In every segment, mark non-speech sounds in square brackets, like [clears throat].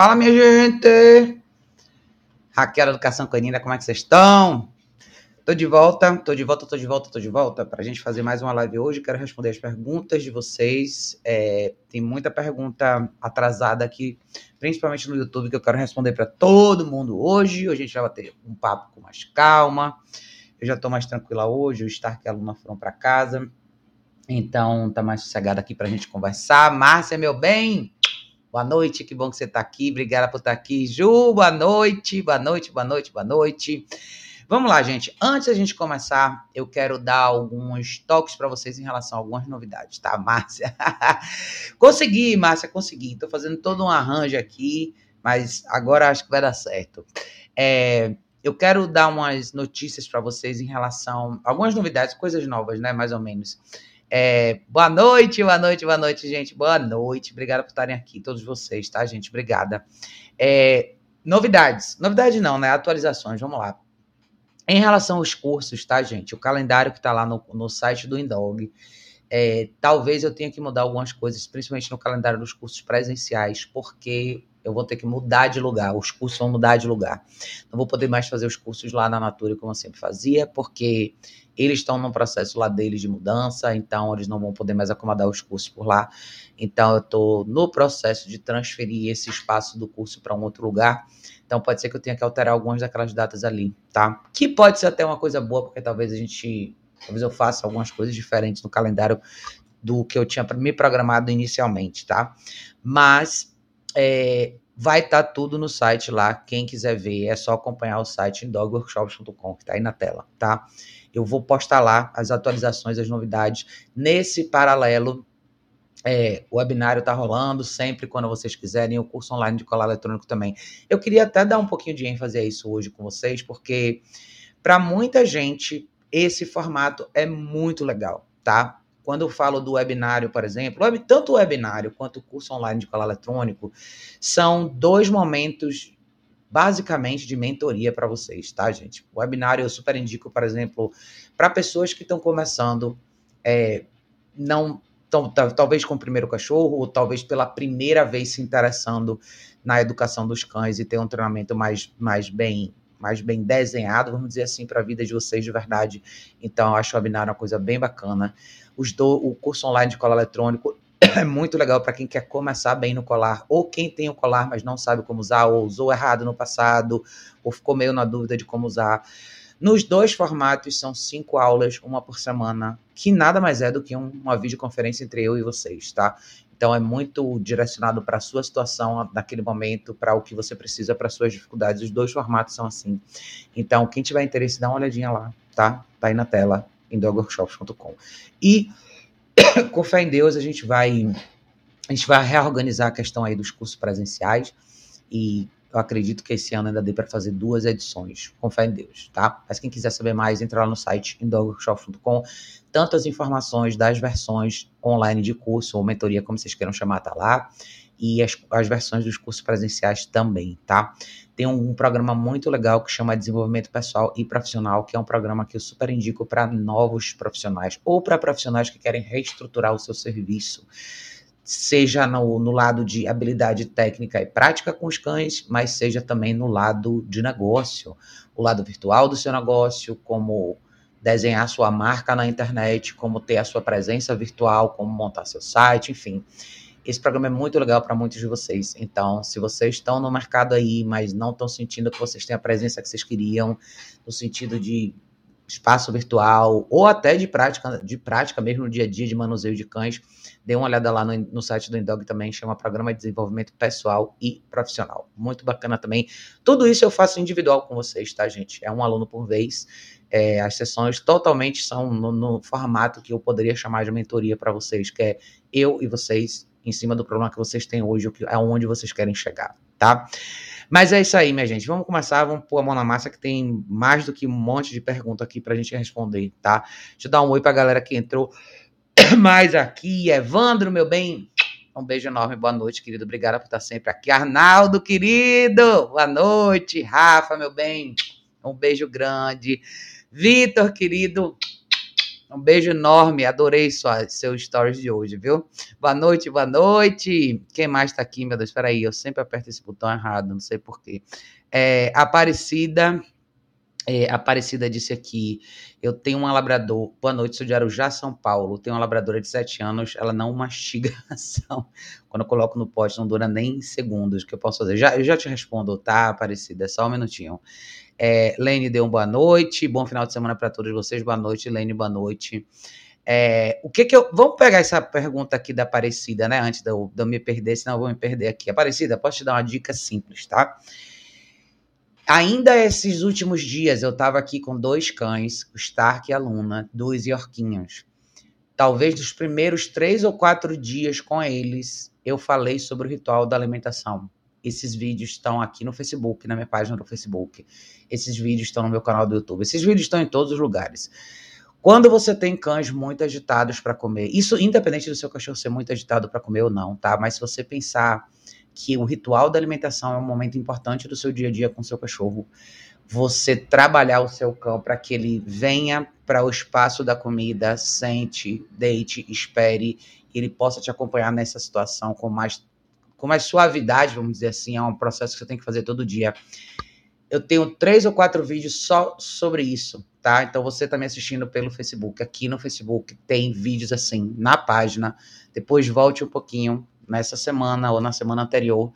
Fala, minha gente! Raquel Educação Canina, como é que vocês estão? Tô de volta, tô de volta, tô de volta, tô de volta para a gente fazer mais uma live hoje. Quero responder as perguntas de vocês. É, tem muita pergunta atrasada aqui, principalmente no YouTube, que eu quero responder para todo mundo hoje. Hoje a gente vai ter um papo com mais calma. Eu já tô mais tranquila hoje. O Stark e a Luna foram para casa, então tá mais sossegado aqui para a gente conversar. Márcia, meu bem, Boa noite, que bom que você está aqui. Obrigada por estar tá aqui. Ju, boa noite, boa noite, boa noite, boa noite. Vamos lá, gente. Antes da gente começar, eu quero dar alguns toques para vocês em relação a algumas novidades, tá, Márcia? [laughs] consegui, Márcia, consegui. Estou fazendo todo um arranjo aqui, mas agora acho que vai dar certo. É, eu quero dar umas notícias para vocês em relação a algumas novidades, coisas novas, né, mais ou menos. É, boa noite, boa noite, boa noite, gente. Boa noite. Obrigada por estarem aqui, todos vocês, tá, gente? Obrigada. É, novidades. Novidade não, né? Atualizações. Vamos lá. Em relação aos cursos, tá, gente? O calendário que está lá no, no site do Indog, é, talvez eu tenha que mudar algumas coisas, principalmente no calendário dos cursos presenciais, porque eu vou ter que mudar de lugar, os cursos vão mudar de lugar. Não vou poder mais fazer os cursos lá na Natura como eu sempre fazia, porque eles estão num processo lá deles de mudança, então eles não vão poder mais acomodar os cursos por lá. Então eu estou no processo de transferir esse espaço do curso para um outro lugar. Então pode ser que eu tenha que alterar algumas daquelas datas ali, tá? Que pode ser até uma coisa boa, porque talvez a gente, talvez eu faça algumas coisas diferentes no calendário do que eu tinha me programado inicialmente, tá? Mas é, vai estar tá tudo no site lá. Quem quiser ver, é só acompanhar o site em dogworkshops.com, que está aí na tela, tá? Eu vou postar lá as atualizações, as novidades. Nesse paralelo, é, o webinário está rolando sempre quando vocês quiserem, o curso online de colar eletrônico também. Eu queria até dar um pouquinho de ênfase a isso hoje com vocês, porque para muita gente esse formato é muito legal, tá? Quando eu falo do webinário, por exemplo, tanto o webinário quanto o curso online de colar eletrônico são dois momentos basicamente de mentoria para vocês, tá, gente? O webinário eu super indico, por exemplo, para pessoas que estão começando, é, não tão, talvez com o primeiro cachorro, ou talvez pela primeira vez se interessando na educação dos cães e ter um treinamento mais, mais bem mais bem desenhado, vamos dizer assim, para a vida de vocês de verdade. Então, eu acho o webinar uma coisa bem bacana. Os do, o curso online de colar eletrônico é muito legal para quem quer começar bem no colar, ou quem tem o colar, mas não sabe como usar, ou usou errado no passado, ou ficou meio na dúvida de como usar. Nos dois formatos são cinco aulas, uma por semana, que nada mais é do que um, uma videoconferência entre eu e vocês, tá? Então é muito direcionado para a sua situação naquele momento, para o que você precisa, para suas dificuldades. Os dois formatos são assim. Então, quem tiver interesse, dá uma olhadinha lá, tá? Tá aí na tela, em dogworkshops.com. E [coughs] com fé em Deus, a gente vai a gente vai reorganizar a questão aí dos cursos presenciais e eu acredito que esse ano ainda dê para fazer duas edições, com fé em Deus, tá? Mas quem quiser saber mais, entra lá no site indogworkshop.com. Tanto as informações das versões online de curso ou mentoria, como vocês queiram chamar, tá lá. E as, as versões dos cursos presenciais também, tá? Tem um, programa muito legal que chama Desenvolvimento Pessoal e Profissional, que é um programa que eu super indico para novos profissionais ou para profissionais que querem reestruturar o seu serviço seja no, no, lado de habilidade técnica e prática com os cães, mas seja também no lado de negócio, o lado virtual do seu negócio, como desenhar sua marca na internet, como ter a sua presença virtual, como montar seu site, enfim. Esse programa é muito legal para muitos de vocês. Então, se vocês estão no mercado aí, mas não estão sentindo que vocês têm a presença que vocês queriam, no sentido de espaço virtual ou até de prática, de prática mesmo no dia a dia de manuseio de cães, dê uma olhada lá no, no site do Indog também, chama Programa de Desenvolvimento Pessoal e Profissional. Muito bacana também. Tudo isso eu faço individual com vocês, tá, gente? É um aluno por vez. É, as sessões totalmente são no, no formato que eu poderia chamar de mentoria para vocês, que é eu e vocês em cima do problema que vocês têm hoje, aonde vocês querem chegar, tá? Mas é isso aí, minha gente. Vamos começar, vamos pôr a mão na massa, que tem mais do que um monte de pergunta aqui pra gente responder, tá? Deixa eu dar um oi pra galera que entrou [coughs] mais aqui. Evandro, meu bem. Um beijo enorme, boa noite, querido. Obrigada por estar sempre aqui. Arnaldo, querido, boa noite. Rafa, meu bem, um beijo grande. Vitor, querido, Um beijo enorme, adorei sua, seu stories de hoje, viu? Boa noite, boa noite. Quem mais tá aqui, meu Deus? Espera aí, eu sempre aperto esse botão errado, não sei porquê. É, Aparecida, é, Aparecida disse aqui, eu tenho uma labrador, boa noite, sou de Arujá, São Paulo, tenho uma labradora de 7 anos, ela não mastiga [laughs] ação. Quando eu coloco no pote, não dura nem segundos, o que eu posso fazer? Já, eu já te respondo, tá, Aparecida, é só um minutinho. É, Lene deu uma boa noite, bom final de semana para todos vocês. Boa noite, Lene, boa noite. É, o que que eu. Vamos pegar essa pergunta aqui da Aparecida, né? Antes de eu, de eu me perder, senão eu vou me perder aqui. Aparecida, posso te dar uma dica simples, tá? Ainda esses últimos dias eu estava aqui com dois cães, o Stark e a Luna, dois Yorquinhos. Talvez dos primeiros três ou quatro dias com eles, eu falei sobre o ritual da alimentação. Esses vídeos estão aqui no Facebook, na minha página do Facebook. Esses vídeos estão no meu canal do YouTube. Esses vídeos estão em todos os lugares. Quando você tem cães muito agitados para comer, isso independente do seu cachorro ser muito agitado para comer ou não, tá? Mas se você pensar que o ritual da alimentação é um momento importante do seu dia a dia com seu cachorro, você trabalhar o seu cão para que ele venha para o espaço da comida, sente, deite, espere, e ele possa te acompanhar nessa situação com mais com mais suavidade, vamos dizer assim, é um processo que você tem que fazer todo dia. Eu tenho três ou quatro vídeos só sobre isso, tá? Então você está me assistindo pelo Facebook. Aqui no Facebook tem vídeos assim na página. Depois volte um pouquinho nessa semana ou na semana anterior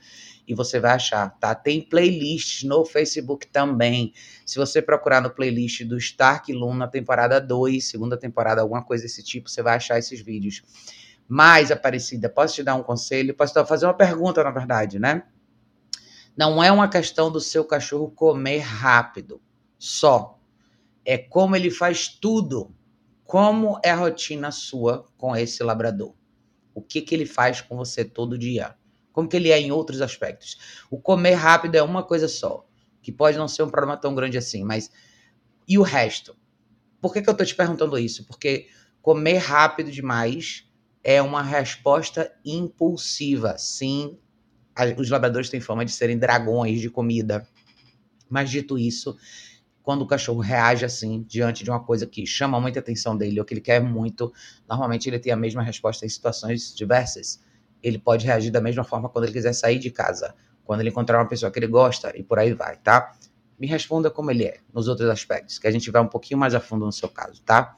e você vai achar, tá? Tem playlists no Facebook também. Se você procurar no playlist do Stark Luna, temporada 2, segunda temporada, alguma coisa desse tipo, você vai achar esses vídeos mais Aparecida, posso te dar um conselho? Posso fazer uma pergunta, na verdade, né? Não é uma questão do seu cachorro comer rápido, só. É como ele faz tudo. Como é a rotina sua com esse labrador? O que, que ele faz com você todo dia? Como que ele é em outros aspectos? O comer rápido é uma coisa só, que pode não ser um problema tão grande assim, mas e o resto? Por que, que eu tô te perguntando isso? Porque comer rápido demais é uma resposta impulsiva. Sim, os labradores têm fama de serem dragões de comida. Mas dito isso, quando o cachorro reage assim diante de uma coisa que chama muita atenção dele ou que ele quer muito, normalmente ele tem a mesma resposta em situações diversas. Ele pode reagir da mesma forma quando ele quiser sair de casa, quando ele encontrar uma pessoa que ele gosta e por aí vai, tá? Me responda como ele é nos outros aspectos, que a gente vai um pouquinho mais a fundo no seu caso, tá?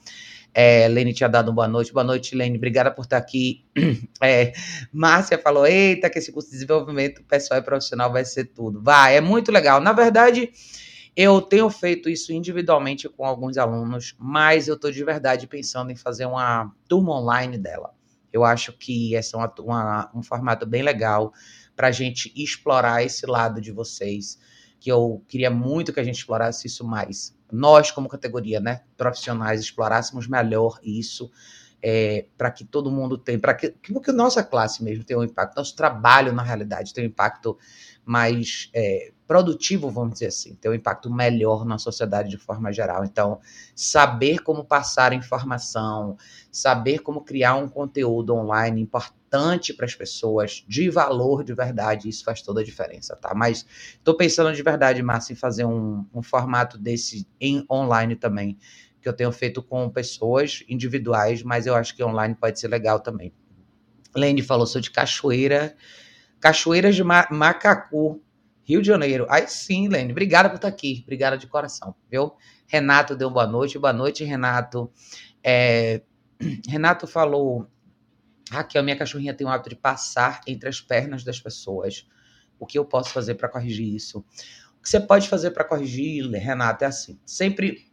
É, Lene tinha dado uma boa noite. Boa noite, Lene. Obrigada por estar aqui. [clears throat] É, Márcia falou: eita, que esse curso de desenvolvimento pessoal e profissional vai ser tudo. Vai, é muito legal. Na verdade, eu tenho feito isso individualmente com alguns alunos, mas eu estou de verdade pensando em fazer uma turma online dela. Eu acho que esse é uma, uma, um formato bem legal para a gente explorar esse lado de vocês, que eu queria muito que a gente explorasse isso mais nós, como categoria, né, profissionais, explorássemos melhor isso, é, para que todo mundo tenha, para que, que nossa classe mesmo tenha um impacto, nosso trabalho, na realidade, tenha um impacto mais é, produtivo, vamos dizer assim, ter um impacto melhor na sociedade de forma geral. Então, saber como passar informação, saber como criar um conteúdo online importante para as pessoas, de valor de verdade, isso faz toda a diferença, tá? Mas estou pensando de verdade, Márcia, em fazer um, um formato desse em online também, que eu tenho feito com pessoas individuais, mas eu acho que online pode ser legal também. Lene falou, sou de Cachoeira, Cachoeiras de Macacu, Rio de Janeiro. Aí sim, Lene, obrigada por estar aqui. Obrigada de coração, viu? Renato deu boa noite. Boa noite, Renato. É... [clears throat] Renato falou: Raquel, minha cachorrinha tem o hábito de passar entre as pernas das pessoas. O que eu posso fazer para corrigir isso? O que você pode fazer para corrigir, Renato, é assim: sempre,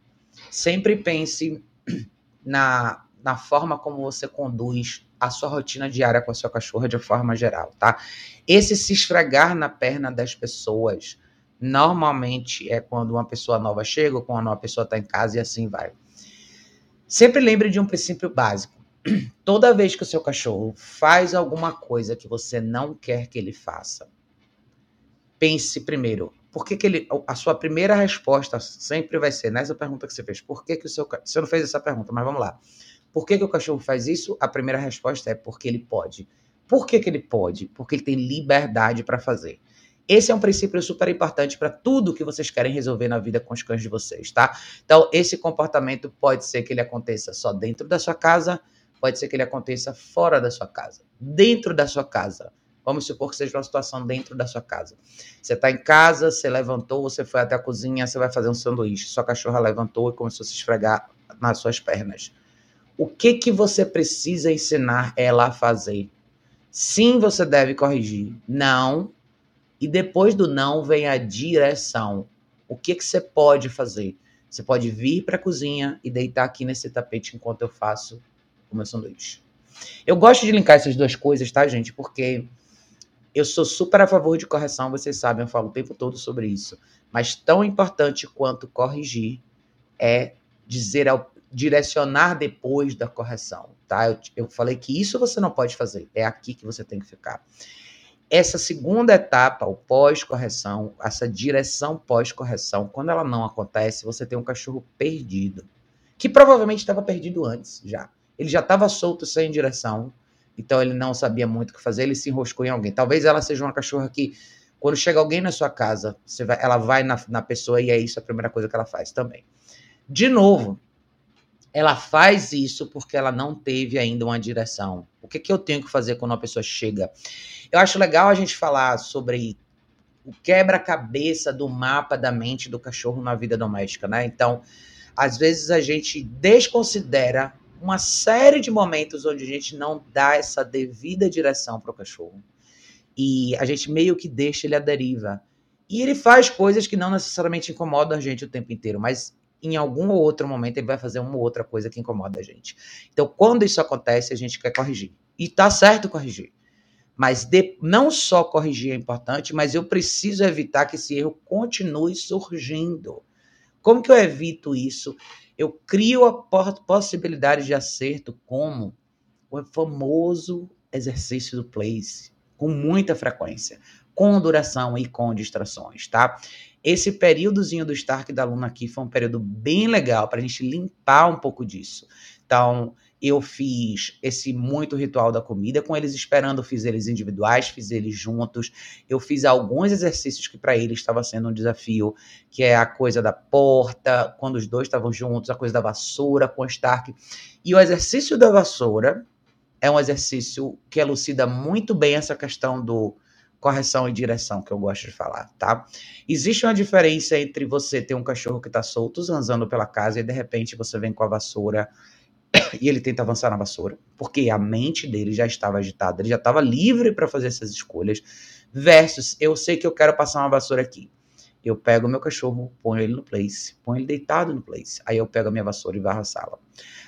sempre pense [clears throat] na, na forma como você conduz a sua rotina diária com a sua cachorra de forma geral, tá? Esse se esfregar na perna das pessoas normalmente é quando uma pessoa nova chega ou quando uma pessoa está em casa e assim vai. Sempre lembre de um princípio básico. [clears throat] Toda vez que o seu cachorro faz alguma coisa que você não quer que ele faça, pense primeiro, por que, que ele. A sua primeira resposta sempre vai ser nessa pergunta que você fez. Por que, que o seu. Você não fez essa pergunta, mas vamos lá. Por que, que o cachorro faz isso? A primeira resposta é porque ele pode. Por que, que ele pode? Porque ele tem liberdade para fazer. Esse é um princípio super importante para tudo que vocês querem resolver na vida com os cães de vocês, tá? Então, esse comportamento pode ser que ele aconteça só dentro da sua casa, pode ser que ele aconteça fora da sua casa. Dentro da sua casa, Vamos supor que seja uma situação dentro da sua casa. Você está em casa, você levantou, você foi até a cozinha, você vai fazer um sanduíche. Sua cachorra levantou e começou a se esfregar nas suas pernas. O que que você precisa ensinar ela a fazer? Sim, você deve corrigir. Não. E depois do não vem a direção. O que que você pode fazer? Você pode vir para a cozinha e deitar aqui nesse tapete enquanto eu faço o meu sanduíche. Eu gosto de linkar essas duas coisas, tá, gente? Porque eu sou super a favor de correção, vocês sabem, eu falo o tempo todo sobre isso. Mas tão importante quanto corrigir é dizer ao, direcionar depois da correção, tá? Eu, eu falei que isso você não pode fazer, é aqui que você tem que ficar. Essa segunda etapa, o pós-correção, essa direção pós-correção, quando ela não acontece, você tem um cachorro perdido, que provavelmente estava perdido antes já. Ele já estava solto sem direção, então ele não sabia muito o que fazer, ele se enroscou em alguém. Talvez ela seja uma cachorra que, quando chega alguém na sua casa, vai, ela vai na, na pessoa e é isso a primeira coisa que ela faz também. De novo, ela faz isso porque ela não teve ainda uma direção. O que, que eu tenho que fazer quando uma pessoa chega? Eu acho legal a gente falar sobre o quebra-cabeça do mapa da mente do cachorro na vida doméstica, né? Então, às vezes a gente desconsidera uma série de momentos onde a gente não dá essa devida direção para o cachorro. E a gente meio que deixa ele à deriva. E ele faz coisas que não necessariamente incomodam a gente o tempo inteiro, mas em algum ou outro momento ele vai fazer uma ou outra coisa que incomoda a gente. Então, quando isso acontece, a gente quer corrigir. E tá certo corrigir. Mas de, não só corrigir é importante, mas eu preciso evitar que esse erro continue surgindo. Como que eu evito isso? Eu crio a possibilidade de acerto como o famoso exercício do place, com muita frequência, com duração e com distrações, tá? Esse períodozinho do Stark da Luna aqui foi um período bem legal para a gente limpar um pouco disso. Então, eu fiz esse muito ritual da comida com eles esperando, fiz eles individuais, fiz eles juntos. Eu fiz alguns exercícios que para eles estava sendo um desafio, que é a coisa da porta, quando os dois estavam juntos, a coisa da vassoura com o Stark. E o exercício da vassoura é um exercício que elucida muito bem essa questão do correção e direção que eu gosto de falar, tá? Existe uma diferença entre você ter um cachorro que está solto, zanzando pela casa e de repente você vem com a vassoura [coughs] e ele tenta avançar na vassoura, porque a mente dele já estava agitada, ele já estava livre para fazer essas escolhas, versus eu sei que eu quero passar uma vassoura aqui. Eu pego o meu cachorro, ponho ele no place, ponho ele deitado no place. Aí eu pego a minha vassoura e varro a sala.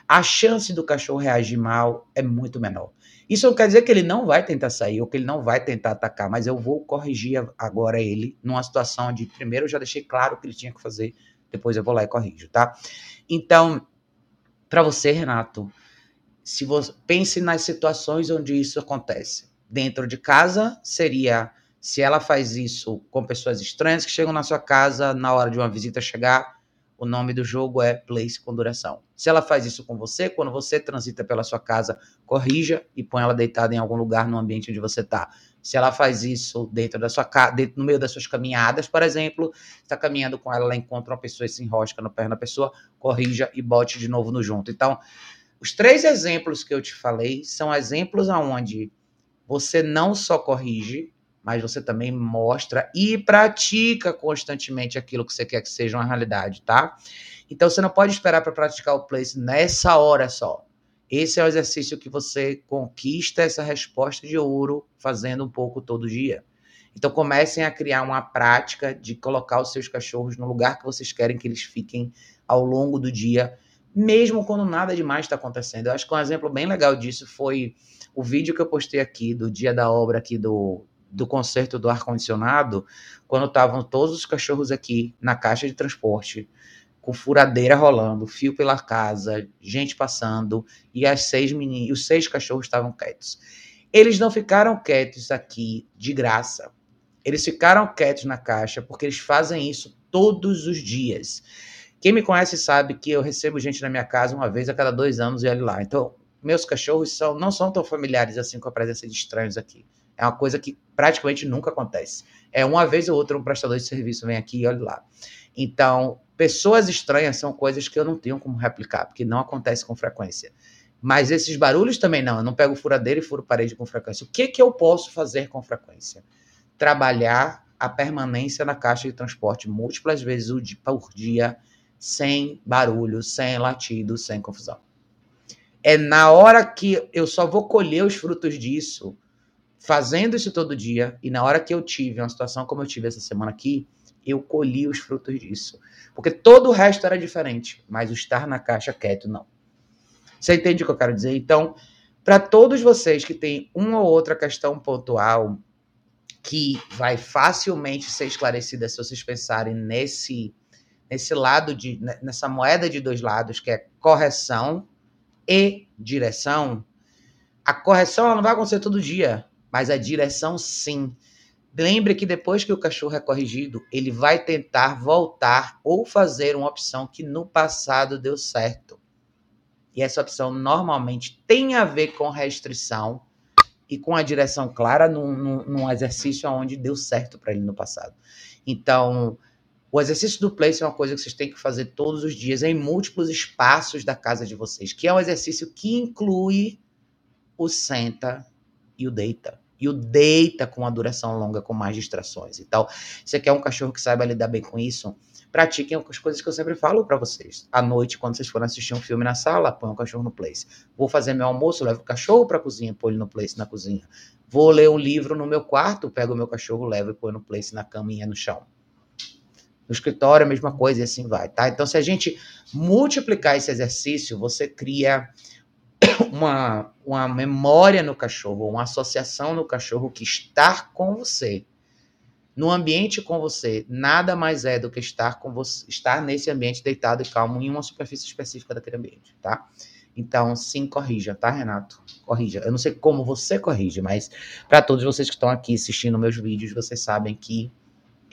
A chance do cachorro reagir mal é muito menor. Isso não quer dizer que ele não vai tentar sair ou que ele não vai tentar atacar, mas eu vou corrigir agora ele numa situação onde primeiro eu já deixei claro o que ele tinha que fazer, depois eu vou lá e corrijo, tá? Então, para você, Renato, se você pense nas situações onde isso acontece. Dentro de casa seria se ela faz isso com pessoas estranhas que chegam na sua casa na hora de uma visita chegar, o nome do jogo é Place com duração. Se ela faz isso com você, quando você transita pela sua casa, corrija e põe ela deitada em algum lugar no ambiente onde você está. Se ela faz isso dentro da sua casa, no meio das suas caminhadas, por exemplo, está caminhando com ela, ela encontra uma pessoa e se enrosca no pé da pessoa, corrija e bote de novo no junto. Então, os três exemplos que eu te falei são exemplos aonde você não só corrige, mas você também mostra e pratica constantemente aquilo que você quer que seja uma realidade, tá? Então você não pode esperar para praticar o place nessa hora só. Esse é o exercício que você conquista essa resposta de ouro fazendo um pouco todo dia. Então comecem a criar uma prática de colocar os seus cachorros no lugar que vocês querem que eles fiquem ao longo do dia, mesmo quando nada demais está acontecendo. Eu acho que um exemplo bem legal disso foi o vídeo que eu postei aqui do dia da obra aqui do, do concerto do ar-condicionado, quando estavam todos os cachorros aqui na caixa de transporte com furadeira rolando, fio pela casa, gente passando, e as seis meninos, os seis cachorros estavam quietos. Eles não ficaram quietos aqui de graça. Eles ficaram quietos na caixa porque eles fazem isso todos os dias. Quem me conhece sabe que eu recebo gente na minha casa uma vez a cada dois anos e olho lá. Então, meus cachorros são, não são tão familiares assim com a presença de estranhos aqui. É uma coisa que praticamente nunca acontece. É uma vez ou outra um prestador de serviço vem aqui e olha lá. Então, pessoas estranhas são coisas que eu não tenho como replicar, porque não acontece com frequência. Mas esses barulhos também não. Eu não pego furadeira e furo parede com frequência. O que, que eu posso fazer com frequência? Trabalhar a permanência na caixa de transporte múltiplas vezes por dia, sem barulho, sem latido, sem confusão. É na hora que eu só vou colher os frutos disso, fazendo isso todo dia, e na hora que eu tive uma situação como eu tive essa semana aqui, eu colhi os frutos disso. Porque todo o resto era diferente, mas o estar na caixa quieto, não. Você entende o que eu quero dizer? Então, para todos vocês que têm uma ou outra questão pontual que vai facilmente ser esclarecida se vocês pensarem nesse nesse lado de nessa moeda de dois lados, que é correção e direção. A correção ela não vai acontecer todo dia, mas a direção sim. Lembre que depois que o cachorro é corrigido, ele vai tentar voltar ou fazer uma opção que no passado deu certo. E essa opção normalmente tem a ver com restrição e com a direção clara num, num, num exercício onde deu certo para ele no passado. Então, o exercício do place é uma coisa que vocês têm que fazer todos os dias em múltiplos espaços da casa de vocês, que é um exercício que inclui o senta e o deita e o deita com uma duração longa, com mais distrações e tal. Você quer um cachorro que saiba lidar bem com isso? Pratiquem as coisas que eu sempre falo para vocês. À noite, quando vocês forem assistir um filme na sala, põe o cachorro no place. Vou fazer meu almoço, levo o cachorro para a cozinha, põe ele no place na cozinha. Vou ler um livro no meu quarto, pego o meu cachorro, levo e põe no place na caminha no chão. No escritório, a mesma coisa e assim vai, tá? Então, se a gente multiplicar esse exercício, você cria uma, uma memória no cachorro, uma associação no cachorro que estar com você, no ambiente com você, nada mais é do que estar com você, estar nesse ambiente deitado e calmo em uma superfície específica daquele ambiente, tá? Então, sim, corrija, tá, Renato? Corrija. Eu não sei como você corrige, mas para todos vocês que estão aqui assistindo meus vídeos, vocês sabem que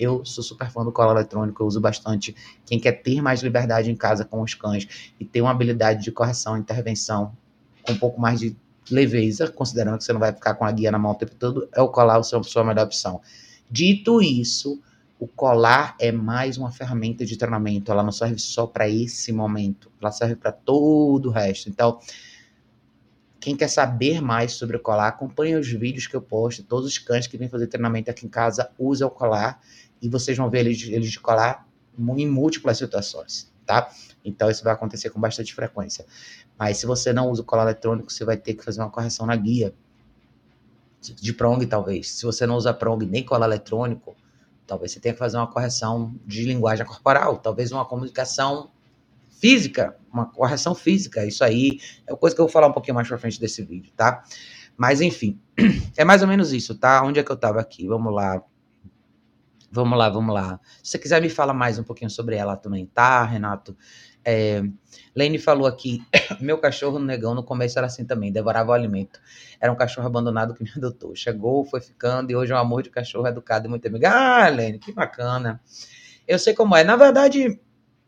eu sou super fã do cola eletrônico, eu uso bastante. Quem quer ter mais liberdade em casa com os cães e ter uma habilidade de correção, intervenção, com um pouco mais de leveza, considerando que você não vai ficar com a guia na mão o tempo todo, é o colar a sua, sua melhor opção. Dito isso, o colar é mais uma ferramenta de treinamento, ela não serve só para esse momento, ela serve para todo o resto. Então, quem quer saber mais sobre o colar, acompanhe os vídeos que eu posto, todos os cães que vêm fazer treinamento aqui em casa usam o colar e vocês vão ver eles, eles de colar em múltiplas situações, tá? Então isso vai acontecer com bastante frequência. Mas se você não usa o colar eletrônico, você vai ter que fazer uma correção na guia. De prong, talvez. Se você não usa prong nem colar eletrônico, talvez você tenha que fazer uma correção de linguagem corporal, talvez uma comunicação física, uma correção física. Isso aí é coisa que eu vou falar um pouquinho mais pra frente desse vídeo, tá? Mas enfim, [clears throat] é mais ou menos isso, tá? Onde é que eu tava aqui? Vamos lá. Vamos lá, vamos lá. Se você quiser me falar mais um pouquinho sobre ela também, tá, Renato? É, falou aqui, [coughs] meu cachorro negão no começo era assim também, devorava o alimento. Era um cachorro abandonado que me adotou. Chegou, foi ficando e hoje é um amor de cachorro educado e muito amigo. Ah, Lene, que bacana. Eu sei como é. Na verdade,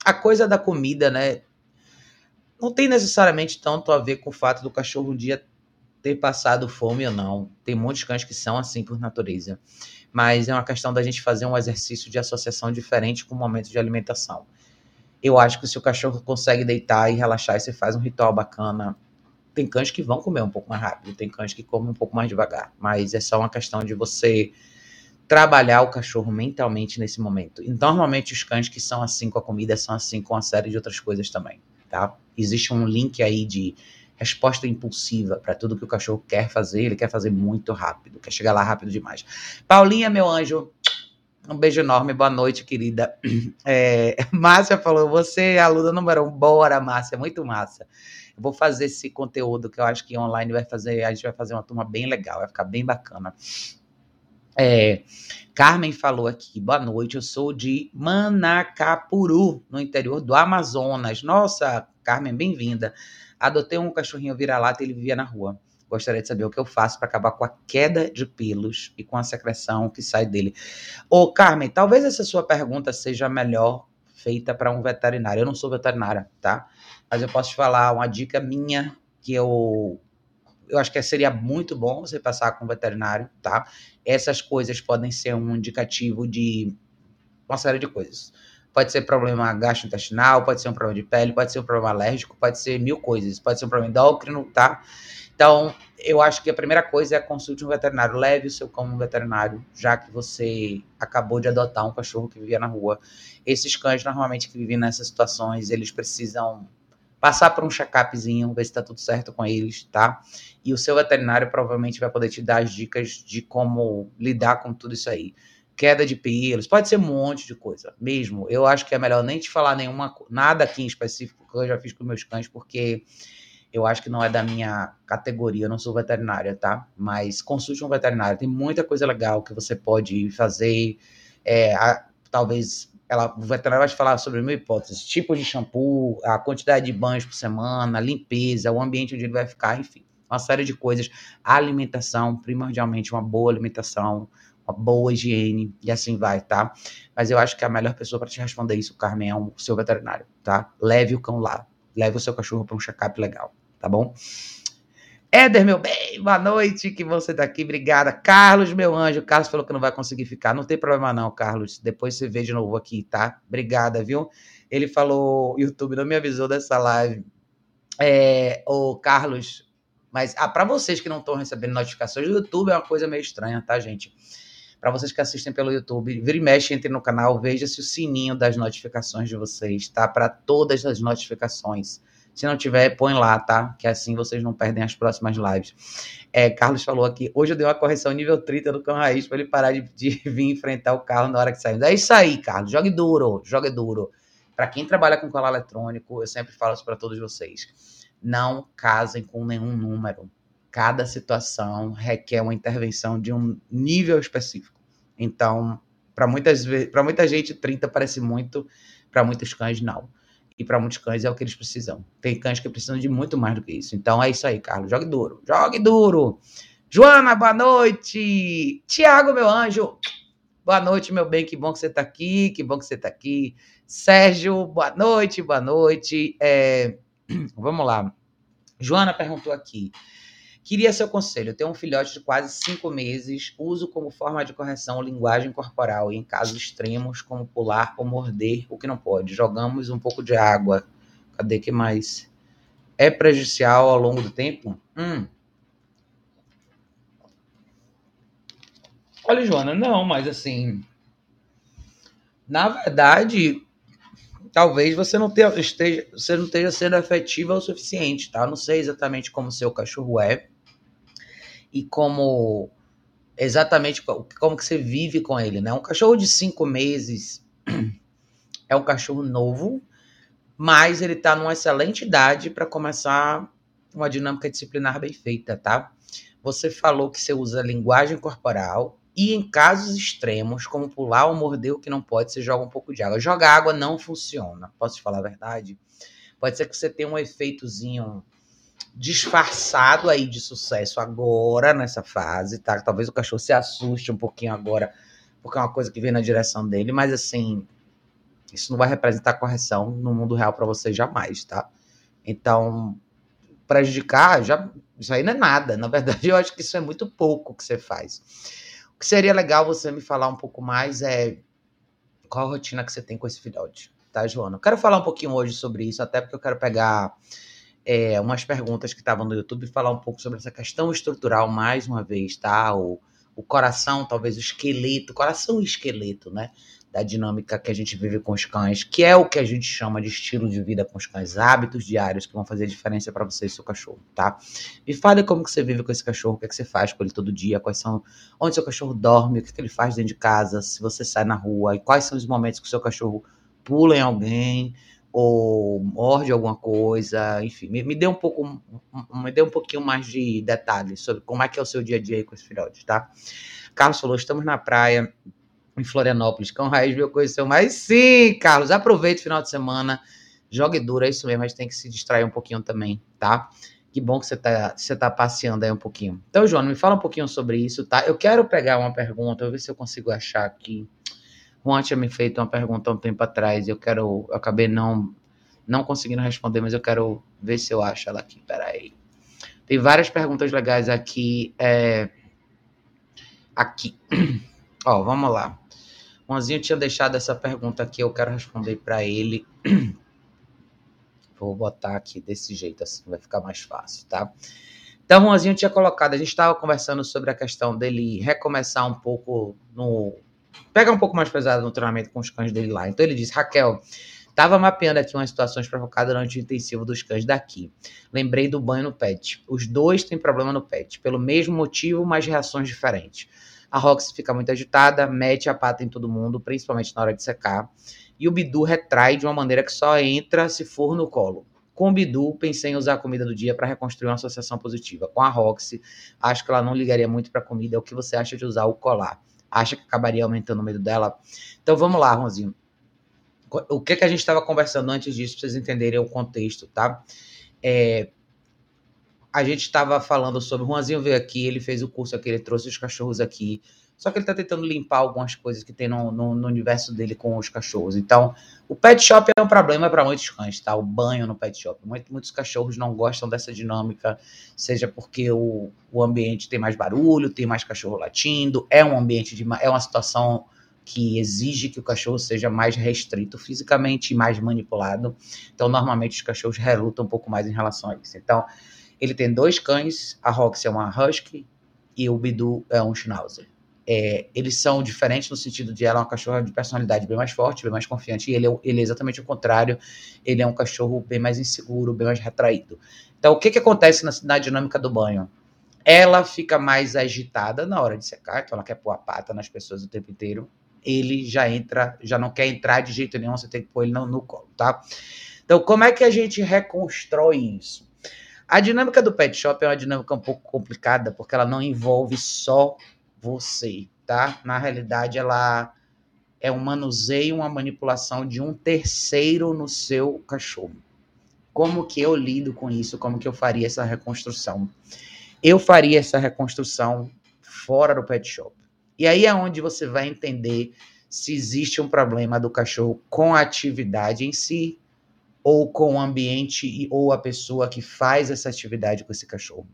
a coisa da comida, né? Não tem necessariamente tanto a ver com o fato do cachorro um dia ter passado fome ou não. Tem muitos cães que são assim por natureza. Mas é uma questão da gente fazer um exercício de associação diferente com o momento de alimentação. Eu acho que se o cachorro consegue deitar e relaxar e você faz um ritual bacana, tem cães que vão comer um pouco mais rápido, tem cães que comem um pouco mais devagar, mas é só uma questão de você trabalhar o cachorro mentalmente nesse momento. E normalmente os cães que são assim com a comida são assim com uma série de outras coisas também, tá? Existe um link aí de resposta impulsiva para tudo que o cachorro quer fazer, ele quer fazer muito rápido, quer chegar lá rápido demais. Paulinha, meu anjo, um beijo enorme, boa noite, querida. [clears throat] É, Márcia falou: você é aluna número um. Bora, Márcia, muito massa. Eu vou fazer esse conteúdo que eu acho que online vai fazer, a gente vai fazer uma turma bem legal, vai ficar bem bacana. É, Carmen falou aqui, boa noite, eu sou de Manacapuru, no interior do Amazonas. Nossa, Carmen, bem-vinda. Adotei um cachorrinho vira-lata ele vivia na rua. Gostaria de saber o que eu faço para acabar com a queda de pelos e com a secreção que sai dele. Ô, Carmen, talvez essa sua pergunta seja melhor feita para um veterinário. Eu não sou veterinária, tá? Mas eu posso te falar uma dica minha que eu eu acho que seria muito bom você passar com o veterinário, tá? Essas coisas podem ser um indicativo de uma série de coisas. Pode ser problema gastrointestinal, pode ser um problema de pele, pode ser um problema alérgico, pode ser mil coisas, pode ser um problema endócrino, tá? Então, eu acho que a primeira coisa é consulte um veterinário. Leve o seu cão no veterinário, já que você acabou de adotar um cachorro que vivia na rua. Esses cães, normalmente, que vivem nessas situações, eles precisam passar por um check-upzinho, ver se está tudo certo com eles, tá? E o seu veterinário provavelmente vai poder te dar as dicas de como lidar com tudo isso aí. Queda de pelos, pode ser um monte de coisa, mesmo. Eu acho que é melhor nem te falar nenhuma nada aqui em específico que eu já fiz com meus cães, porque eu acho que não é da minha categoria, eu não sou veterinária, tá? Mas consulte um veterinário, tem muita coisa legal que você pode fazer. É, a, talvez ela, o veterinário vai te falar sobre mil hipóteses, tipos de shampoo, a quantidade de banhos por semana, limpeza, o ambiente onde ele vai ficar, enfim, uma série de coisas. A alimentação, primordialmente, uma boa alimentação, uma boa higiene, e assim vai, tá? Mas eu acho que a melhor pessoa para te responder isso, Carmen, é o seu veterinário, tá? Leve o cão lá, leve o seu cachorro para um check-up legal, tá bom? Éder, meu bem, boa noite, que você tá aqui, obrigada. Carlos, meu anjo, Carlos falou que não vai conseguir ficar, não tem problema não, Carlos, depois você vê de novo aqui, tá? Obrigada, viu? Ele falou, YouTube não me avisou dessa live. É, o Carlos, mas ah, para vocês que não estão recebendo notificações, o YouTube é uma coisa meio estranha, tá, gente? Para vocês que assistem pelo YouTube, vira e mexe, entre no canal, veja se o sininho das notificações de vocês tá para todas as notificações se não tiver, põe lá, tá? Que assim vocês não perdem as próximas lives. É, Carlos falou aqui, hoje eu dei uma correção nível 30 do cão raiz para ele parar de, de, [laughs] vir enfrentar o carro na hora que saímos. É isso aí, Carlos. Jogue duro, jogue duro. Para quem trabalha com colar eletrônico, eu sempre falo isso para todos vocês. Não casem com nenhum número. Cada situação requer uma intervenção de um nível específico. Então, para muita gente 30 parece muito, para muitos cães não. E para muitos cães é o que eles precisam. Tem cães que precisam de muito mais do que isso. Então é isso aí, Carlos. Jogue duro. Jogue duro. Joana, boa noite. Tiago, meu anjo. Boa noite, meu bem. Que bom que você está aqui. Que bom que você está aqui. Sérgio, boa noite, boa noite. É... [clears throat] Vamos lá. Joana perguntou aqui. Queria seu conselho. Eu tenho um filhote de quase cinco meses. Uso como forma de correção linguagem corporal e em casos extremos, como pular ou morder, o que não pode. Jogamos um pouco de água. Cadê que mais? É prejudicial ao longo do tempo? Hum. Olha, Joana, não, mas assim. Na verdade, talvez você não tenha, esteja, você não esteja sendo efetiva o suficiente, tá? Não sei exatamente como seu cachorro é e como exatamente como que você vive com ele, né? Um cachorro de cinco meses [clears throat] é um cachorro novo, mas ele está numa excelente idade para começar uma dinâmica disciplinar bem feita, tá? Você falou que você usa linguagem corporal e em casos extremos, como pular ou morder o que não pode, você joga um pouco de água. Jogar água não funciona, posso te falar a verdade? Pode ser que você tenha um efeitozinho disfarçado aí de sucesso agora nessa fase, tá? Talvez o cachorro se assuste um pouquinho agora, porque é uma coisa que vem na direção dele, mas assim, isso não vai representar correção no mundo real para você jamais, tá? Então, prejudicar, já, isso aí não é nada. Na verdade, [laughs] eu acho que isso é muito pouco que você faz. O que seria legal você me falar um pouco mais é qual a rotina que você tem com esse filhote, tá, Joana? Eu quero falar um pouquinho hoje sobre isso, até porque eu quero pegar é, umas perguntas que estavam no YouTube falar um pouco sobre essa questão estrutural mais uma vez, tá? O, o coração, talvez o esqueleto, coração e esqueleto, né? Da dinâmica que a gente vive com os cães, que é o que a gente chama de estilo de vida com os cães, hábitos diários que vão fazer diferença para você e seu cachorro, tá? Me fale como que você vive com esse cachorro, o que, é que você faz com ele todo dia, quais são, onde seu cachorro dorme, o que, é que ele faz dentro de casa, se você sai na rua, e quais são os momentos que o seu cachorro pula em alguém, ou morde alguma coisa, enfim, me, me dê um pouco, me dê um pouquinho mais de detalhes sobre como é que é o seu dia a dia aí com os filhotes, tá? Carlos falou, estamos na praia em Florianópolis, Cão Raiz viu conheceu, mas sim, Carlos, aproveite o final de semana, jogue duro, é isso mesmo, mas tem que se distrair um pouquinho também, tá? Que bom que você tá, você tá passeando aí um pouquinho. Então, João, me fala um pouquinho sobre isso, tá? Eu quero pegar uma pergunta, eu ver se eu consigo achar aqui. Juan tinha me feito uma pergunta há um tempo atrás, eu quero, eu acabei não não conseguindo responder, mas eu quero ver se eu acho ela aqui. Peraí. Tem várias perguntas legais aqui. É... Aqui. [clears throat] Ó, vamos lá. O Anzinho tinha deixado essa pergunta aqui, eu quero responder para ele. [clears throat] Vou botar aqui desse jeito, assim, vai ficar mais fácil, tá? Então, Juanzinho tinha colocado, a gente estava conversando sobre a questão dele recomeçar um pouco no. Pegar um pouco mais pesado no treinamento com os cães dele lá. Então, ele disse: Raquel, estava mapeando aqui umas situações provocadas durante o intensivo dos cães daqui. Lembrei do banho no pet. Os dois têm problema no pet, pelo mesmo motivo, mas reações diferentes. A Rox fica muito agitada, mete a pata em todo mundo, principalmente na hora de secar. E o Bidu retrai de uma maneira que só entra se for no colo. Com o Bidu, pensei em usar a comida do dia para reconstruir uma associação positiva. Com a Roxy, acho que ela não ligaria muito para comida. O que você acha de usar o colar? Acha que acabaria aumentando o medo dela? Então vamos lá, Ronzinho. O que, que a gente estava conversando antes disso, para vocês entenderem o contexto, tá? É, a gente estava falando sobre. O Juanzinho veio aqui, ele fez o curso aqui, ele trouxe os cachorros aqui. Só que ele está tentando limpar algumas coisas que tem no, no, no, universo dele com os cachorros. Então, o pet shop é um problema para muitos cães, tá? O banho no pet shop. Muitos, muitos cachorros não gostam dessa dinâmica, seja porque o, o ambiente tem mais barulho, tem mais cachorro latindo, é um ambiente de. é uma situação que exige que o cachorro seja mais restrito fisicamente e mais manipulado. Então, normalmente, os cachorros relutam um pouco mais em relação a isso. Então, ele tem dois cães, a Roxy é uma Husky e o Bidu é um Schnauzer. É, eles são diferentes no sentido de ela é uma cachorra de personalidade bem mais forte, bem mais confiante, e ele é, ele é exatamente o contrário, ele é um cachorro bem mais inseguro, bem mais retraído. Então, o que, que acontece na, na dinâmica do banho? Ela fica mais agitada na hora de secar, então ela quer pôr a pata nas pessoas o tempo inteiro. Ele já entra, já não quer entrar de jeito nenhum, você tem que pôr ele no, no colo, tá? Então, como é que a gente reconstrói isso? A dinâmica do pet shop é uma dinâmica um pouco complicada, porque ela não envolve só você, tá? Na realidade, ela é um manuseio, uma manipulação de um terceiro no seu cachorro. Como que eu lido com isso? Como que eu faria essa reconstrução? Eu faria essa reconstrução fora do pet shop. E aí é onde você vai entender se existe um problema do cachorro com a atividade em si ou com o ambiente ou a pessoa que faz essa atividade com esse cachorro.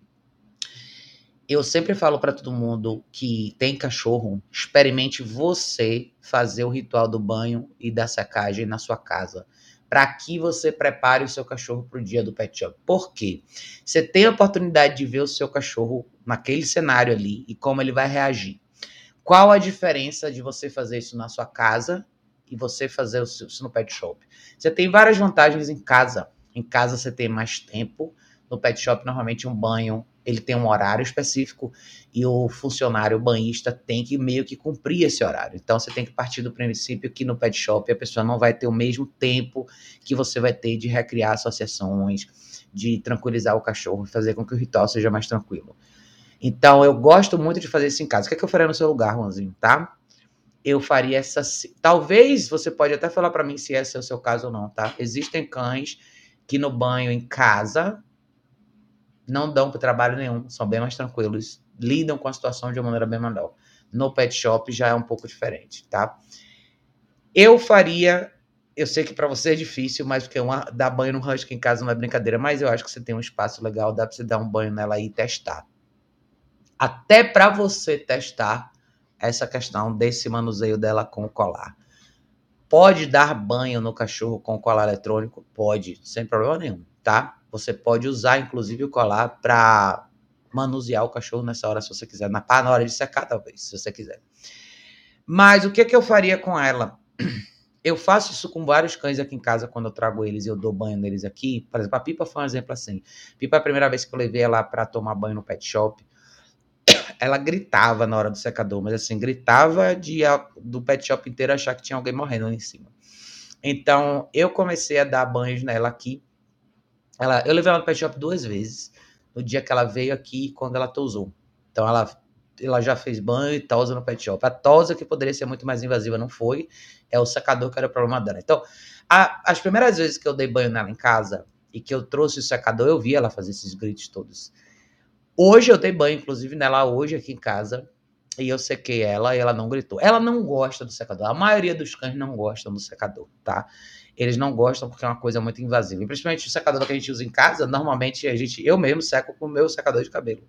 Eu sempre falo para todo mundo que tem cachorro, experimente você fazer o ritual do banho e da secagem na sua casa, para que você prepare o seu cachorro para o dia do pet shop. Por quê? Você tem a oportunidade de ver o seu cachorro naquele cenário ali e como ele vai reagir. Qual a diferença de você fazer isso na sua casa e você fazer isso no pet shop. Você tem várias vantagens em casa. Em casa você tem mais tempo. No pet shop, normalmente, um banho ele tem um horário específico e o funcionário banhista tem que meio que cumprir esse horário. Então você tem que partir do princípio que no pet shop a pessoa não vai ter o mesmo tempo que você vai ter de recriar associações, de tranquilizar o cachorro, fazer com que o ritual seja mais tranquilo. Então eu gosto muito de fazer isso em casa. O que, é que eu faria no seu lugar, Juanzinho, tá? eu faria essa. Talvez você pode até falar para mim se esse é o seu caso ou não, tá? Existem cães que no banho em casa não dão trabalho nenhum, são bem mais tranquilos, lidam com a situação de uma maneira bem melhor. No pet shop já é um pouco diferente, tá? Eu faria, eu sei que para você é difícil, mas porque uma, dar banho no husky em casa não é brincadeira, mas eu acho que você tem um espaço legal, dá para você dar um banho nela e testar. Até para você testar, essa questão desse manuseio dela com o colar. Pode dar banho no cachorro com colar eletrônico? Pode, sem problema nenhum, tá? Você pode usar, inclusive, o colar para manusear o cachorro nessa hora, se você quiser. Na, na hora de secar, talvez, se você quiser. Mas o que, que eu faria com ela? [clears throat] Eu faço isso com vários cães aqui em casa quando eu trago eles e eu dou banho neles aqui. Por exemplo, a Pipa foi um exemplo assim. Pipa, é a primeira vez que eu levei ela para tomar banho no pet shop, [clears throat] ela gritava na hora do secador, mas assim, gritava de do pet shop inteiro achar que tinha alguém morrendo ali em cima. Então, eu comecei a dar banhos nela aqui. Ela, eu levei ela no pet shop duas vezes, no dia que ela veio aqui quando ela tosou. Então, ela, ela já fez banho e tosa no pet shop. A tosa, que poderia ser muito mais invasiva, não foi. É o secador que era o problema dela. Então, a, as primeiras vezes que eu dei banho nela em casa e que eu trouxe o secador, eu vi ela fazer esses gritos todos. Hoje eu dei banho, inclusive, nela hoje aqui em casa. E eu sequei ela e ela não gritou. Ela não gosta do secador. A maioria dos cães não gostam do secador, tá? Eles não gostam porque é uma coisa muito invasiva. E principalmente o secador que a gente usa em casa, normalmente a gente, eu mesmo seco com o meu secador de cabelo.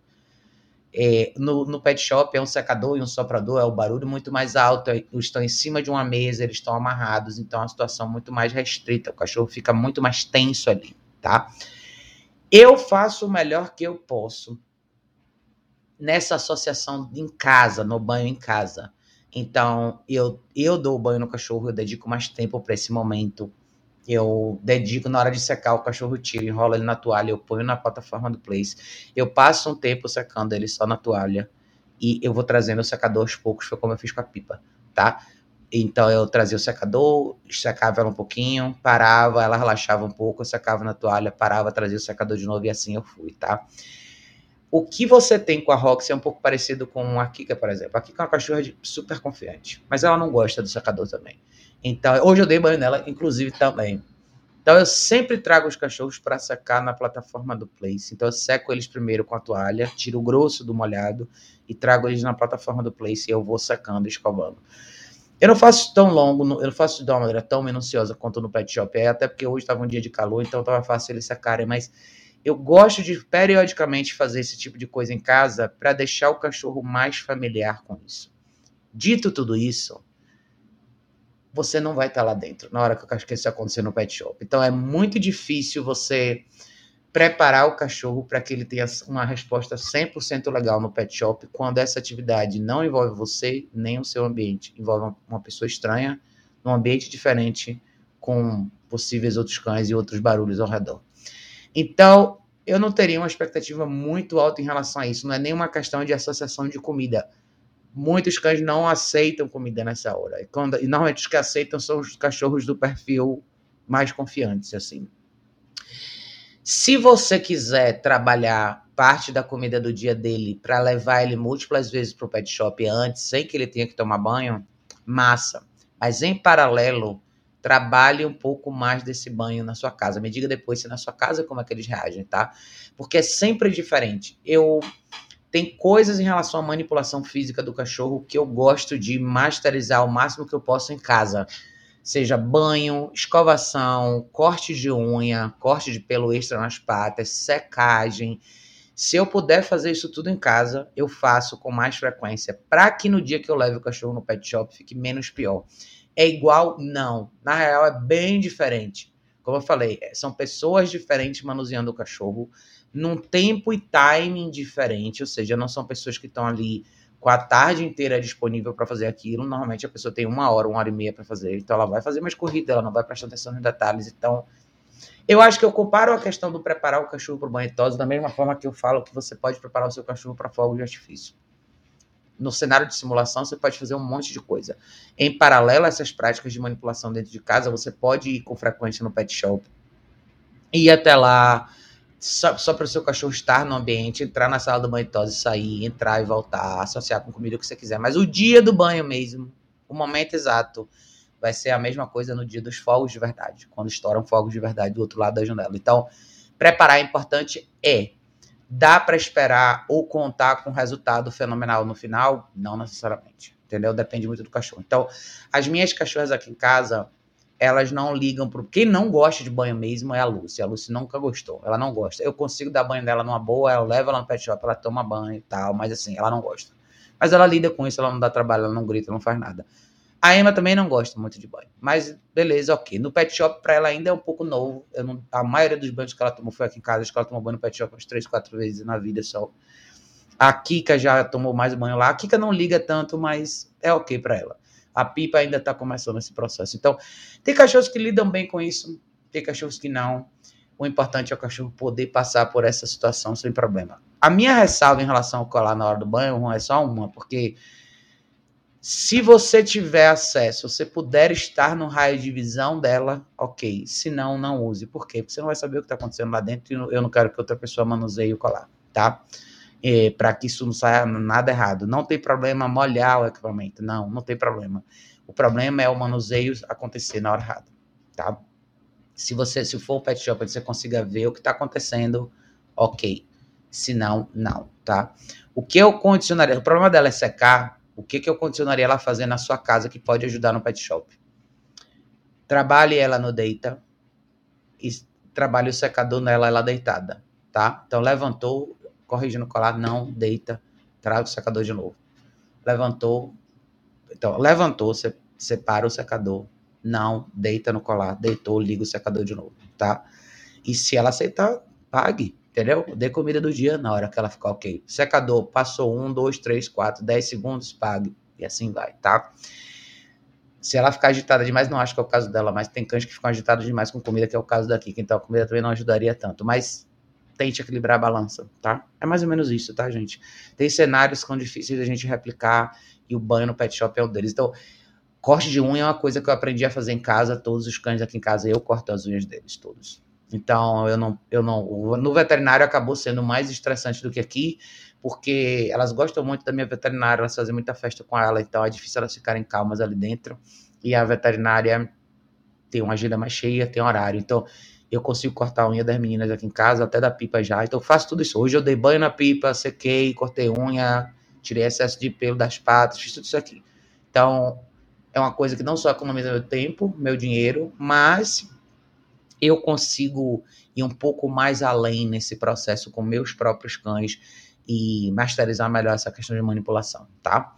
É, no, no, pet shop é um secador e um soprador, é o barulho muito mais alto, eles estão em cima de uma mesa, eles estão amarrados, então é uma situação muito mais restrita, o cachorro fica muito mais tenso ali, tá? Eu faço o melhor que eu posso nessa associação em casa, no banho em casa. Então, eu, eu dou o banho no cachorro, eu dedico mais tempo para esse momento. Eu dedico na hora de secar o cachorro, tiro, enrolo ele na toalha, eu ponho na plataforma do Place. Eu passo um tempo secando ele só na toalha e eu vou trazendo o secador aos poucos, foi como eu fiz com a pipa, tá? Então eu trazia o secador, secava ela um pouquinho, parava, ela relaxava um pouco, eu secava na toalha, parava, trazia o secador de novo e assim eu fui, tá? O que você tem com a Roxy é um pouco parecido com a Kika, por exemplo. A Kika é uma cachorra super confiante, mas ela não gosta do secador também. Então, hoje eu dei banho nela, inclusive também. Então, eu sempre trago os cachorros para secar na plataforma do Place. Então, eu seco eles primeiro com a toalha, tiro o grosso do molhado e trago eles na plataforma do Place e eu vou secando escovando. Eu não faço tão longo, eu não faço de uma maneira tão minuciosa quanto no pet shop, é até porque hoje estava um dia de calor, então estava fácil eles secarem, mas eu gosto de periodicamente fazer esse tipo de coisa em casa para deixar o cachorro mais familiar com isso. Dito tudo isso, você não vai estar lá dentro na hora que isso acontecer no pet shop. Então é muito difícil você preparar o cachorro para que ele tenha uma resposta 100% legal no pet shop quando essa atividade não envolve você nem o seu ambiente, envolve uma pessoa estranha, num ambiente diferente, com possíveis outros cães e outros barulhos ao redor. Então, eu não teria uma expectativa muito alta em relação a isso. Não é nenhuma questão de associação de comida muitos cães não aceitam comida nessa hora. E, quando, e normalmente os que aceitam são os cachorros do perfil mais confiantes, assim. Se você quiser trabalhar parte da comida do dia dele para levar ele múltiplas vezes para o pet shop antes, sem que ele tenha que tomar banho, massa. Mas em paralelo, trabalhe um pouco mais desse banho na sua casa. Me diga depois se na sua casa como é que eles reagem, tá? Porque é sempre diferente. Eu tem coisas em relação à manipulação física do cachorro que eu gosto de masterizar o máximo que eu posso em casa. Seja banho, escovação, corte de unha, corte de pelo extra nas patas, secagem. Se eu puder fazer isso tudo em casa, eu faço com mais frequência, para que no dia que eu leve o cachorro no pet shop fique menos pior. É igual? Não. Na real, é bem diferente. Como eu falei, são pessoas diferentes manuseando o cachorro num tempo e timing diferente, ou seja, não são pessoas que estão ali com a tarde inteira disponível para fazer aquilo. Normalmente a pessoa tem uma hora, uma hora e meia para fazer, então ela vai fazer mais corrida, ela não vai prestar atenção nos detalhes. Então, eu acho que eu comparo a questão do preparar o cachorro para o banho da mesma forma que eu falo que você pode preparar o seu cachorro para fogo de artifício. No cenário de simulação, você pode fazer um monte de coisa. Em paralelo a essas práticas de manipulação dentro de casa, você pode ir com frequência no pet shop, ir até lá, só, só para o seu cachorro estar no ambiente, entrar na sala do banho e tosse, sair, entrar e voltar, associar com comida o que você quiser. Mas o dia do banho mesmo, o momento exato, vai ser a mesma coisa no dia dos fogos de verdade, quando estouram fogos de verdade do outro lado da janela. Então, preparar é importante é. Dá para esperar ou contar com resultado fenomenal no final? Não necessariamente, entendeu? Depende muito do cachorro. Então, as minhas cachorras aqui em casa, elas não ligam pro. Quem não gosta de banho mesmo é a Lucy. A Lucy nunca gostou. Ela não gosta. Eu consigo dar banho dela numa boa, eu levo ela no pet shop, ela toma banho e tal, mas assim, ela não gosta. Mas ela lida com isso, ela não dá trabalho, ela não grita, não faz nada. A Emma também não gosta muito de banho. Mas beleza, ok. No pet shop, pra ela ainda é um pouco novo. Não, a maioria dos banhos que ela tomou foi aqui em casa. Acho que ela tomou banho no pet shop umas três, quatro vezes na vida só. A Kika já tomou mais banho lá. A Kika não liga tanto, mas é ok para ela. A pipa ainda está começando esse processo. Então, tem cachorros que lidam bem com isso, tem cachorros que não. O importante é o cachorro poder passar por essa situação sem problema. A minha ressalva em relação ao colar na hora do banho é só uma, porque se você tiver acesso, você puder estar no raio de visão dela, ok. Se não, não use. Por quê? Porque você não vai saber o que está acontecendo lá dentro e eu não quero que outra pessoa manuseie o colar, tá? É, para que isso não saia nada errado. Não tem problema molhar o equipamento, não, não tem problema. O problema é o manuseio acontecer na hora errada, tá? Se você, se for o pet shop, você consiga ver o que está acontecendo, ok. Se não, não, tá? O que eu condicionaria, o problema dela é secar, O que, que eu condicionaria ela a fazer na sua casa que pode ajudar no pet shop? Trabalhe ela no deita e trabalhe o secador nela, ela deitada, tá? Então, levantou, corrigindo o colar, não, deita, traga o secador de novo. Levantou, então, levantou, você separa o secador, não, deita no colar, deitou, liga o secador de novo, tá? E se ela aceitar, pague, entendeu? Dê comida do dia na hora que ela ficar ok. Secador, passou um, dois, três, quatro, dez segundos, pague. E assim vai, tá? Se ela ficar agitada demais, não acho que é o caso dela, mas tem cães que ficam agitados demais com comida, que é o caso daqui. Então a comida também não ajudaria tanto. Mas tente equilibrar a balança, tá? É mais ou menos isso, tá, gente? Tem cenários que são difíceis da gente replicar e o banho no pet shop é um deles. Então, corte de unha é uma coisa que eu aprendi a fazer em casa. Todos os cães aqui em casa, eu corto as unhas deles, todos. Então, eu não, eu não. No veterinário acabou sendo mais estressante do que aqui, porque elas gostam muito da minha veterinária, elas fazem muita festa com ela, então é difícil elas ficarem calmas ali dentro. E a veterinária tem uma agenda mais cheia, tem horário. Então, eu consigo cortar a unha das meninas aqui em casa, até da pipa já. Então, eu faço tudo isso. Hoje eu dei banho na pipa, sequei, cortei unha, tirei excesso de pelo das patas, fiz tudo isso aqui. Então, é uma coisa que não só economiza meu tempo, meu dinheiro, mas eu consigo ir um pouco mais além nesse processo com meus próprios cães e masterizar melhor essa questão de manipulação, tá?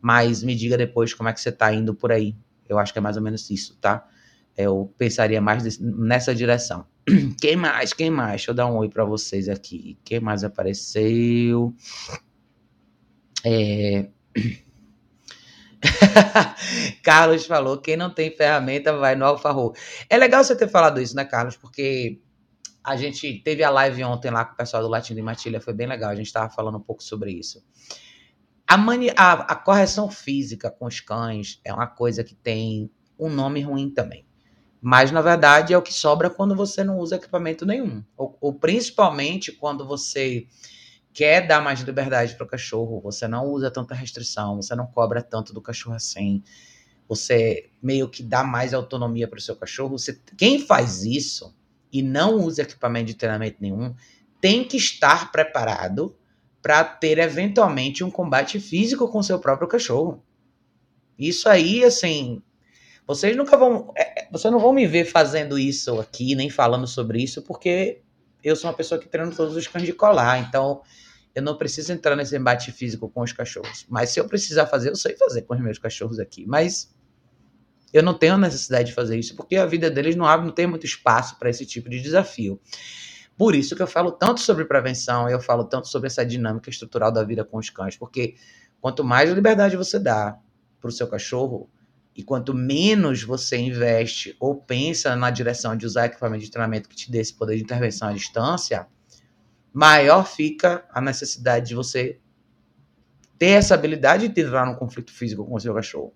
Mas me diga depois como é que você tá indo por aí. Eu acho que é mais ou menos isso, tá? Eu pensaria mais nessa direção. [clears throat] Quem mais? Quem mais? Deixa eu dar um oi para vocês aqui. Quem mais apareceu? É... [clears throat] Carlos falou: quem não tem ferramenta vai no Alfarro. É legal você ter falado isso, né, Carlos? Porque a gente teve a live ontem lá com o pessoal do Latino e Matilha, foi bem legal. A gente estava falando um pouco sobre isso. A, mani a, a, correção física com os cães é uma coisa que tem um nome ruim também. Mas, na verdade, é o que sobra quando você não usa equipamento nenhum. Ou, ou principalmente quando você quer dar mais liberdade para o cachorro, você não usa tanta restrição, você não cobra tanto do cachorro assim, você meio que dá mais autonomia para o seu cachorro. Você, quem faz isso e não usa equipamento de treinamento nenhum tem que estar preparado para ter eventualmente um combate físico com seu próprio cachorro. Isso aí, assim, vocês nunca vão, é, é, vocês não vão me ver fazendo isso aqui nem falando sobre isso, porque eu sou uma pessoa que treina todos os cães de colar, então eu não preciso entrar nesse embate físico com os cachorros. Mas se eu precisar fazer, eu sei fazer com os meus cachorros aqui. Mas eu não tenho necessidade de fazer isso, porque a vida deles não abre, não tem muito espaço para esse tipo de desafio. Por isso que eu falo tanto sobre prevenção, eu falo tanto sobre essa dinâmica estrutural da vida com os cães, porque quanto mais liberdade você dá para o seu cachorro, e quanto menos você investe ou pensa na direção de usar equipamento de treinamento que te dê esse poder de intervenção à distância, maior fica a necessidade de você ter essa habilidade de entrar num conflito físico com o seu cachorro.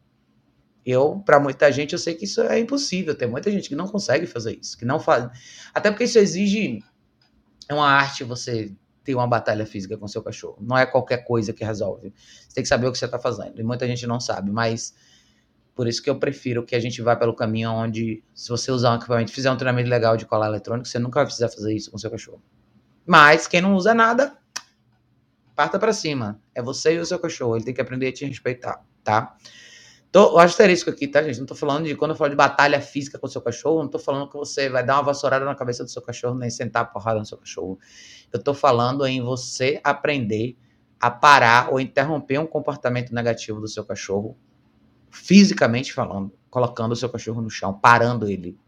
Eu, para muita gente, eu sei que isso é impossível. Tem muita gente que não consegue fazer isso, que não faz. Até porque isso exige é uma arte você ter uma batalha física com seu cachorro. Não é qualquer coisa que resolve. Você tem que saber o que você está fazendo. E muita gente não sabe, mas por isso que eu prefiro que a gente vá pelo caminho onde, se você usar um equipamento, fizer um treinamento legal de colar eletrônico, você nunca vai precisar fazer isso com seu cachorro. Mas quem não usa nada, parta para cima. É você e o seu cachorro. Ele tem que aprender a te respeitar, tá? Tô, o asterisco aqui, tá, gente? Não tô falando de quando eu falo de batalha física com o seu cachorro, não tô falando que você vai dar uma vassourada na cabeça do seu cachorro, nem sentar a porrada no seu cachorro. Eu tô falando em você aprender a parar ou interromper um comportamento negativo do seu cachorro, fisicamente falando, colocando o seu cachorro no chão, parando ele,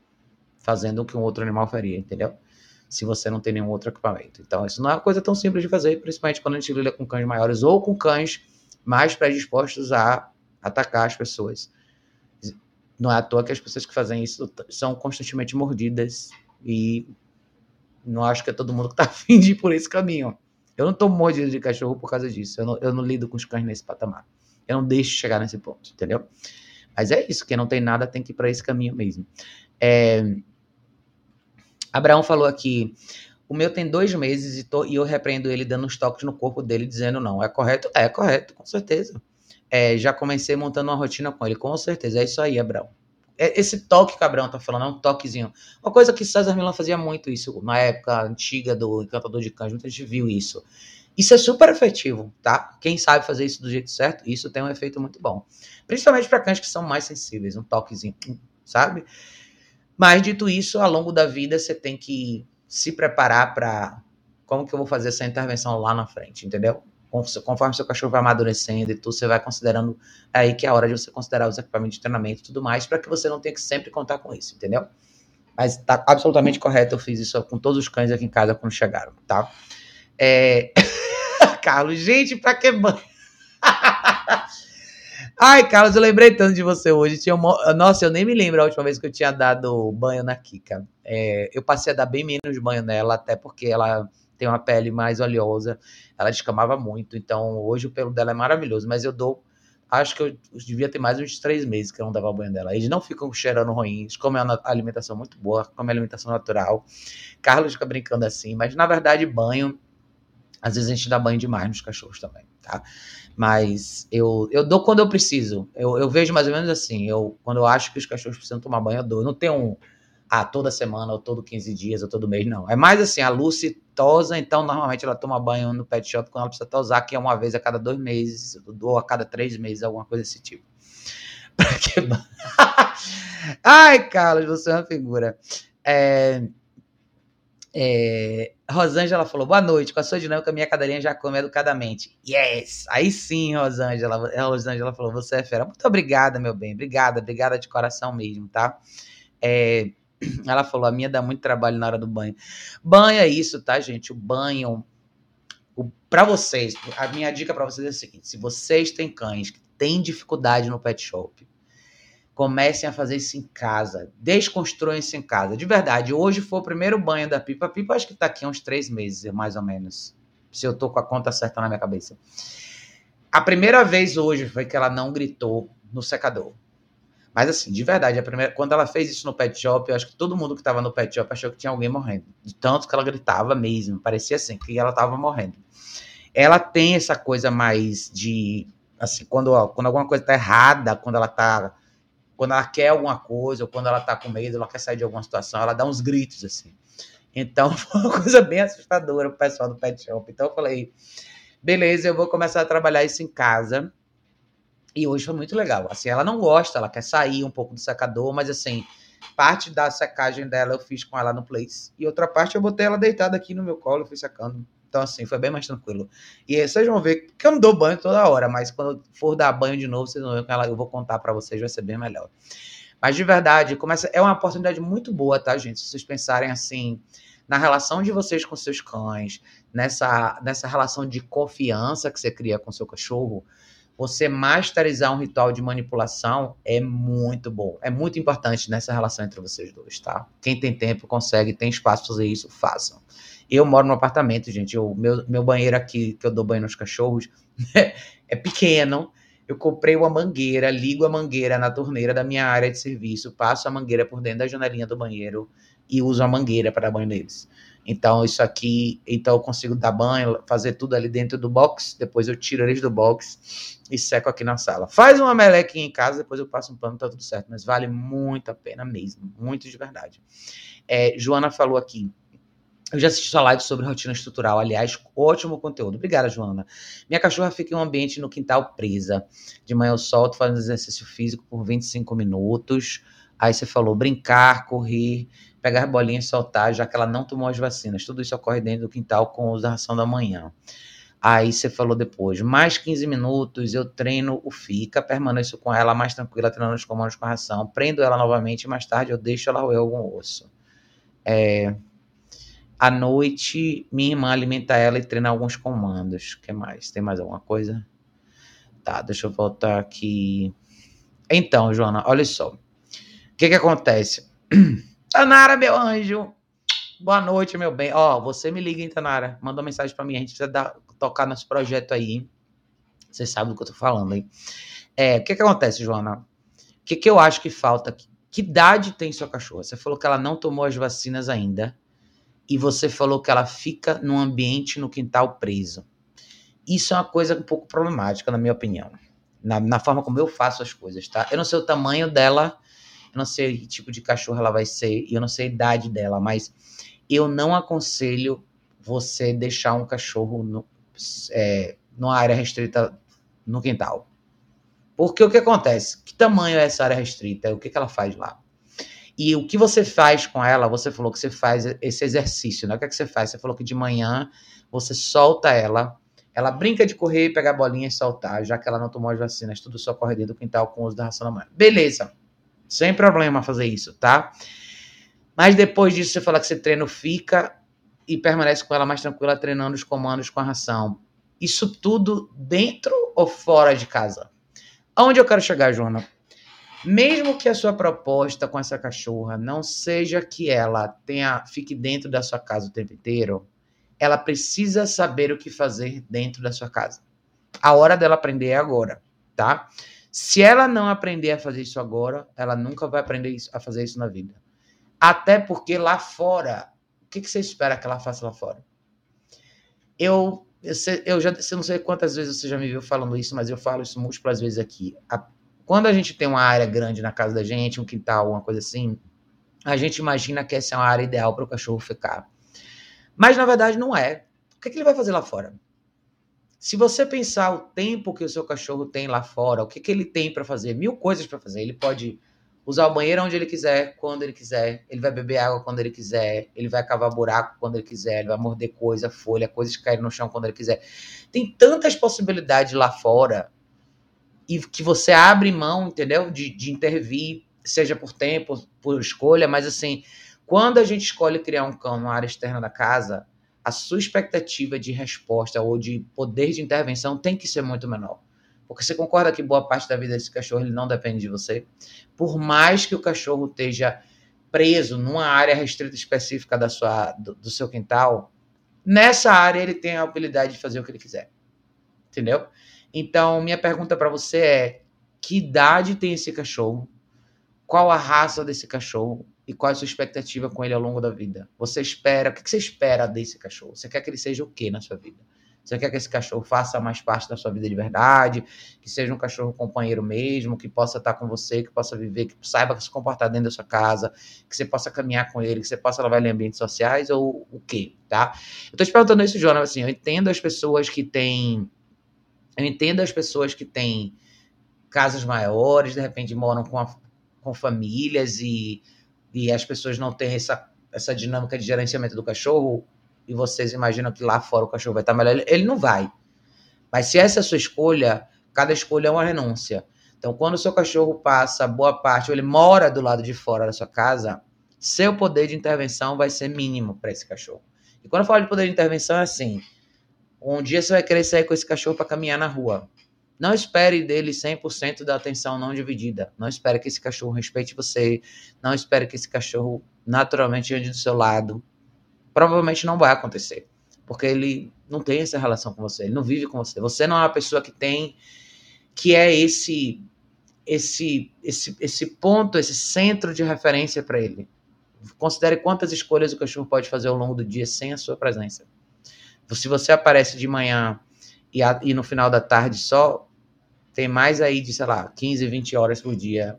fazendo o que um outro animal faria, entendeu? se você não tem nenhum outro equipamento. Então, isso não é uma coisa tão simples de fazer, principalmente quando a gente lida com cães maiores ou com cães mais predispostos a atacar as pessoas. Não é à toa que as pessoas que fazem isso são constantemente mordidas e não acho que é todo mundo que está [laughs] afim de ir por esse caminho. Eu não estou mordido de cachorro por causa disso. Eu não, eu não lido com os cães nesse patamar. Eu não deixo chegar nesse ponto, entendeu? Mas é isso, quem não tem nada tem que ir para esse caminho mesmo. É, Abraão falou aqui: o meu tem dois meses e, tô, e eu repreendo ele dando uns toques no corpo dele, dizendo não. É correto? É correto, com certeza. É, já comecei montando uma rotina com ele, com certeza. É isso aí, Abraão. É, esse toque que o Abraão tá falando é um toquezinho. Uma coisa que César Milan fazia muito isso na época antiga do Encantador de Cães, muita gente viu isso. Isso é super efetivo, tá? Quem sabe fazer isso do jeito certo, isso tem um efeito muito bom. Principalmente para cães que são mais sensíveis, um toquezinho, sabe? Mas dito isso, ao longo da vida você tem que se preparar para como que eu vou fazer essa intervenção lá na frente, entendeu? Conforme seu cachorro vai amadurecendo e tudo, você vai considerando aí que é a hora de você considerar os equipamentos de treinamento e tudo mais, para que você não tenha que sempre contar com isso, entendeu? Mas tá absolutamente correto, eu fiz isso com todos os cães aqui em casa quando chegaram, tá? É... Carlos, gente, pra que banho? [laughs] Ai, Carlos, eu lembrei tanto de você hoje. Tinha uma... Nossa, eu nem me lembro a última vez que eu tinha dado banho na Kika. É... Eu passei a dar bem menos banho nela, até porque ela tem uma pele mais oleosa, ela descamava muito, então hoje o pelo dela é maravilhoso, mas eu dou, acho que eu devia ter mais uns três meses que eu não dava banho dela. Eles não ficam cheirando ruim, eles comem uma alimentação muito boa, comem alimentação natural. Carlos fica brincando assim, mas na verdade banho, às vezes a gente dá banho demais nos cachorros também, tá? Mas eu, eu dou quando eu preciso. Eu, eu vejo mais ou menos assim. Eu, quando eu acho que os cachorros precisam tomar banho, eu dou. Eu não tenho um, ah, toda semana, ou todo 15 dias, ou todo mês, não. É mais assim, a Lucy tosa, então normalmente ela toma banho no pet shop quando ela precisa tosar, que é uma vez a cada dois meses, ou a cada três meses, alguma coisa desse tipo. [laughs] Pra que... [laughs] Ai, Carlos, você é uma figura. É... É... Rosângela falou, boa noite, com a sua dinâmica, minha cadelinha já come educadamente. Yes! Aí sim, Rosângela. Rosângela falou, você é fera. Muito obrigada, meu bem. Obrigada, obrigada de coração mesmo, tá? É... [clears throat] Ela falou: a minha dá muito trabalho na hora do banho. Banho é isso, tá, gente? O banho. O, para vocês, a minha dica para vocês é a seguinte: se vocês têm cães que têm dificuldade no pet shop, comecem a fazer isso em casa. Desconstruam isso em casa. De verdade, hoje foi o primeiro banho da Pipa. A Pipa acho que tá aqui há uns três meses, mais ou menos. Se eu tô com a conta certa na minha cabeça. A primeira vez hoje foi que ela não gritou no secador. Mas assim, de verdade, a primeira, quando ela fez isso no pet shop, eu acho que todo mundo que estava no pet shop achou que tinha alguém morrendo. De tanto que ela gritava mesmo, parecia assim, que ela estava morrendo. Ela tem essa coisa mais de assim, quando, quando alguma coisa está errada, quando ela tá quando ela quer alguma coisa, ou quando ela tá com medo, ela quer sair de alguma situação, ela dá uns gritos assim. Então [laughs] foi uma coisa bem assustadora o pessoal do pet shop. Então eu falei, beleza, eu vou começar a trabalhar isso em casa e hoje foi muito legal. Assim, ela não gosta, ela quer sair um pouco do secador, mas assim, parte da secagem dela eu fiz com ela no place. E outra parte eu botei ela deitada aqui no meu colo, fui secando. Então, assim, foi bem mais tranquilo. E vocês vão ver que eu não dou banho toda hora, mas quando for dar banho de novo, vocês vão ver que eu vou contar para vocês, vai ser bem melhor. Mas de verdade, começa, é uma oportunidade muito boa, tá, gente? Se vocês pensarem assim, na relação de vocês com seus cães, nessa, nessa relação de confiança que você cria com seu cachorro, você masterizar um ritual de manipulação é muito bom. É muito importante nessa relação entre vocês dois, tá? Quem tem tempo, consegue, tem espaço fazer isso, façam. Eu moro no apartamento, gente. O meu, meu banheiro aqui, que eu dou banho nos cachorros, [laughs] é pequeno. Eu comprei uma mangueira, ligo a mangueira na torneira da minha área de serviço, passo a mangueira por dentro da janelinha do banheiro e uso a mangueira para dar banho neles. Então, isso aqui, então eu consigo dar banho, fazer tudo ali dentro do box, depois eu tiro eles do box e seco aqui na sala. Faz uma melequinha em casa, depois eu passo um pano, tá tudo certo. Mas vale muito a pena mesmo, muito de verdade. É, Joana falou aqui, eu já assisti sua live sobre rotina estrutural, aliás, ótimo conteúdo. Obrigada, Joana. Minha cachorra fica em um ambiente no quintal presa. De manhã eu solto, fazendo exercício físico por 25 minutos. Aí você falou brincar, correr, pegar bolinhas e soltar, já que ela não tomou as vacinas. Tudo isso ocorre dentro do quintal com a ração da manhã. Aí você falou depois, mais 15 minutos eu treino o FICA, permaneço com ela mais tranquila, treinando os comandos com a ração, prendo ela novamente e mais tarde eu deixo ela roer algum osso. É, à noite, minha irmã alimenta ela e treina alguns comandos. O que mais? Tem mais alguma coisa? Tá, deixa eu voltar aqui. Então, Joana, olha só. O que que acontece? [clears throat] Tanara, meu anjo. Boa noite, meu bem. Ó, oh, você me liga, hein, Tanara? Manda uma mensagem para mim. A gente precisa dar, tocar nosso projeto aí. Você sabe do que eu tô falando, hein? É, o que que acontece, Joana? O que que eu acho que falta? Que idade tem sua cachorra? Você falou que ela não tomou as vacinas ainda. E você falou que ela fica num ambiente no quintal preso. Isso é uma coisa um pouco problemática, na minha opinião. Na, na forma como eu faço as coisas, tá? Eu não sei o tamanho dela eu não sei que tipo de cachorro ela vai ser, e eu não sei a idade dela, mas eu não aconselho você deixar um cachorro no, é, numa área restrita no quintal. Porque o que acontece? Que tamanho é essa área restrita? O que, que ela faz lá? E o que você faz com ela? Você falou que você faz esse exercício, né? O que, é que você faz? Você falou que de manhã você solta ela, ela brinca de correr, pegar a bolinha e soltar, já que ela não tomou as vacinas, tudo só corre dentro do quintal com o uso da ração da manhã. Beleza, sem problema fazer isso, tá? Mas depois disso você fala que você treino fica e permanece com ela mais tranquila, treinando os comandos com a ração. Isso tudo dentro ou fora de casa? Aonde eu quero chegar, Joana? Mesmo que a sua proposta com essa cachorra não seja que ela tenha fique dentro da sua casa o tempo inteiro, ela precisa saber o que fazer dentro da sua casa. A hora dela aprender é agora, tá? Se ela não aprender a fazer isso agora, ela nunca vai aprender a fazer isso na vida. Até porque lá fora, o que, que você espera que ela faça lá fora? Eu, eu, eu já eu não sei quantas vezes você já me viu falando isso, mas eu falo isso múltiplas vezes aqui. A, quando a gente tem uma área grande na casa da gente, um quintal, uma coisa assim, a gente imagina que essa é uma área ideal para o cachorro ficar. Mas na verdade não é. O que, é que ele vai fazer lá fora? Se você pensar o tempo que o seu cachorro tem lá fora, o que, que ele tem para fazer, mil coisas para fazer. Ele pode usar o banheiro onde ele quiser, quando ele quiser. Ele vai beber água quando ele quiser. Ele vai cavar buraco quando ele quiser. Ele vai morder coisa, folha, coisas que caem no chão quando ele quiser. Tem tantas possibilidades lá fora e que você abre mão, entendeu? De, de intervir, seja por tempo, por escolha, mas assim, quando a gente escolhe criar um cão numa área externa da casa, a sua expectativa de resposta ou de poder de intervenção tem que ser muito menor. Porque você concorda que boa parte da vida desse cachorro ele não depende de você? Por mais que o cachorro esteja preso numa área restrita específica da sua, do, do seu quintal, nessa área ele tem a habilidade de fazer o que ele quiser. Entendeu? Então, minha pergunta para você é: que idade tem esse cachorro? Qual a raça desse cachorro? e qual é a sua expectativa com ele ao longo da vida. Você espera, o que você espera desse cachorro? Você quer que ele seja o que na sua vida? Você quer que esse cachorro faça mais parte da sua vida de verdade, que seja um cachorro companheiro mesmo, que possa estar com você, que possa viver, que saiba se comportar dentro da sua casa, que você possa caminhar com ele, que você possa levar ele em ambientes sociais ou o quê, tá? Eu tô te perguntando isso, Jonas, assim, eu entendo as pessoas que têm eu entendo as pessoas que têm casas maiores, de repente moram com, a, com famílias e e as pessoas não têm essa, essa dinâmica de gerenciamento do cachorro, e vocês imaginam que lá fora o cachorro vai estar melhor, ele não vai. Mas se essa é a sua escolha, cada escolha é uma renúncia. Então, quando o seu cachorro passa boa parte, ou ele mora do lado de fora da sua casa, seu poder de intervenção vai ser mínimo para esse cachorro. E quando eu falo de poder de intervenção, é assim: um dia você vai querer sair com esse cachorro para caminhar na rua. Não espere dele 100% da atenção não dividida. Não espere que esse cachorro respeite você. Não espere que esse cachorro naturalmente ande do seu lado. Provavelmente não vai acontecer. Porque ele não tem essa relação com você. Ele não vive com você. Você não é uma pessoa que tem. que é esse. Esse, esse, esse ponto, esse centro de referência para ele. Considere quantas escolhas o cachorro pode fazer ao longo do dia sem a sua presença. Se você aparece de manhã e, a, e no final da tarde só tem mais aí de, sei lá, 15, 20 horas por dia.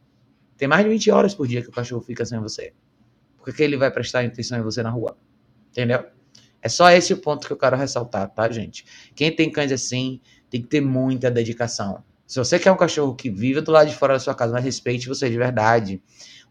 Tem mais de 20 horas por dia que o cachorro fica sem você. Por que ele vai prestar atenção em você na rua? Entendeu? É só esse o ponto que eu quero ressaltar, tá, gente? Quem tem cães assim tem que ter muita dedicação. Se você quer um cachorro que viva do lado de fora da sua casa, mas respeite você de verdade,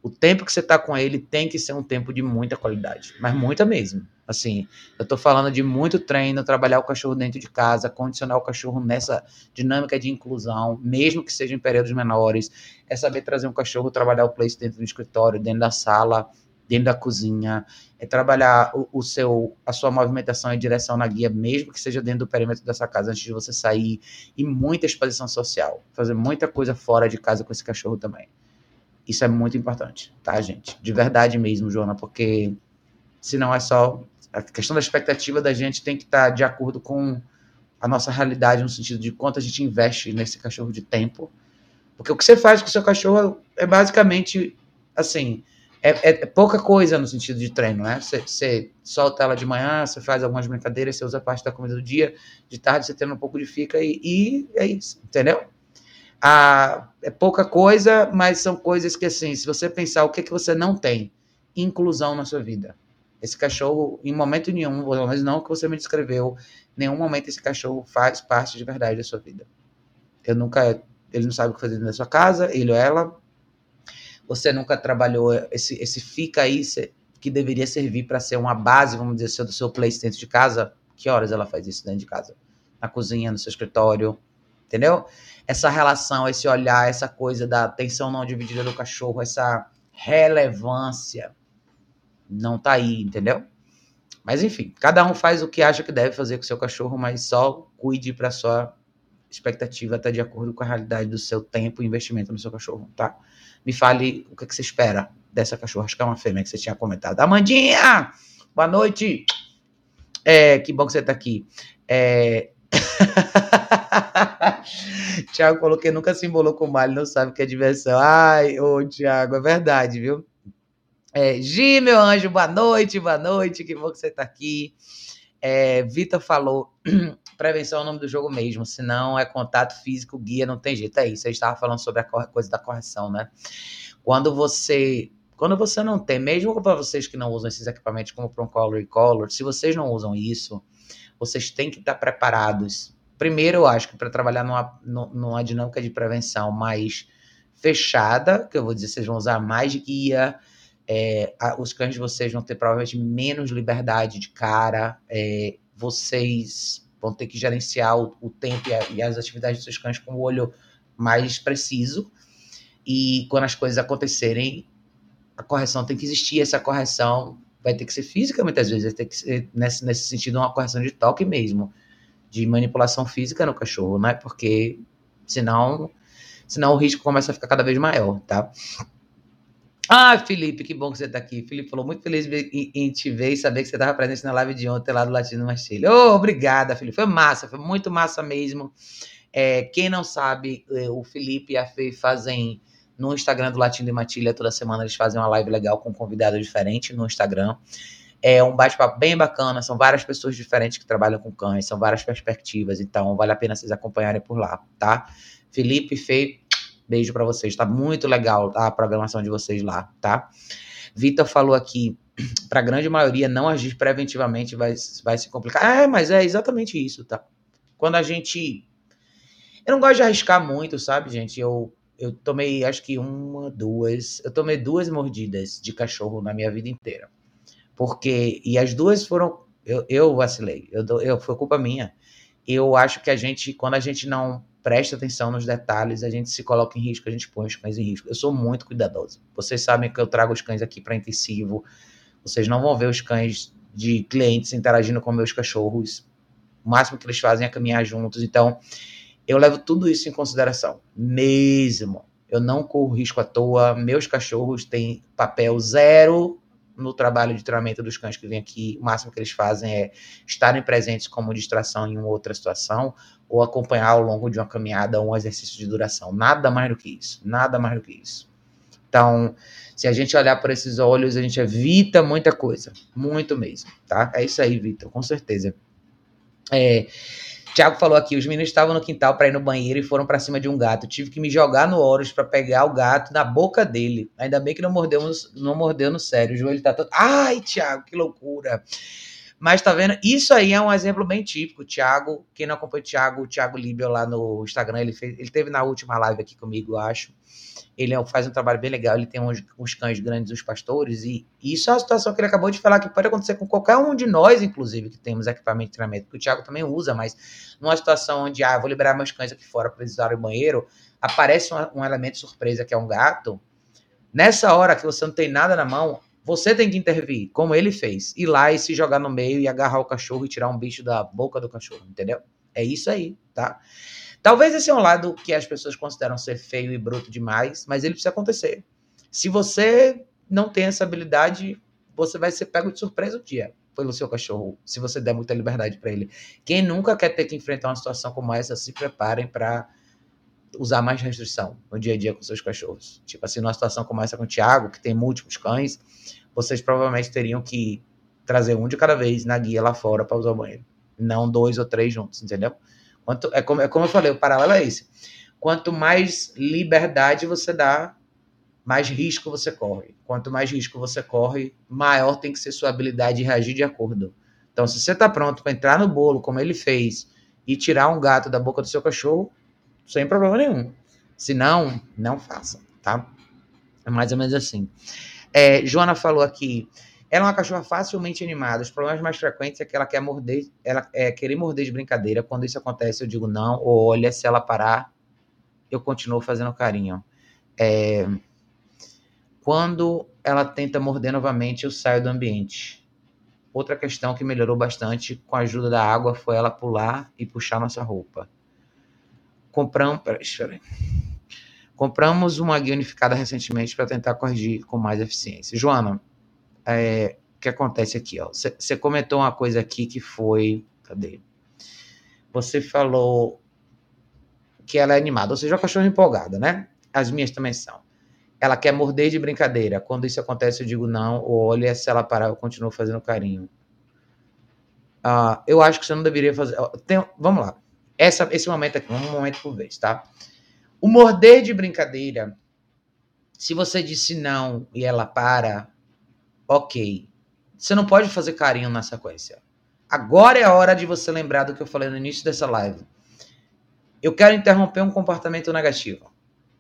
o tempo que você tá com ele tem que ser um tempo de muita qualidade, mas muita mesmo. Assim, eu tô falando de muito treino, trabalhar o cachorro dentro de casa, condicionar o cachorro nessa dinâmica de inclusão, mesmo que seja em períodos menores. É saber trazer um cachorro, trabalhar o place dentro do escritório, dentro da sala, dentro da cozinha, é trabalhar o, o, seu, a sua movimentação e direção na guia, mesmo que seja dentro do perímetro dessa casa, antes de você sair, e muita exposição social, fazer muita coisa fora de casa com esse cachorro também. Isso é muito importante, tá, gente? De verdade mesmo, Joana, porque senão é só a questão da expectativa da gente tem que estar tá de acordo com a nossa realidade, no sentido de quanto a gente investe nesse cachorro de tempo. Porque o que você faz com o seu cachorro é basicamente, assim, é, é, é pouca coisa no sentido de treino, né? Você, você, solta ela de manhã, você faz algumas brincadeiras, você usa parte da comida do dia, de tarde você treina um pouco de fica e, e é isso, entendeu? Ah, é pouca coisa, mas são coisas que, assim, se você pensar o que, que você não tem, inclusão na sua vida Esse cachorro, em momento nenhum, pelo menos não que você me descreveu, nenhum momento esse cachorro faz parte de verdade da sua vida. Eu nunca, ele não sabe o que fazer na sua casa, ele ou ela. Você nunca trabalhou esse, esse fica aí que deveria servir para ser uma base, vamos dizer, assim, do seu place dentro de casa. Que horas ela faz isso dentro de casa? Na cozinha, no seu escritório, entendeu? Essa relação, esse olhar, essa coisa da atenção não dividida do cachorro, essa relevância não tá aí, entendeu? Mas enfim, cada um faz o que acha que deve fazer com seu cachorro, mas só cuide para sua expectativa estar tá de acordo com a realidade do seu tempo e investimento no seu cachorro, tá? Me fale o que, que você espera dessa cachorra. Acho que é uma fêmea que você tinha comentado. Amandinha! Boa noite! É, que bom que você tá aqui. É... [laughs] [laughs] Tiago falou que nunca se embolou com mal, não sabe o que é diversão. Ai, ô Tiago, é verdade, viu? É, Gi, meu anjo, boa noite, boa noite, que bom que você está aqui. É, Vitor falou, [clears throat] prevenção é o nome do jogo mesmo, senão é contato físico, guia, não tem jeito. É isso, gente estava falando sobre a coisa da correção, né? Quando você quando você não tem, mesmo para vocês que não usam esses equipamentos como o Color e Color, se vocês não usam isso, vocês têm que estar preparados. Primeiro, eu acho que para trabalhar numa, numa dinâmica de prevenção mais fechada, que eu vou dizer, vocês vão usar mais guia, é, os cães de vocês vão ter provavelmente menos liberdade de cara, é, vocês vão ter que gerenciar o, o tempo e, a, e, as atividades dos seus cães com o olho mais preciso. E quando as coisas acontecerem, a correção tem que existir. Essa correção vai ter que ser física, muitas vezes, vai ter que ser, nesse, nesse sentido, uma correção de toque mesmo, de manipulação física no cachorro, né? Porque senão, senão o risco começa a ficar cada vez maior, tá? Ah, Felipe, que bom que você está aqui. Felipe falou, muito feliz em, te ver e saber que você estava presente na live de ontem lá do Latino Mastilha. Oh, obrigada, Felipe. Foi massa, foi muito massa mesmo. É, quem não sabe, é, o Felipe e a Fê fazem no Instagram do Latino e Matilha, toda semana eles fazem uma live legal com um convidado diferente no Instagram. É um bate-papo bem bacana, são várias pessoas diferentes que trabalham com cães, são várias perspectivas, então vale a pena vocês acompanharem por lá, tá? Felipe, Fê, Beijo para vocês. Tá muito legal a programação de vocês lá, tá? Vitor falou aqui, [clears throat] para a grande maioria, não agir preventivamente vai, vai se complicar. É, mas é exatamente isso, tá? Quando a gente. Eu não gosto de arriscar muito, sabe, gente? Eu, eu tomei, acho que uma, duas. Eu tomei duas mordidas de cachorro na minha vida inteira. Porque. E as duas foram. Eu, eu vacilei. Eu, eu, foi culpa minha. Eu acho que a gente, quando a gente não presta atenção nos detalhes, a gente se coloca em risco, a gente põe os cães em risco. Eu sou muito cuidadoso. Vocês sabem que eu trago os cães aqui para intensivo. Vocês não vão ver os cães de clientes interagindo com meus cachorros. O máximo que eles fazem é caminhar juntos. Então, eu levo tudo isso em consideração. Mesmo. Eu não corro risco à toa. Meus cachorros têm papel zero no trabalho de treinamento dos cães que vêm aqui, o máximo que eles fazem é estarem presentes como distração em uma outra situação ou acompanhar ao longo de uma caminhada um exercício de duração. Nada mais do que isso. Nada mais do que isso. Então, se a gente olhar por esses olhos, a gente evita muita coisa. Muito mesmo, tá? É isso aí, Vitor, com certeza. É, Tiago falou aqui, os meninos estavam no quintal para ir no banheiro e foram para cima de um gato. Tive que me jogar no Horus para pegar o gato na boca dele. Ainda bem que não mordeu, não mordeu no sério. O joelho tá todo. Ai, Tiago, que loucura. Mas tá vendo? Isso aí é um exemplo bem típico. O Thiago, quem não acompanha o Thiago, o Thiago Libio lá no Instagram, ele, fez, ele teve na última live aqui comigo, eu acho. Ele é faz um trabalho bem legal, ele tem uns, uns cães grandes, os pastores, e, e, isso é uma situação que ele acabou de falar que pode acontecer com qualquer um de nós, inclusive, que temos equipamento de treinamento, que o Thiago também usa, mas numa situação onde, ah, vou liberar meus cães aqui fora para eles usarem o banheiro, aparece um, um elemento surpresa que é um gato, nessa hora que você não tem nada na mão, você tem que intervir, como ele fez. Ir lá e se jogar no meio e agarrar o cachorro e tirar um bicho da boca do cachorro, entendeu? É isso aí, tá? Talvez esse é um lado que as pessoas consideram ser feio e bruto demais, mas ele precisa acontecer. Se você não tem essa habilidade, você vai ser pego de surpresa um dia pelo seu cachorro, se você der muita liberdade para ele. Quem nunca quer ter que enfrentar uma situação como essa, se preparem para usar mais restrição no dia a dia com seus cachorros. Tipo assim, numa situação como essa com o Thiago, que tem múltiplos cães, vocês provavelmente teriam que trazer um de cada vez na guia lá fora para usar o banheiro. Não dois ou três juntos, entendeu? Quanto, é, como, é como eu falei, o paralelo é esse. Quanto mais liberdade você dá, mais risco você corre. Quanto mais risco você corre, maior tem que ser sua habilidade de reagir de acordo. Então, se você está pronto para entrar no bolo, como ele fez, e tirar um gato da boca do seu cachorro, sem problema nenhum. Se não, não faça, tá? É mais ou menos assim. É, Joana falou aqui, ela é uma cachorra facilmente animada. Os problemas mais frequentes é que ela quer morder, ela é querer morder de brincadeira. Quando isso acontece, eu digo não, ou olha, se ela parar, eu continuo fazendo carinho. É, quando ela tenta morder novamente, eu saio do ambiente. Outra questão que melhorou bastante com a ajuda da água foi ela pular e puxar nossa roupa. Compramos, peraí, Compramos uma guia unificada recentemente para tentar corrigir com mais eficiência. Joana, é, que acontece aqui? Você comentou uma coisa aqui que foi. Cadê? Você falou que ela é animada, ou seja, uma cachorra empolgada, né? As minhas também são. Ela quer morder de brincadeira. Quando isso acontece, eu digo não, ou olha, se ela parar, eu continuo fazendo carinho. Uh, eu acho que você não deveria fazer. Tem, vamos lá. Essa, esse momento aqui, um momento por vez, tá? O morder de brincadeira, se você disse não e ela para, ok. Você não pode fazer carinho na sequência. Agora é a hora de você lembrar do que eu falei no início dessa live. Eu quero interromper um comportamento negativo.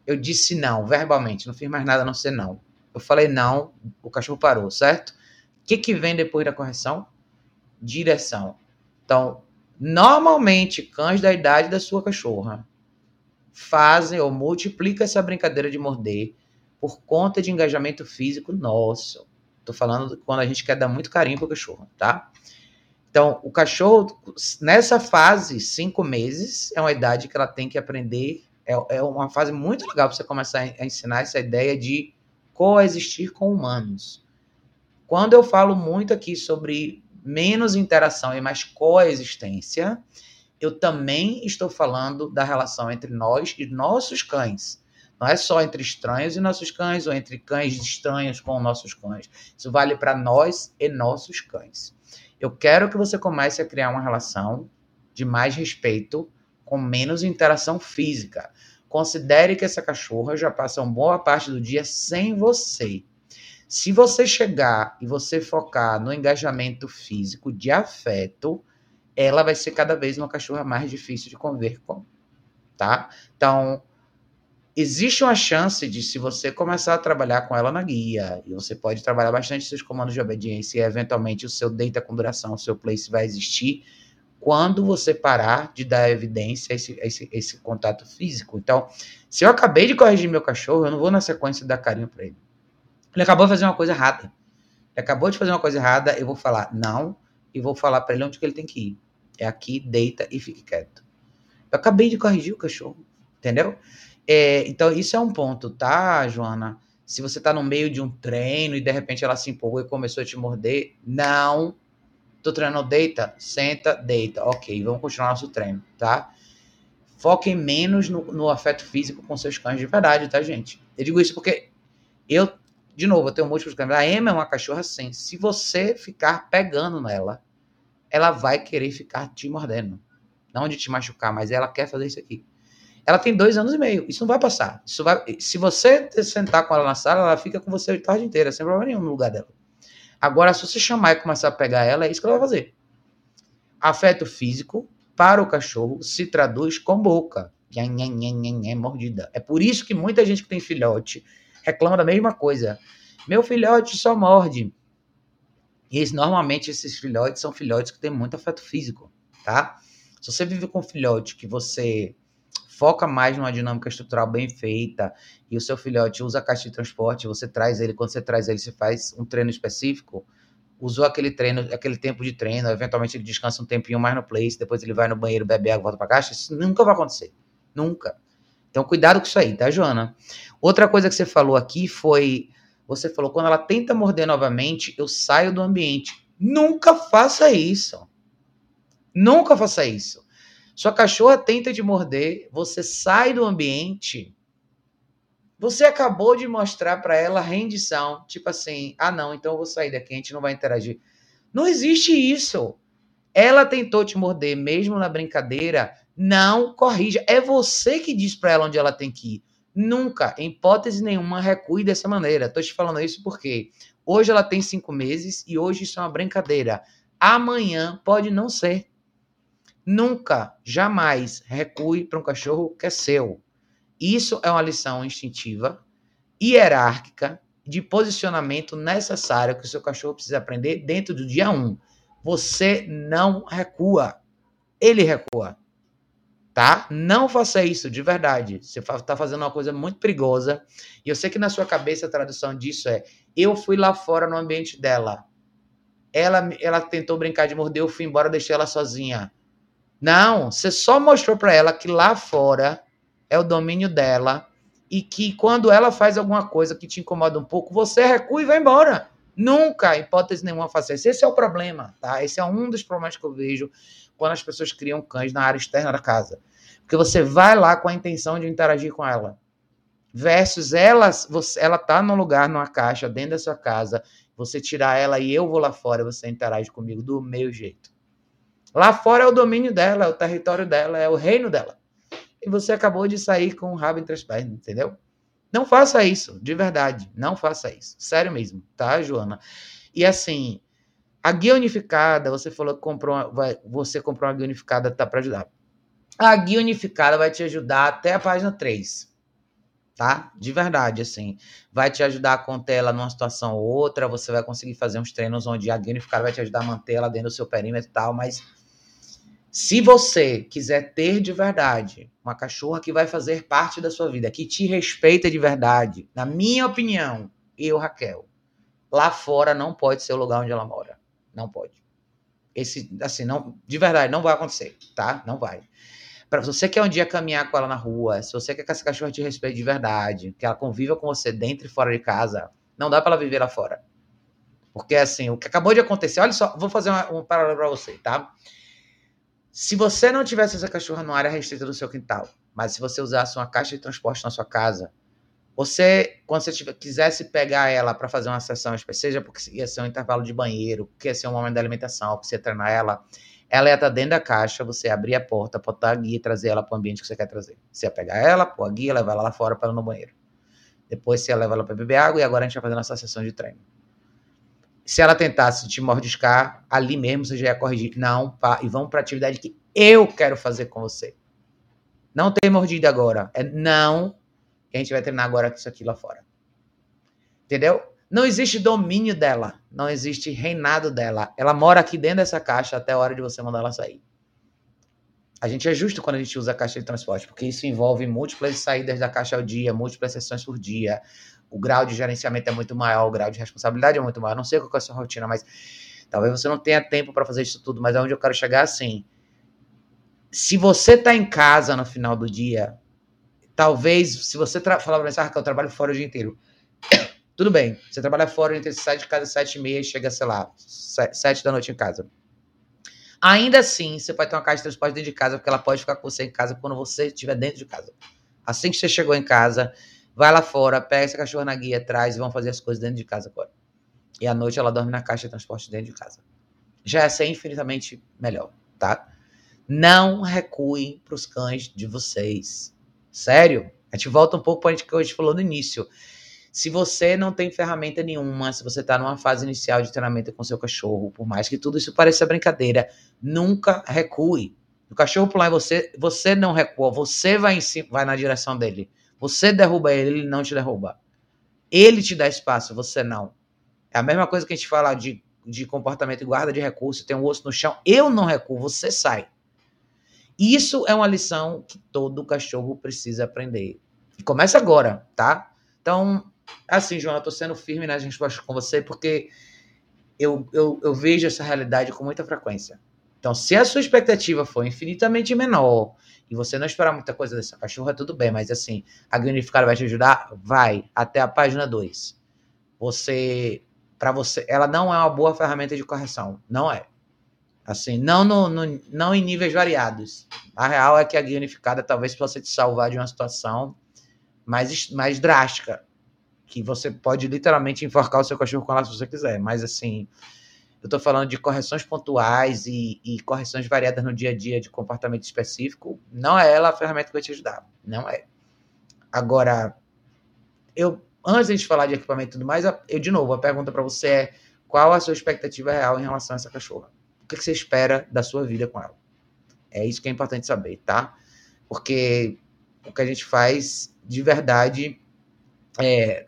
Eu disse não, verbalmente, não fiz mais nada a não ser não. Eu falei não, o cachorro parou, certo? O que, que vem depois da correção? Direção. Então, normalmente, cães da idade da sua cachorra fazem ou multiplicam essa brincadeira de morder por conta de engajamento físico nosso. Tô falando quando a gente quer dar muito carinho pro cachorro, tá? Então, o cachorro, nessa fase, cinco meses, é uma idade que ela tem que aprender. É, é uma fase muito legal para você começar a ensinar essa ideia de coexistir com humanos. Quando eu falo muito aqui sobre menos interação e mais coexistência, eu também estou falando da relação entre nós e nossos cães. Não é só entre estranhos e nossos cães, ou entre cães estranhos com nossos cães. Isso vale para nós e nossos cães. Eu quero que você comece a criar uma relação de mais respeito com menos interação física. Considere que essa cachorra já passa uma boa parte do dia sem você. Se você chegar e você focar no engajamento físico de afeto, ela vai ser cada vez uma cachorra mais difícil de conviver com, tá? Então, existe uma chance de, se você começar a trabalhar com ela na guia, e você pode trabalhar bastante seus comandos de obediência, e eventualmente o seu data com duração, o seu place vai existir, quando você parar de dar evidência a esse, a esse, a esse contato físico. Então, se eu acabei de corrigir meu cachorro, eu não vou na sequência dar carinho para ele. Ele acabou de fazer uma coisa errada. Ele acabou de fazer uma coisa errada, eu vou falar não, e vou falar para ele onde que ele tem que ir. É aqui, deita e fique quieto. Eu acabei de corrigir o cachorro, entendeu? É, então, isso é um ponto, tá, Joana? Se você tá no meio de um treino e de repente ela se empolgou e começou a te morder, não. Tô treinando, deita, senta, deita. Ok, vamos continuar nosso treino, tá? Foquem menos no, no afeto físico com seus cães de verdade, tá, gente? Eu digo isso porque eu, de novo, eu tenho múltiplos cães. A Emma é uma cachorra assim. Se você ficar pegando nela, ela vai querer ficar te mordendo. Não de te machucar, mas ela quer fazer isso aqui. Ela tem dois anos e meio. Isso não vai passar. Isso vai, se você sentar com ela na sala, ela fica com você a tarde inteira, sem problema nenhum no lugar dela. Agora, se você chamar e começar a pegar ela, é isso que ela vai fazer. Afeto físico para o cachorro se traduz com boca. É, mordida. É por isso que muita gente que tem filhote reclama da mesma coisa. Meu filhote só morde. E normalmente esses filhotes são filhotes que têm muito afeto físico, tá? Se você vive com um filhote que você foca mais numa dinâmica estrutural bem feita e o seu filhote usa a caixa de transporte, você traz ele, quando você traz ele, você faz um treino específico, usou aquele treino, aquele tempo de treino, eventualmente ele descansa um tempinho mais no place, depois ele vai no banheiro, bebe água, volta pra caixa, isso nunca vai acontecer. Nunca. Então cuidado com isso aí, tá, Joana? Outra coisa que você falou aqui foi, você falou, quando ela tenta morder novamente, eu saio do ambiente. Nunca faça isso. Nunca faça isso. Sua cachorra tenta te morder, você sai do ambiente. Você acabou de mostrar para ela rendição, tipo assim: "Ah, não, então eu vou sair daqui, a gente não vai interagir". Não existe isso. Ela tentou te morder mesmo na brincadeira, não corrija. É você que diz para ela onde ela tem que ir. Nunca, em hipótese nenhuma, recue dessa maneira. Estou te falando isso porque hoje ela tem cinco meses e hoje isso é uma brincadeira. Amanhã pode não ser. Nunca, jamais recue para um cachorro que é seu. Isso é uma lição instintiva, hierárquica, de posicionamento necessário que o seu cachorro precisa aprender dentro do dia 1. Você não recua. Ele recua tá? Não faça isso, de verdade. Você está fazendo uma coisa muito perigosa. E eu sei que na sua cabeça a tradução disso é: eu fui lá fora no ambiente dela. Ela, ela tentou brincar de morder, eu fui embora, deixei ela sozinha. Não, você só mostrou para ela que lá fora é o domínio dela e que quando ela faz alguma coisa que te incomoda um pouco, você recua e vai embora. Nunca, hipótese nenhuma, faça isso. Esse é o problema, tá? Esse é um dos problemas que eu vejo quando as pessoas criam cães na área externa da casa. Porque você vai lá com a intenção de interagir com ela. Versus ela, você, ela tá num lugar, numa caixa, dentro da sua casa, você tirar ela e eu vou lá fora, você interage comigo do meu jeito. Lá fora é o domínio dela, é o território dela, é o reino dela. E você acabou de sair com o rabo entre as pernas, entendeu? Não faça isso, de verdade. Não faça isso. Sério mesmo, tá, Joana? E assim, a guia unificada, você falou que comprou uma, vai, você comprou uma guia unificada, tá para ajudar. A guia unificada vai te ajudar até a página 3. Tá? De verdade, assim. Vai te ajudar a conter ela numa situação ou outra. Você vai conseguir fazer uns treinos onde a guia unificada vai te ajudar a manter ela dentro do seu perímetro e tal. Mas se você quiser ter de verdade uma cachorra que vai fazer parte da sua vida, que te respeita de verdade, na minha opinião, eu, Raquel, lá fora não pode ser o lugar onde ela mora. Não pode. Esse, assim, não, de verdade, não vai acontecer, tá? Não vai. Para você quer um dia caminhar com ela na rua, se você quer que essa cachorra te respeite de verdade, que ela conviva com você dentro e fora de casa, não dá para ela viver lá fora. Porque, assim, o que acabou de acontecer, olha só, vou fazer uma, um paralelo para você, tá? Se você não tivesse essa cachorra numa área restrita do seu quintal, mas se você usasse uma caixa de transporte na sua casa, você, quando você tiver, quisesse pegar ela para fazer uma sessão, seja porque ia ser um intervalo de banheiro, porque ia ser um momento da alimentação, porque você ia treinar ela, ela ia estar tá dentro da caixa, você abrir a porta, botar a guia e trazer ela para o ambiente que você quer trazer. Você ia pegar ela, pôr a guia, levar ela lá fora para ela no banheiro. Depois você ia levar ela para beber água e agora a gente vai fazer nossa sessão de treino. Se ela tentasse te mordiscar, ali mesmo você já ia corrigir. Não, pá, e vamos para a atividade que eu quero fazer com você. Não tem mordida agora. É não que a gente vai treinar agora isso aqui lá fora. Entendeu? Não existe domínio dela, não existe reinado dela. Ela mora aqui dentro dessa caixa até a hora de você mandar ela sair. A gente é justo quando a gente usa a caixa de transporte, porque isso envolve múltiplas saídas da caixa ao dia, múltiplas sessões por dia. O grau de gerenciamento é muito maior, o grau de responsabilidade é muito maior. Não sei qual é a sua rotina, mas talvez você não tenha tempo para fazer isso tudo, mas aonde eu quero chegar assim. Se você está em casa no final do dia, Talvez, se você falar pra mim, ah, eu trabalho fora o dia inteiro. [coughs] Tudo bem, você trabalha fora, você sai de casa às sete e meia chega, sei lá, sete da noite em casa. Ainda assim, você pode ter uma caixa de transporte dentro de casa, porque ela pode ficar com você em casa quando você estiver dentro de casa. Assim que você chegou em casa, vai lá fora, pega essa cachorra na guia, traz e vão fazer as coisas dentro de casa agora. E à noite ela dorme na caixa de transporte dentro de casa. Já ia ser infinitamente melhor, tá? Não recuem para os cães de vocês. Sério? A gente volta um pouco para o que a gente falou no início. Se você não tem ferramenta nenhuma, se você está numa fase inicial de treinamento com seu cachorro, por mais que tudo isso pareça brincadeira, nunca recue. O cachorro pular em você, você não recua, você vai, em vai na direção dele. Você derruba ele, ele não te derruba. Ele te dá espaço, você não. É a mesma coisa que a gente fala de, de comportamento e guarda de recurso, tem um osso no chão, eu não recuo, você sai. Isso é uma lição que todo cachorro precisa aprender. E começa agora, tá? Então, assim, João, eu tô sendo firme nas respostas com você porque eu, eu, eu vejo essa realidade com muita frequência. Então, se a sua expectativa for infinitamente menor e você não esperar muita coisa dessa cachorra, tudo bem, mas assim, a Granificada vai te ajudar? Vai, até a página 2. Você, para você, ela não é uma boa ferramenta de correção, não é. Assim, não, no, no, não em níveis variados. A real é que a guia unificada talvez possa te salvar de uma situação mais, mais drástica. Que você pode literalmente enforcar o seu cachorro com ela se você quiser. Mas assim, eu estou falando de correções pontuais e, e, correções variadas no dia a dia de comportamento específico. Não é ela a ferramenta que vai te ajudar. Não é. Agora, eu antes de falar de equipamento e tudo mais, eu, de novo, a pergunta para você é qual a sua expectativa real em relação a essa cachorra? O que você espera da sua vida com ela? É isso que é importante saber, tá? Porque o que a gente faz de verdade é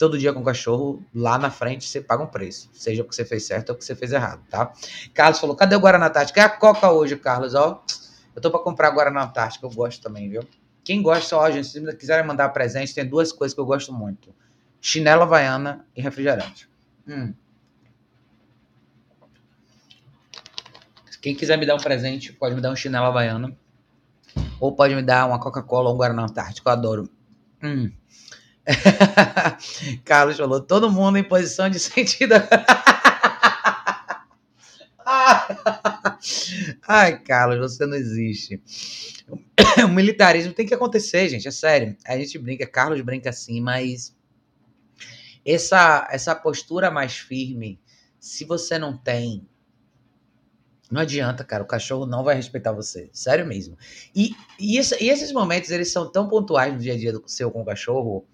todo dia com o cachorro, lá na frente você paga um preço, seja porque você fez certo ou porque você fez errado, tá? Carlos falou: cadê o Guaraná Antártica? É a Coca hoje, Carlos, ó. Eu tô para comprar Guaraná Antártica, eu gosto também, viu? Quem gosta, ó, gente, se quiserem mandar presente, tem duas coisas que eu gosto muito: chinela havaiana e refrigerante. Hum. Quem quiser me dar um presente, pode me dar um chinelo havaiana. Ou pode me dar uma Coca-Cola ou um Guaraná Antártico. Eu adoro. Hum. [laughs] Carlos falou, todo mundo em posição de sentido. [laughs] Ai, Carlos, você não existe. O militarismo tem que acontecer, gente, é sério. A gente brinca, Carlos brinca assim, mas essa, essa postura mais firme, se você não tem, não adianta, cara. O cachorro não vai respeitar você. Sério mesmo. E, e, e, esses momentos, eles são tão pontuais no dia a dia do seu com o cachorro.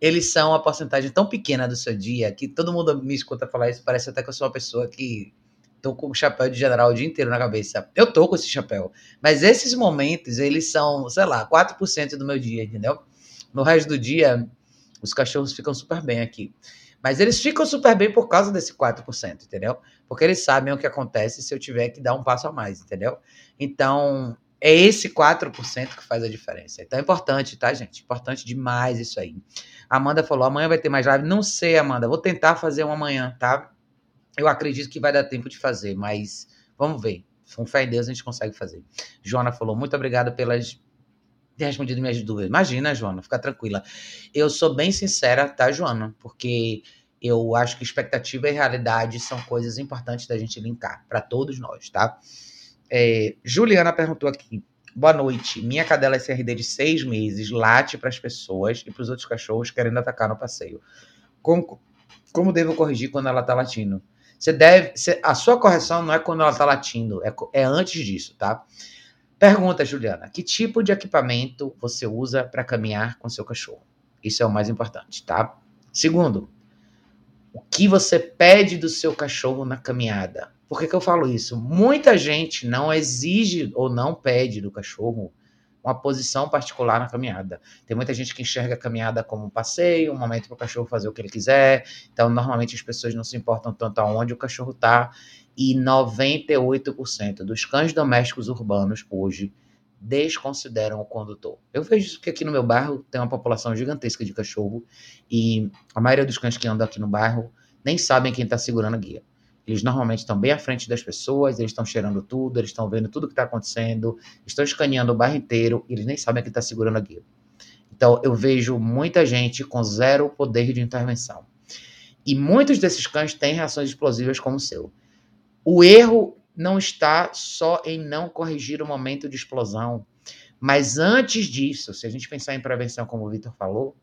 Eles são a porcentagem tão pequena do seu dia que todo mundo me escuta falar isso. Parece até que eu sou uma pessoa que tô com o chapéu de general o dia inteiro na cabeça. Eu tô com esse chapéu. Mas esses momentos, eles são, sei lá, 4% do meu dia, entendeu? No resto do dia, os cachorros ficam super bem aqui. Mas eles ficam super bem por causa desse 4%, entendeu? Porque eles sabem o que acontece se eu tiver que dar um passo a mais, entendeu? Então, é esse 4% que faz a diferença. Então é importante, tá, gente? Importante demais isso aí. Amanda falou: amanhã vai ter mais live. Não sei, Amanda. Vou tentar fazer uma amanhã, tá? Eu acredito que vai dar tempo de fazer, mas vamos ver. Com fé em Deus a gente consegue fazer. Joana falou: muito obrigada pelas ter respondido minhas dúvidas. Imagina, Joana, fica tranquila. Eu sou bem sincera, tá, Joana? Porque eu acho que expectativa e realidade são coisas importantes da gente linkar para todos nós, tá? É, Juliana perguntou aqui. Boa noite. Minha cadela SRD de seis meses late para as pessoas e para os outros cachorros querendo atacar no passeio. Como, como devo corrigir quando ela está latindo? Você deve. A sua correção não é quando ela está latindo, é, é antes disso, tá? Pergunta, Juliana: que tipo de equipamento você usa para caminhar com seu cachorro? Isso é o mais importante, tá? Segundo, o que você pede do seu cachorro na caminhada? Por que, que eu falo isso? Muita gente não exige ou não pede do cachorro uma posição particular na caminhada. Tem muita gente que enxerga a caminhada como um passeio, um momento para o cachorro fazer o que ele quiser. Então, normalmente as pessoas não se importam tanto aonde o cachorro está e 98% dos cães domésticos urbanos hoje desconsideram o condutor. Eu vejo isso que aqui no meu bairro tem uma população gigantesca de cachorro e a maioria dos cães que andam aqui no bairro nem sabem quem está segurando a guia. Eles normalmente estão bem à frente das pessoas, eles estão cheirando tudo, eles estão vendo tudo que está acontecendo, estão escaneando o bairro inteiro e eles nem sabem quem está segurando a guia. Então eu vejo muita gente com zero poder de intervenção. E muitos desses cães têm reações explosivas como o seu. O erro não está só em não corrigir o momento de explosão, mas antes disso, se a gente pensar em prevenção, como o Vitor falou,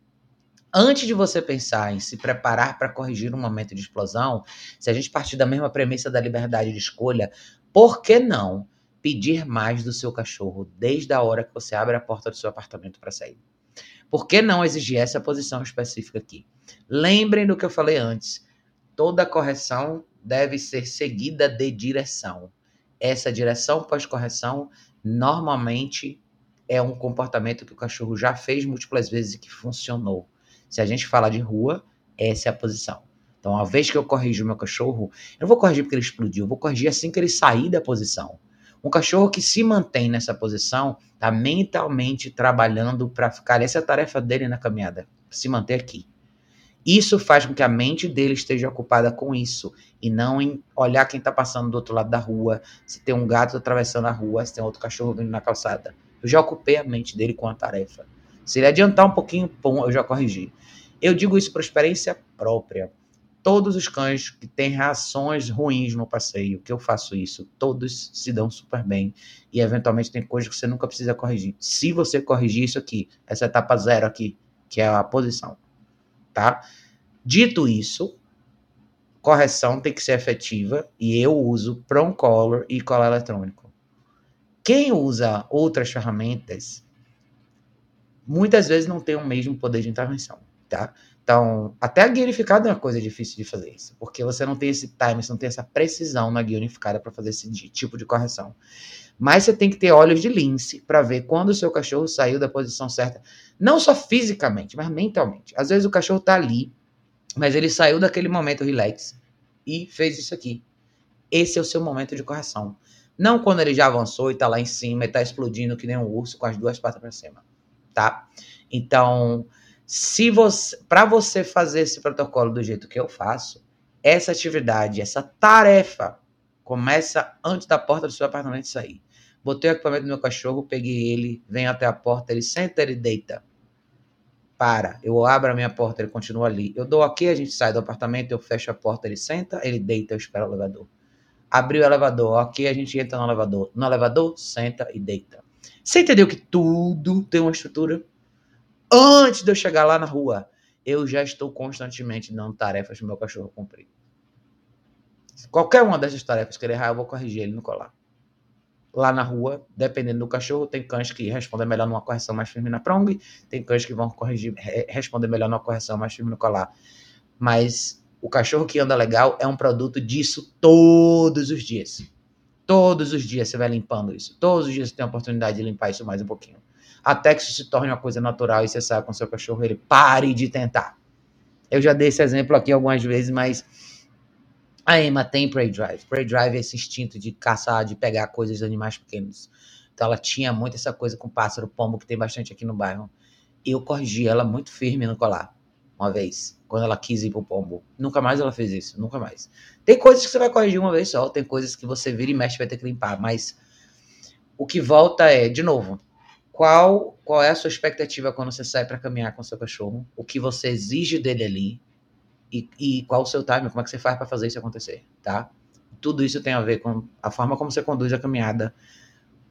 antes de você pensar em se preparar para corrigir um momento de explosão, se a gente partir da mesma premissa da liberdade de escolha, por que não pedir mais do seu cachorro desde a hora que você abre a porta do seu apartamento para sair? Por que não exigir essa posição específica aqui? Lembrem do que eu falei antes. Toda correção deve ser seguida de direção. Essa direção pós-correção normalmente é um comportamento que o cachorro já fez múltiplas vezes e que funcionou. Se a gente falar de rua, essa é a posição. Então, uma vez que eu corrijo meu cachorro, eu não vou corrigir porque ele explodiu, eu vou corrigir assim que ele sair da posição. Um cachorro que se mantém nessa posição está mentalmente trabalhando para ficar. Essa é a tarefa dele na caminhada, se manter aqui. Isso faz com que a mente dele esteja ocupada com isso e não em olhar quem está passando do outro lado da rua, se tem um gato atravessando a rua, se tem outro cachorro vindo na calçada. Eu já ocupei a mente dele com a tarefa. Se ele adiantar um pouquinho, pum, eu já corrigi. Eu digo isso por experiência própria. Todos os cães que têm reações ruins no passeio, que eu faço isso, todos se dão super bem. E eventualmente tem coisas que você nunca precisa corrigir. Se você corrigir isso aqui, essa etapa zero aqui, que é a posição tá? Dito isso, correção tem que ser efetiva e eu uso Prong Color e colar eletrônico. Quem usa outras ferramentas muitas vezes não tem o mesmo poder de intervenção, tá? Então, até a guia unificada é uma coisa difícil de fazer isso, porque você não tem esse time, você não tem essa precisão na guia unificada para fazer esse tipo de correção. Mas você tem que ter olhos de lince para ver quando o seu cachorro saiu da posição certa, não só fisicamente, mas mentalmente. Às vezes o cachorro está ali, mas ele saiu daquele momento relax e fez isso aqui. Esse é o seu momento de correção. Não quando ele já avançou e está lá em cima e está explodindo que nem um urso com as duas patas para cima, tá? Então, se você, para você fazer esse protocolo do jeito que eu faço, essa atividade, essa tarefa começa antes da porta do seu apartamento sair. Botei o equipamento no meu cachorro, peguei ele, venho até a porta, ele senta, ele deita. Para. Eu abro a minha porta, ele continua ali. Eu dou aqui, a gente sai do apartamento, eu fecho a porta, ele senta, ele deita, eu espero o elevador. Abriu o elevador, aqui a gente entra no elevador. No elevador, senta e deita. Você entendeu que tudo tem uma estrutura? Antes de eu chegar lá na rua, eu já estou constantemente dando tarefas pro meu cachorro cumprir. Qualquer uma dessas tarefas que ele errar, eu vou corrigir ele no colar. Lá na rua, dependendo do cachorro, tem cães que respondem melhor numa correção mais firme na prong, tem cães que vão corrigir, responder melhor numa correção mais firme no colar. Mas o cachorro que anda legal é um produto disso todos os dias. Todos os dias você vai limpando isso. Todos os dias você tem a oportunidade de limpar isso mais um pouquinho até que isso se torne uma coisa natural e você saia com seu cachorro, ele pare de tentar. Eu já dei esse exemplo aqui algumas vezes, mas a Emma tem Prey Drive. Prey Drive é esse instinto de caçar, de pegar coisas de animais pequenos. Então ela tinha muito essa coisa com pássaro, pombo, que tem bastante aqui no bairro. Eu corrigi ela muito firme no colar, uma vez, quando ela quis ir pro pombo. Nunca mais ela fez isso, nunca mais. Tem coisas que você vai corrigir uma vez só, tem coisas que você vira e mexe vai ter que limpar, mas o que volta é, de novo, qual, qual é a sua expectativa quando você sai para caminhar com seu cachorro, o que você exige dele ali e, e qual o seu time, como é que você faz para fazer isso acontecer, tá? Tudo isso tem a ver com a forma como você conduz a caminhada.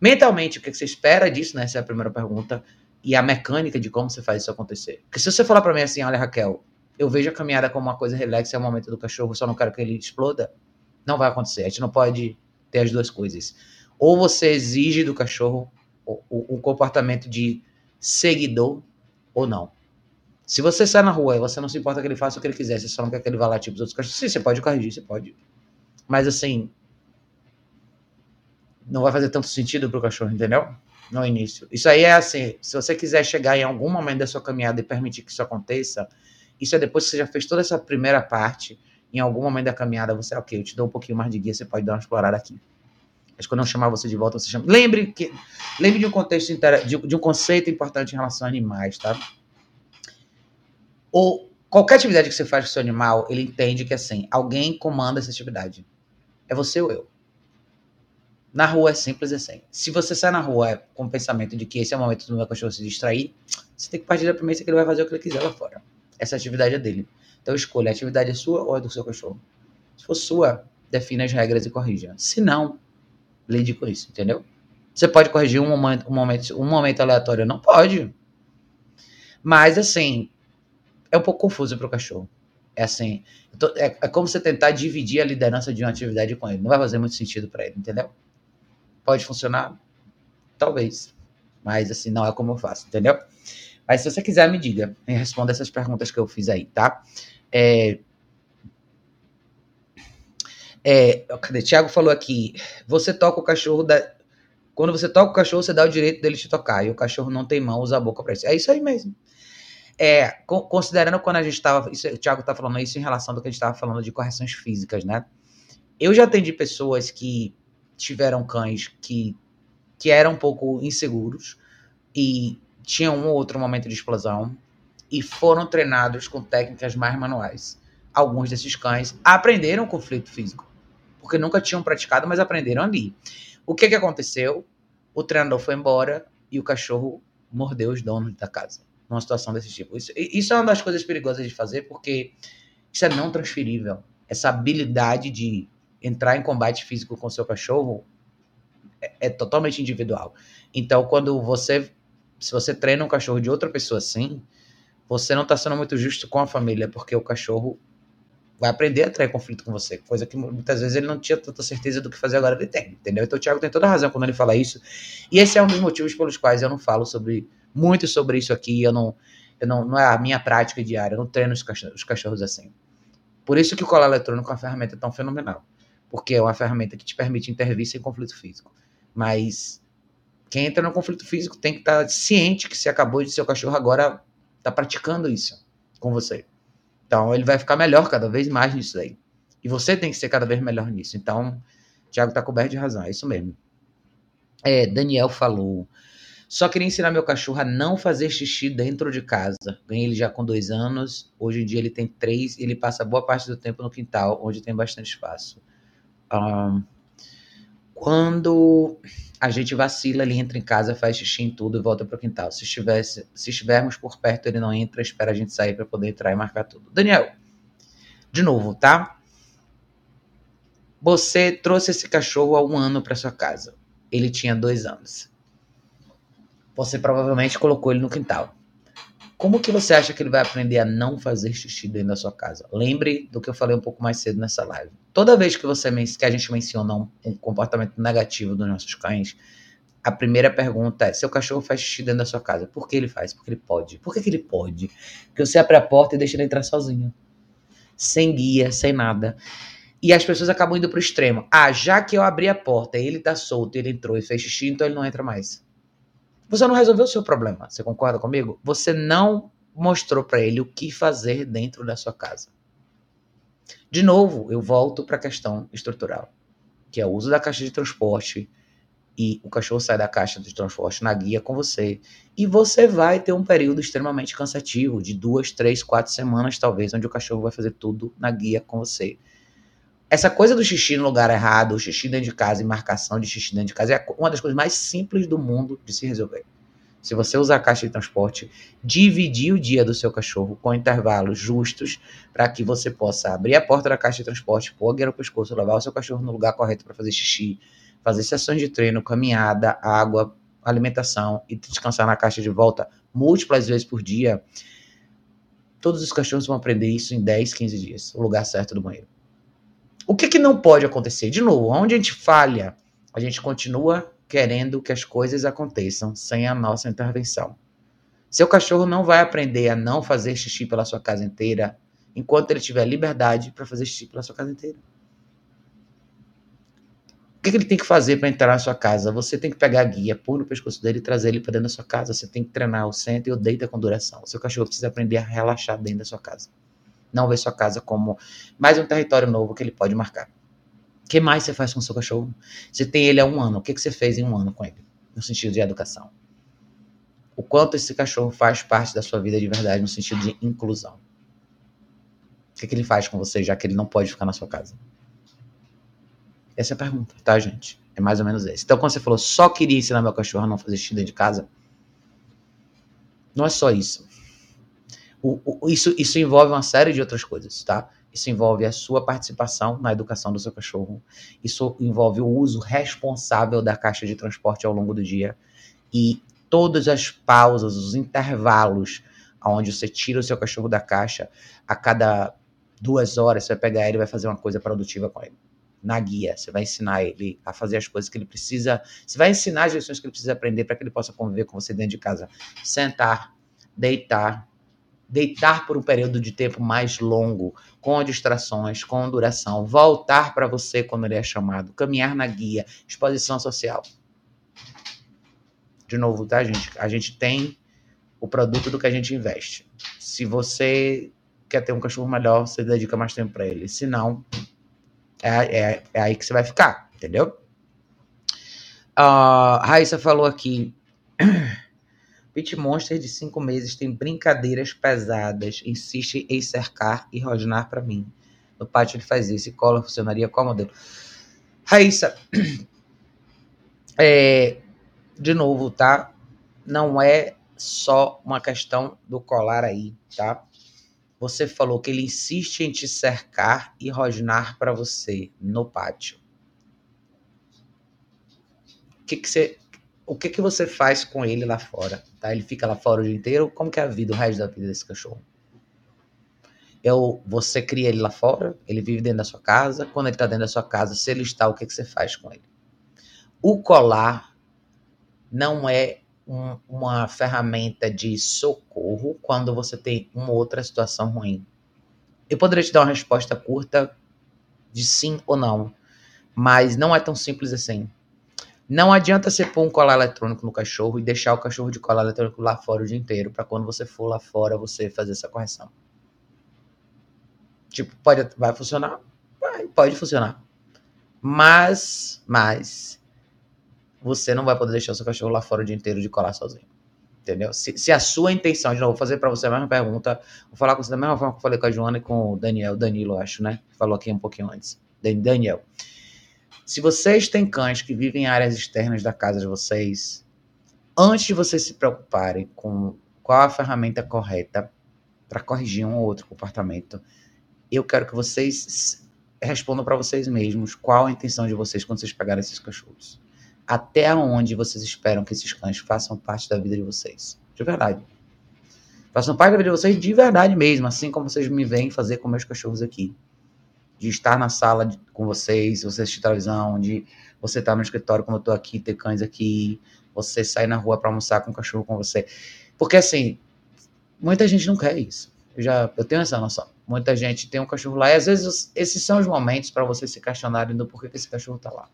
Mentalmente, o que você espera disso, né? Essa é a primeira pergunta. E a mecânica de como você faz isso acontecer. Porque se você falar para mim assim, olha, Raquel, eu vejo a caminhada como uma coisa relax, é o momento do cachorro, só não quero que ele exploda, não vai acontecer. A gente não pode ter as duas coisas. Ou você exige do cachorro o, o, comportamento de seguidor ou não. Se você sai na rua e você não se importa que ele faça o que ele quiser, você só não quer que ele vá lá tipo os outros cachorros, sim, você pode corrigir, você pode. Mas assim, não vai fazer tanto sentido pro cachorro, entendeu? No início. Isso aí é assim, se você quiser chegar em algum momento da sua caminhada e permitir que isso aconteça, isso é depois que você já fez toda essa primeira parte, em algum momento da caminhada você, ok, eu te dou um pouquinho mais de guia, você pode dar uma explorada aqui. Mas quando eu chamar você de volta, você chama. Lembre que lembre de um contexto de um conceito importante em relação a animais, tá? Ou qualquer atividade que você faz com seu animal, ele entende que assim, alguém comanda essa atividade. É você ou eu. Na rua é simples assim. Se você sai na rua com o pensamento de que esse é o momento do meu cachorro se distrair, você tem que partir da premissa que ele vai fazer o que ele quiser lá fora. Essa atividade é dele. Então escolha, a atividade é sua ou é do seu cachorro? Se for sua, defina as regras e corrija. Se não, lide com isso, entendeu? Você pode corrigir um momento, um momento, um momento aleatório? Não pode. Mas, assim, é um pouco confuso para o cachorro. É assim, tô, é, é, como você tentar dividir a liderança de uma atividade com ele. Não vai fazer muito sentido para ele, entendeu? Pode funcionar? Talvez. Mas, assim, não é como eu faço, entendeu? Mas se você quiser, me diga. Me responda essas perguntas que eu fiz aí, tá? É, é, cadê? Tiago falou aqui. Você toca o cachorro da. Quando você toca o cachorro, você dá o direito dele te tocar. E o cachorro não tem mão, usa a boca para isso. É isso aí mesmo. É, considerando quando a gente estava. O Thiago está falando isso em relação do que a gente estava falando de correções físicas, né? Eu já atendi pessoas que tiveram cães que, que eram um pouco inseguros e tinham um ou outro momento de explosão e foram treinados com técnicas mais manuais. Alguns desses cães aprenderam conflito físico porque nunca tinham praticado, mas aprenderam ali. O que, que aconteceu? O treinador foi embora e o cachorro mordeu os donos da casa. Numa situação desse tipo. Isso, isso é uma das coisas perigosas de fazer, porque isso é não transferível. Essa habilidade de entrar em combate físico com seu cachorro é, é totalmente individual. Então, quando você. Se você treina um cachorro de outra pessoa assim, você não está sendo muito justo com a família, porque o cachorro vai aprender a trair conflito com você, coisa que muitas vezes ele não tinha tanta certeza do que fazer agora ele tem, entendeu? Então o Thiago tem toda a razão quando ele fala isso, e esse é um dos motivos pelos quais eu não falo sobre muito sobre isso aqui. Eu não, eu não, não é a minha prática diária. Eu não treino os cachorros, os cachorros assim. Por isso que o colar eletrônico é uma ferramenta tão fenomenal. Porque é uma ferramenta que te permite intervir sem conflito físico. Mas quem entra no conflito físico tem que estar ciente que se acabou de seu cachorro agora está praticando isso com você. Então ele vai ficar melhor cada vez mais nisso aí. E você tem que ser cada vez melhor nisso. Então, o Thiago está coberto de razão, é isso mesmo. É, Daniel falou. Só queria ensinar meu cachorro a não fazer xixi dentro de casa. Ganhei ele já com dois anos. Hoje em dia ele tem três e ele passa boa parte do tempo no quintal, onde tem bastante espaço. Um, quando a gente vacila, ele entra em casa, faz xixi em tudo e volta para o quintal. Se, estivesse, se estivermos por perto, ele não entra, espera a gente sair para poder entrar e marcar tudo. Daniel, de novo, tá? Você trouxe esse cachorro há um ano para sua casa. Ele tinha dois anos. Você provavelmente colocou ele no quintal. Como que você acha que ele vai aprender a não fazer xixi dentro da sua casa? Lembre do que eu falei um pouco mais cedo nessa live. Toda vez que você que a gente menciona um, um comportamento negativo dos nossos cães, a primeira pergunta é: seu cachorro faz xixi dentro da sua casa? Por que ele faz? Porque ele pode. Por que, que ele pode? Porque você abre a porta e deixa ele entrar sozinho. Sem guia, sem nada. E as pessoas acabam indo pro extremo. Ah, já que eu abri a porta ele tá solto, ele entrou e fez xixi, então ele não entra mais. Você não resolveu o seu problema. Você concorda comigo? Você não mostrou para ele o que fazer dentro da sua casa. De novo, eu volto para a questão estrutural, que é o uso da caixa de transporte e o cachorro sai da caixa de transporte na guia com você e você vai ter um período extremamente cansativo de duas, três, quatro semanas talvez, onde o cachorro vai fazer tudo na guia com você. Essa coisa do xixi no lugar errado, o xixi dentro de casa e marcação de xixi dentro de casa é uma das coisas mais simples do mundo de se resolver. Se você usar a caixa de transporte, dividir o dia do seu cachorro com intervalos justos para que você possa abrir a porta da caixa de transporte, pôr a guia no pescoço, levar o seu cachorro no lugar correto para fazer xixi, fazer sessões de treino, caminhada, água, alimentação e descansar na caixa de volta múltiplas vezes por dia. Todos os cachorros vão aprender isso em 10, 15 dias, o lugar certo do banheiro. O que, que não pode acontecer? De novo, onde a gente falha, a gente continua querendo que as coisas aconteçam sem a nossa intervenção. Seu cachorro não vai aprender a não fazer xixi pela sua casa inteira enquanto ele tiver liberdade para fazer xixi pela sua casa inteira. O que, que ele tem que fazer para entrar na sua casa? Você tem que pegar a guia, pôr no pescoço dele e trazer ele para dentro da sua casa. Você tem que treinar o centro e o deita com duração. Seu cachorro precisa aprender a relaxar dentro da sua casa não ver sua casa como mais um território novo que ele pode marcar. O que mais você faz com o seu cachorro? Você tem ele há um ano, o que, que você fez em um ano com ele? No sentido de educação. O quanto esse cachorro faz parte da sua vida de verdade, no sentido de inclusão. O que, que ele faz com você, já que ele não pode ficar na sua casa? Essa é a pergunta, tá, gente? É mais ou menos esse. Então, quando você falou, só queria ensinar meu cachorro a não fazer xixi dentro de casa, não é só isso o, o, isso, isso envolve uma série de outras coisas, tá? Isso envolve a sua participação na educação do seu cachorro. Isso envolve o uso responsável da caixa de transporte ao longo do dia. E todas as pausas, os intervalos onde você tira o seu cachorro da caixa, a cada duas horas você vai pegar ele e vai fazer uma coisa produtiva com ele. Na guia, você vai ensinar ele a fazer as coisas que ele precisa. Você vai ensinar as lições que ele precisa aprender para que ele possa conviver com você dentro de casa. Sentar, deitar, deitar por um período de tempo mais longo, com distrações, com duração, voltar para você quando ele é chamado, caminhar na guia, exposição social. De novo, tá, gente? A gente tem o produto do que a gente investe. Se você quer ter um cachorro melhor, você dedica mais tempo para ele. Se não, é, é, é, aí que você vai ficar, entendeu? Uh, Raíssa falou aqui. Pit Monster de 5 meses tem brincadeiras pesadas, insiste em cercar e rosnar para mim. No pátio ele faz isso. Cola funcionaria qual modelo? Raíssa, [clears throat] é, de novo, tá? Não é só uma questão do colar aí, tá? Você falou que ele insiste em te cercar e rosnar para você no pátio. O que, que você o que, que você faz com ele lá fora? Tá? Ele fica lá fora o dia inteiro? Como que é a vida, o resto da vida desse cachorro? Eu, você cria ele lá fora, ele vive dentro da sua casa. Quando ele está dentro da sua casa, se ele está, o que, que você faz com ele? O colar não é um, uma ferramenta de socorro quando você tem uma outra situação ruim? Eu poderia te dar uma resposta curta de sim ou não, mas não é tão simples assim. Não adianta você pôr um colar eletrônico no cachorro e deixar o cachorro de colar eletrônico lá fora o dia inteiro, para quando você for lá fora você fazer essa correção. Tipo, pode, vai funcionar? Vai, pode funcionar. Mas, mas, você não vai poder deixar o seu cachorro lá fora o dia inteiro de colar sozinho. Entendeu? Se, se a sua intenção, de novo, vou fazer para você a mesma pergunta, vou falar com você da mesma forma que eu falei com a Joana e com o Daniel, Danilo, acho, né? Falou aqui um pouquinho antes. Daniel. Se vocês têm cães que vivem em áreas externas da casa de vocês, antes de vocês se preocuparem com qual a ferramenta correta para corrigir um ou outro comportamento, eu quero que vocês respondam para vocês mesmos qual a intenção de vocês quando vocês pegarem esses cachorros. Até onde vocês esperam que esses cães façam parte da vida de vocês. De verdade. Façam parte da vida de vocês de verdade mesmo, assim como vocês me veem fazer com meus cachorros aqui de estar na sala de, com vocês, você assistir televisão, de você estar no escritório como eu tô aqui, ter cães aqui, você sair na rua para almoçar com o cachorro com você. Porque assim, muita gente não quer isso. Eu já eu tenho essa noção. Muita gente tem um cachorro lá e às vezes esses são os momentos para você se questionar do porquê que esse cachorro tá lá.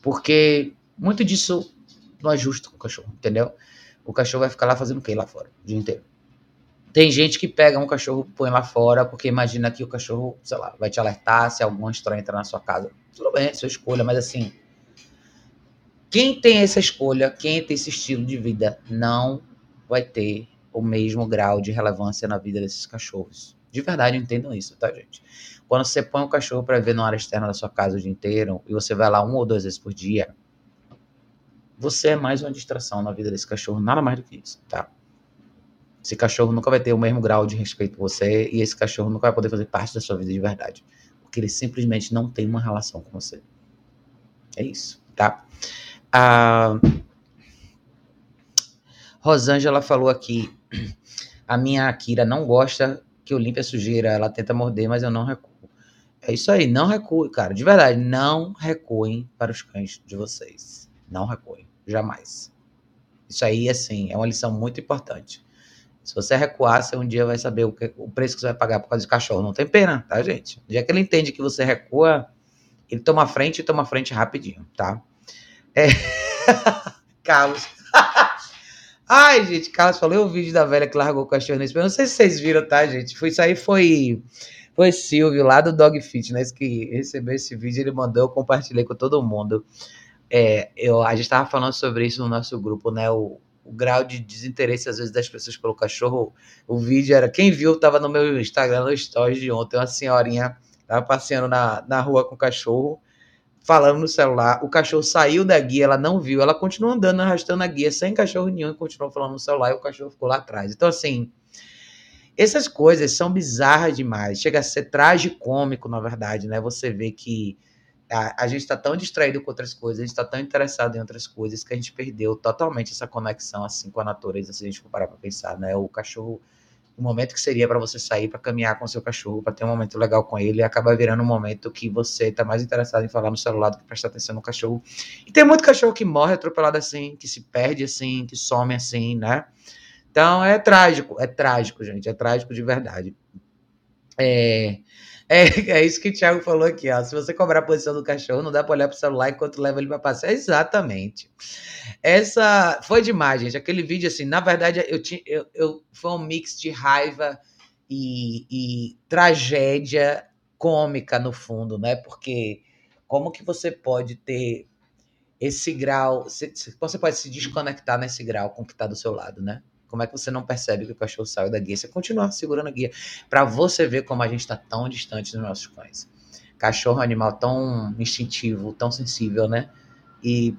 Porque muito disso não é justo com o cachorro, entendeu? O cachorro vai ficar lá fazendo o quê lá fora o dia inteiro? Tem gente que pega um cachorro põe lá fora, porque imagina que o cachorro, sei lá, vai te alertar se algum estranho entrar na sua casa. Tudo bem, é sua escolha, mas assim. Quem tem essa escolha, quem tem esse estilo de vida, não vai ter o mesmo grau de relevância na vida desses cachorros. De verdade, entendam isso, tá, gente? Quando você põe um cachorro para ver na área externa da sua casa o dia inteiro e você vai lá uma ou duas vezes por dia, você é mais uma distração na vida desse cachorro, nada mais do que isso, tá? Esse cachorro nunca vai ter o mesmo grau de respeito por você e esse cachorro nunca vai poder fazer parte da sua vida de verdade. Porque ele simplesmente não tem uma relação com você. É isso, tá? A Rosângela falou aqui: a minha Akira não gosta que eu limpe a sujeira, ela tenta morder, mas eu não recuo. É isso aí, não recue, cara. De verdade, não recuem para os cães de vocês. Não recuem, jamais. Isso aí, assim, é uma lição muito importante. Se você recuar, você um dia vai saber o, que, o preço que você vai pagar por causa de cachorro. Não tem pena, tá, gente? Já que ele entende que você recua, ele toma frente e toma frente rapidinho, tá? É... [laughs] Carlos. [laughs] Ai, gente, Carlos falou o vídeo da velha que largou o cachorro nesse. Não sei se vocês viram, tá, gente? Foi, isso aí foi. Foi Silvio, lá do Dog Fitness, que recebeu esse vídeo. Ele mandou, eu compartilhei com todo mundo. É, eu, a gente tava falando sobre isso no nosso grupo, né? O, o grau de desinteresse, às vezes, das pessoas pelo cachorro. O vídeo era. Quem viu, tava no meu Instagram, no stories de ontem, uma senhorinha tava passeando na, na rua com o cachorro, falando no celular. O cachorro saiu da guia, ela não viu, ela continuou andando, arrastando a guia, sem cachorro nenhum, e continuou falando no celular, e o cachorro ficou lá atrás. Então, assim. Essas coisas são bizarras demais. Chega a ser tragicômico, na verdade, né? Você vê que a, a gente está tão distraído com outras coisas, a gente está tão interessado em outras coisas que a gente perdeu totalmente essa conexão assim com a natureza, se a gente for parar para pensar, né? O cachorro, o momento que seria para você sair para caminhar com seu cachorro, para ter um momento legal com ele, acaba virando um momento que você está mais interessado em falar no celular do que prestar atenção no cachorro. E tem muito cachorro que morre atropelado assim, que se perde assim, que some assim, né? Então é trágico, é trágico, gente, é trágico de verdade. É, é, [laughs] é isso que o Thiago falou aqui, ó. Se você cobrar a posição do cachorro, não dá para olhar pro celular enquanto leva ele para passear. Exatamente. Essa foi demais, gente. Aquele vídeo, assim, na verdade, eu tinha, eu, eu foi um mix de raiva e, e tragédia cômica no fundo, né? Porque como que você pode ter esse grau, você pode se desconectar nesse grau com o que está do seu lado, né? Como é que você não percebe que o cachorro saiu da guia? Você continua segurando a guia. Para você ver como a gente está tão distante dos nossos cães. Cachorro é um animal tão instintivo, tão sensível, né? E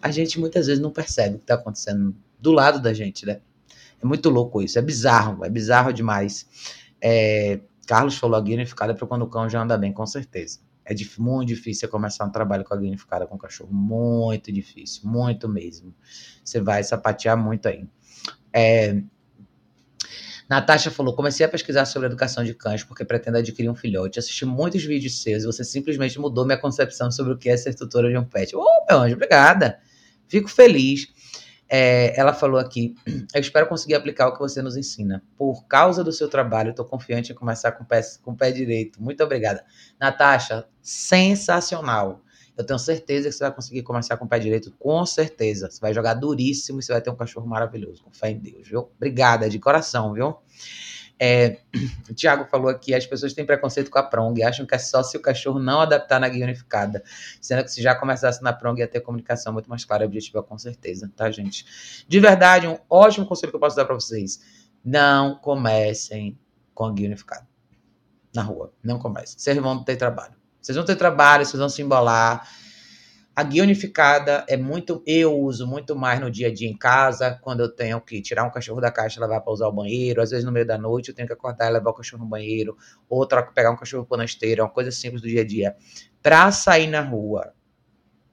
a gente muitas vezes não percebe o que está acontecendo do lado da gente, né? É muito louco isso. É bizarro, é bizarro demais. É, Carlos falou a guia unificada para quando o cão já anda bem, com certeza. É muito difícil começar um trabalho com a guia unificada com o cachorro. Muito difícil, muito mesmo. Você vai sapatear muito aí. É, Natasha falou: comecei a pesquisar sobre educação de cães porque pretendo adquirir um filhote. Assisti muitos vídeos seus e você simplesmente mudou minha concepção sobre o que é ser tutora de um pet. Ô, oh, meu anjo, obrigada. Fico feliz. É, ela falou aqui: [clears throat] Eu espero conseguir aplicar o que você nos ensina. Por causa do seu trabalho, estou confiante em começar com o, pé, com o pé direito. Muito obrigada. Natasha, sensacional. Eu tenho certeza que você vai conseguir começar com o pé direito, com certeza. Você vai jogar duríssimo e você vai ter um cachorro maravilhoso, com fé em Deus, viu? Obrigada, de coração, viu? É, o Tiago falou aqui, as pessoas têm preconceito com a prong, acham que é só se o cachorro não adaptar na guia unificada, sendo que se já começasse na prong ia ter comunicação muito mais clara e objetiva, com certeza, tá, gente? De verdade, um ótimo conselho que eu posso dar para vocês, não comecem com a guia unificada na rua, não comecem, vocês vão ter trabalho, vocês vão ter trabalho, vocês vão se embolar, a guia unificada é muito. Eu uso muito mais no dia a dia em casa, quando eu tenho que tirar um cachorro da caixa levar para usar o banheiro. Às vezes, no meio da noite, eu tenho que acordar e levar o cachorro no banheiro. Ou pegar um cachorro por na esteira, uma coisa simples do dia a dia. Para sair na rua,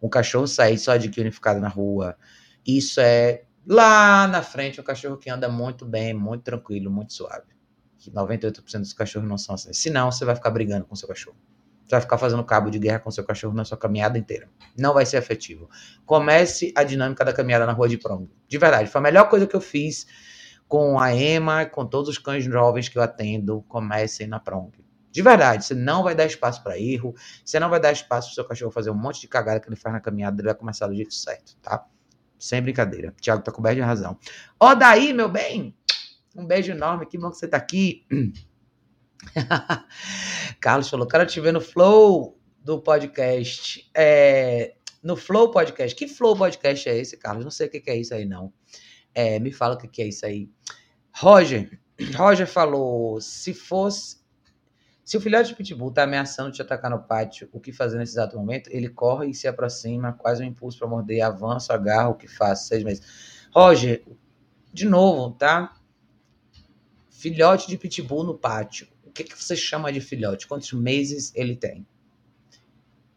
um cachorro sair só de guia unificada na rua, isso é lá na frente um cachorro que anda muito bem, muito tranquilo, muito suave. 98% dos cachorros não são assim. Senão, você vai ficar brigando com seu cachorro. Vai ficar fazendo cabo de guerra com seu cachorro na sua caminhada inteira. Não vai ser efetivo. Comece a dinâmica da caminhada na rua de prong. De verdade, foi a melhor coisa que eu fiz com a Emma, com todos os cães jovens que eu atendo. Comecem na prong. De verdade, você não vai dar espaço para erro, você não vai dar espaço para seu cachorro fazer um monte de cagada que ele faz na caminhada, ele vai começar do jeito certo, tá? Sem brincadeira. Tiago tá coberto de razão. Ó, daí, meu bem, um beijo enorme, que bom que você tá aqui. [clears throat] [laughs] Carlos falou, quero te ver no Flow do podcast. É, no Flow Podcast. Que Flow Podcast é esse, Carlos? Não sei o que, é isso aí, não. É, me fala o que, é isso aí. Roger, [clears throat] Roger falou, se fosse... Se o filhote de pitbull está ameaçando te atacar no pátio, o que fazer nesse exato momento? Ele corre e se aproxima, quase um impulso para morder, avança, agarra, o que faz? Seis meses. Roger, de novo, tá? Filhote de pitbull no pátio que, que você chama de filhote? Quantos meses ele tem?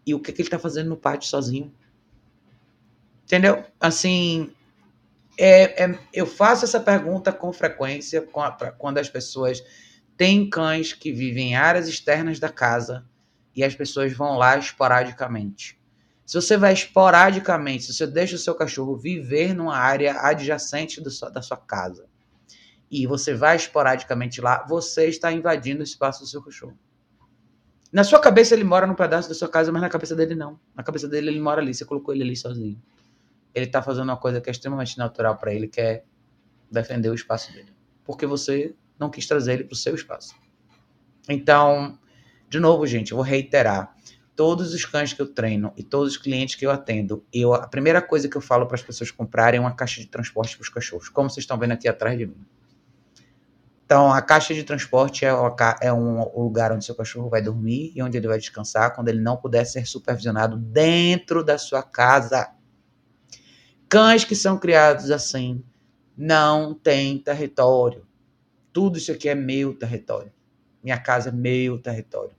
E o que, que ele está fazendo no pátio sozinho? Entendeu? Assim, é, é, eu faço essa pergunta com frequência quando as pessoas têm cães que vivem em áreas externas da casa e as pessoas vão lá esporadicamente. Se você vai esporadicamente, se você deixa o seu cachorro viver numa área adjacente do, da sua casa, e você vai esporadicamente lá, você está invadindo o espaço do seu cachorro. Na sua cabeça ele mora num pedaço da sua casa, mas na cabeça dele não. Na cabeça dele ele mora ali, você colocou ele ali sozinho. Ele está fazendo uma coisa que é extremamente natural para ele, que é defender o espaço dele. Porque você não quis trazer ele para o seu espaço. Então, de novo, gente, eu vou reiterar. Todos os cães que eu treino e todos os clientes que eu atendo, eu, a primeira coisa que eu falo para as pessoas comprarem é uma caixa de transporte para os cachorros, como vocês estão vendo aqui atrás de mim. Então, a caixa de transporte é, é um lugar onde seu cachorro vai dormir e onde ele vai descansar quando ele não puder ser supervisionado dentro da sua casa. Cães que são criados assim não têm território. Tudo isso aqui é meu território. Minha casa é meu território.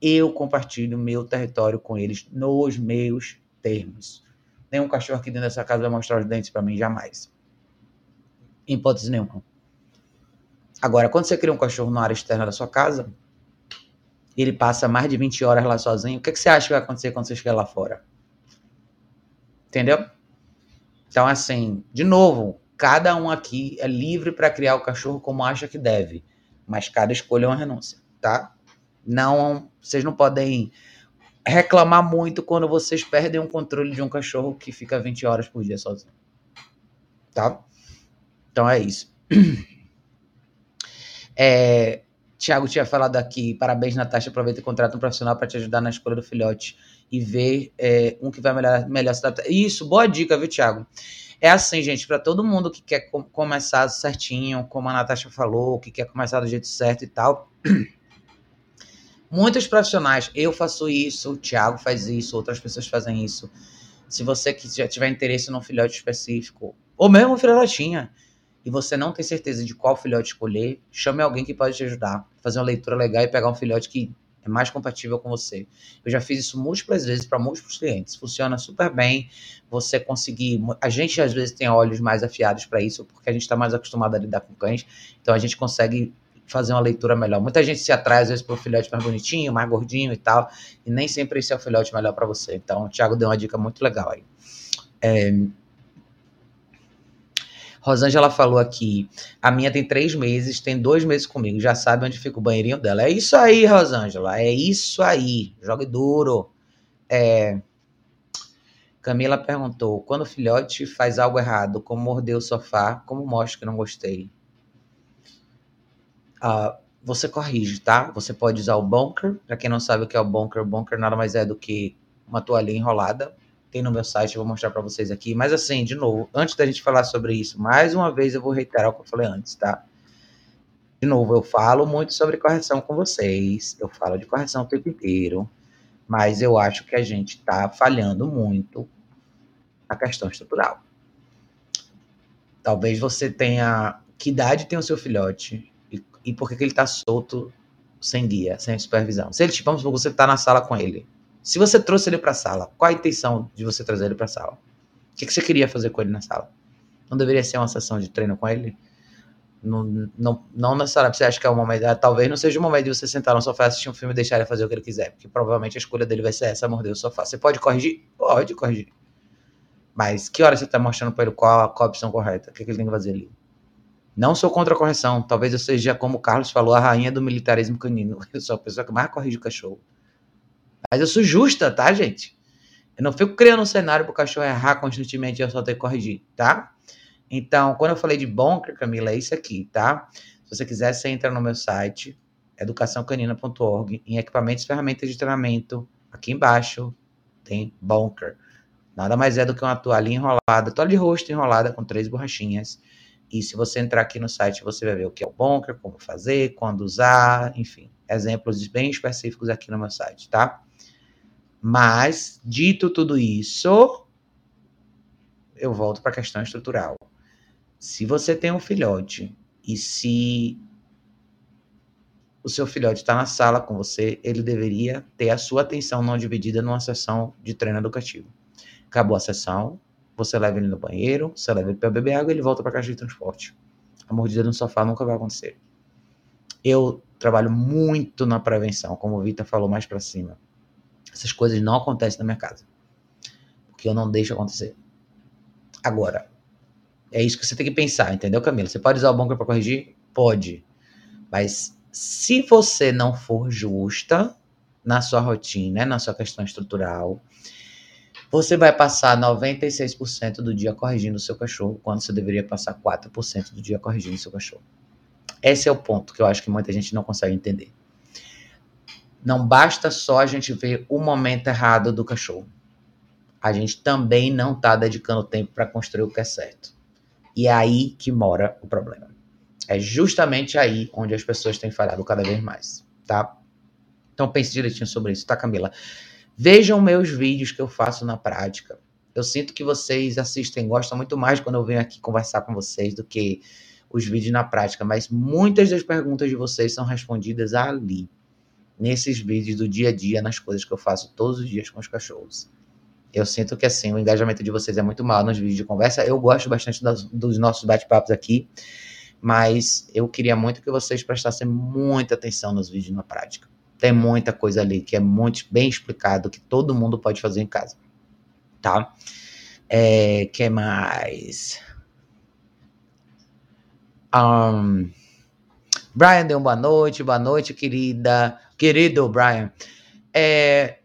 Eu compartilho meu território com eles nos meus termos. Nenhum cachorro aqui dentro dessa casa vai mostrar os dentes para mim, jamais. Em hipótese nenhuma. Agora, quando você cria um cachorro na área externa da sua casa, ele passa mais de 20 horas lá sozinho, o que, que você acha que vai acontecer quando você chegar lá fora? Entendeu? Então, assim, de novo, cada um aqui é livre para criar o cachorro como acha que deve, mas cada escolha é uma renúncia, tá? Não, vocês não podem reclamar muito quando vocês perdem o controle de um cachorro que fica 20 horas por dia sozinho. Tá? Então é isso. [clears throat] É, Tiago tinha falado aqui, parabéns, Natasha, aproveita e contrata um profissional para te ajudar na escolha do filhote e ver é, um que vai melhor, melhor se adaptar. Isso, boa dica, viu, Tiago? É assim, gente, para todo mundo que quer com, começar certinho, como a Natasha falou, que quer começar do jeito certo e tal. [clears throat] Muitos profissionais, eu faço isso, o Thiago faz isso, outras pessoas fazem isso. Se você que já tiver interesse num filhote específico, ou mesmo filhotinha, e você não tem certeza de qual filhote escolher, chame alguém que pode te ajudar, fazer uma leitura legal e pegar um filhote que é mais compatível com você. Eu já fiz isso múltiplas vezes para múltiplos clientes. Funciona super bem. Você conseguir. A gente às vezes tem olhos mais afiados para isso, porque a gente está mais acostumado a lidar com cães. Então a gente consegue fazer uma leitura melhor. Muita gente se atrai às vezes por um filhote mais bonitinho, mais gordinho e tal, e nem sempre esse é o filhote melhor para você. Então o Thiago deu uma dica muito legal aí. É, Rosângela falou aqui, a minha tem três meses, tem dois meses comigo, já sabe onde fica o banheirinho dela. É isso aí, Rosângela, é isso aí. Jogue duro. É... Camila perguntou, quando o filhote faz algo errado, como morder o sofá, como mostra que não gostei? Uh, você corrige, tá? Você pode usar o bunker. Para quem não sabe o que é o bunker, bunker nada mais é do que uma toalha enrolada tem no meu site, eu vou mostrar para vocês aqui. Mas assim, de novo, antes da gente falar sobre isso, mais uma vez eu vou reiterar o que eu falei antes, tá? De novo, eu falo muito sobre correção com vocês, eu falo de correção o tempo inteiro, mas eu acho que a gente está falhando muito na questão estrutural. Talvez você tenha. Que idade tem o seu filhote? E, e por que, que ele está solto sem guia, sem supervisão? Se ele, tipo, vamos supor, você está na sala com ele se você trouxe ele para a sala, qual a intenção de você trazer ele para a sala? O que, que, você queria fazer com ele na sala? Não deveria ser uma sessão de treino com ele? Não, não, não necessariamente você acha que é o momento. Ah, talvez não seja o momento de você sentar no sofá, assistir um filme e deixar ele fazer o que ele quiser, porque provavelmente a escolha dele vai ser essa: morder o sofá. Você pode corrigir? Pode corrigir. Mas que hora você está mostrando para ele qual, qual a opção correta? O que, que ele tem que fazer ali? Não sou contra a correção. Talvez eu seja, como o Carlos falou, a rainha do militarismo canino. [laughs] Eu sou a pessoa que mais corrige o cachorro. Mas eu sou justa, tá, gente? Eu não fico criando um cenário pro cachorro errar constantemente e eu só ter que corrigir, tá? Então, quando eu falei de bunker, Camila, é isso aqui, tá? Se você quiser, você entra no meu site, educaçãocanina.org, em equipamentos e ferramentas de treinamento, aqui embaixo tem bunker. Nada mais é do que uma toalha enrolada, toalha de rosto enrolada com três borrachinhas. E se você entrar aqui no site, você vai ver o que é o bunker, como fazer, quando usar, enfim, exemplos bem específicos aqui no meu site, tá? Mas, dito tudo isso, eu volto para a questão estrutural. Se você tem um filhote e se o seu filhote está na sala com você, ele deveria ter a sua atenção não dividida numa sessão de treino educativo. Acabou a sessão, você leva ele no banheiro, você leva ele para beber água e ele volta para a caixa de transporte. A mordida no sofá nunca vai acontecer. Eu trabalho muito na prevenção, como o Vitor falou mais para cima. Essas coisas não acontecem na minha casa. Porque eu não deixo acontecer. Agora, é isso que você tem que pensar, entendeu, Camila? Você pode usar o bunker para corrigir? Pode. Mas se você não for justa na sua rotina, na sua questão estrutural, você vai passar 96% do dia corrigindo o seu cachorro, quando você deveria passar 4% do dia corrigindo o seu cachorro. Esse é o ponto que eu acho que muita gente não consegue entender. Não basta só a gente ver o momento errado do cachorro. A gente também não está dedicando tempo para construir o que é certo. E é aí que mora o problema. É justamente aí onde as pessoas têm falhado cada vez mais, tá? Então pense direitinho sobre isso, tá, Camila? Vejam meus vídeos que eu faço na prática. Eu sinto que vocês assistem, gostam muito mais quando eu venho aqui conversar com vocês do que os vídeos na prática, mas muitas das perguntas de vocês são respondidas ali nesses vídeos do dia a dia, nas coisas que eu faço todos os dias com os cachorros. Eu sinto que assim, o engajamento de vocês é muito mal nos vídeos de conversa. Eu gosto bastante dos nossos bate-papos aqui, mas eu queria muito que vocês prestassem muita atenção nos vídeos na prática. Tem muita coisa ali que é muito bem explicado, que todo mundo pode fazer em casa. Tá? É, que mais? Um, Brian deu boa noite, boa noite, querida. Querido Brian, é,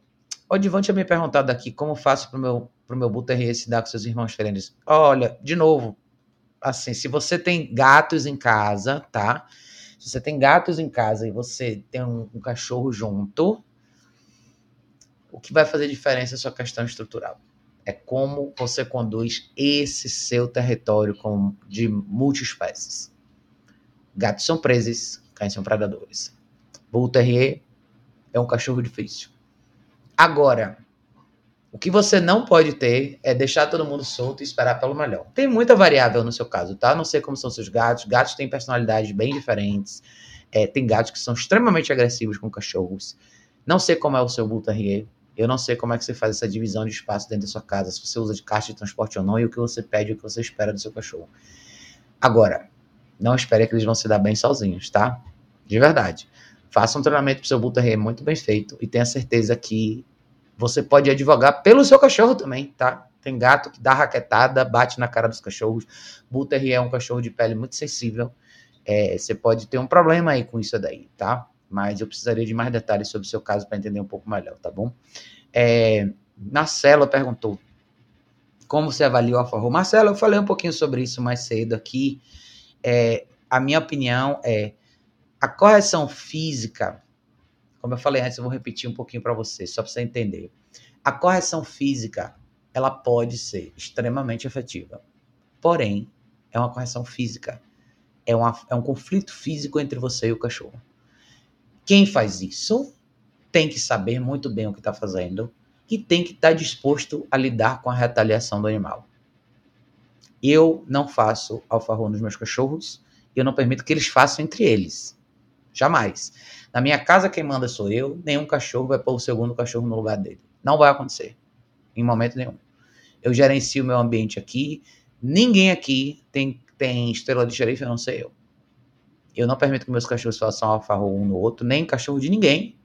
o Divan tinha me perguntado aqui como faço para o meu, pro meu Buterrier se dar com seus irmãos diferentes. Olha, de novo, assim, se você tem gatos em casa, tá? Se você tem gatos em casa e você tem um, um cachorro junto, o que vai fazer diferença é sua questão estrutural. É como você conduz esse seu território com, de multiespécies. Gatos são presos, cães são predadores. Bull Terrier é um cachorro difícil. Agora, o que você não pode ter é deixar todo mundo solto e esperar pelo melhor. Tem muita variável no seu caso, tá? Não sei como são seus gatos. Gatos têm personalidades bem diferentes. É, tem gatos que são extremamente agressivos com cachorros. Não sei como é o seu Bull Terrier. Eu não sei como é que você faz essa divisão de espaço dentro da sua casa, se você usa de caixa de transporte ou não, e o que você pede e o que você espera do seu cachorro. Agora, não espere que eles vão se dar bem sozinhos, tá? De verdade. Faça um treinamento para seu Bull Terrier muito bem feito e tenha certeza que você pode advogar pelo seu cachorro também, tá? Tem gato que dá raquetada, bate na cara dos cachorros. Bull é um cachorro de pele muito sensível. É, você pode ter um problema aí com isso daí, tá? Mas eu precisaria de mais detalhes sobre o seu caso para entender um pouco melhor, tá bom? É, Marcelo perguntou como você avalia o Alfa Romeo. Marcelo, eu falei um pouquinho sobre isso mais cedo aqui. É, a minha opinião é a correção física, como eu falei antes, eu vou repetir um pouquinho para você, só para você entender. A correção física, ela pode ser extremamente efetiva. Porém, é uma correção física. É, uma, é um conflito físico entre você e o cachorro. Quem faz isso tem que saber muito bem o que está fazendo e tem que estar tá disposto a lidar com a retaliação do animal. Eu não faço alfarrão nos meus cachorros e eu não permito que eles façam entre eles. Jamais. Na minha casa, quem manda sou eu, nenhum cachorro vai pôr o segundo cachorro no lugar dele. Não vai acontecer. Em momento nenhum. Eu gerencio o meu ambiente aqui. Ninguém aqui tem, tem estrela de xerife, a não ser eu. Eu não permito que meus cachorros façam alfarro um no outro, nem cachorro de ninguém.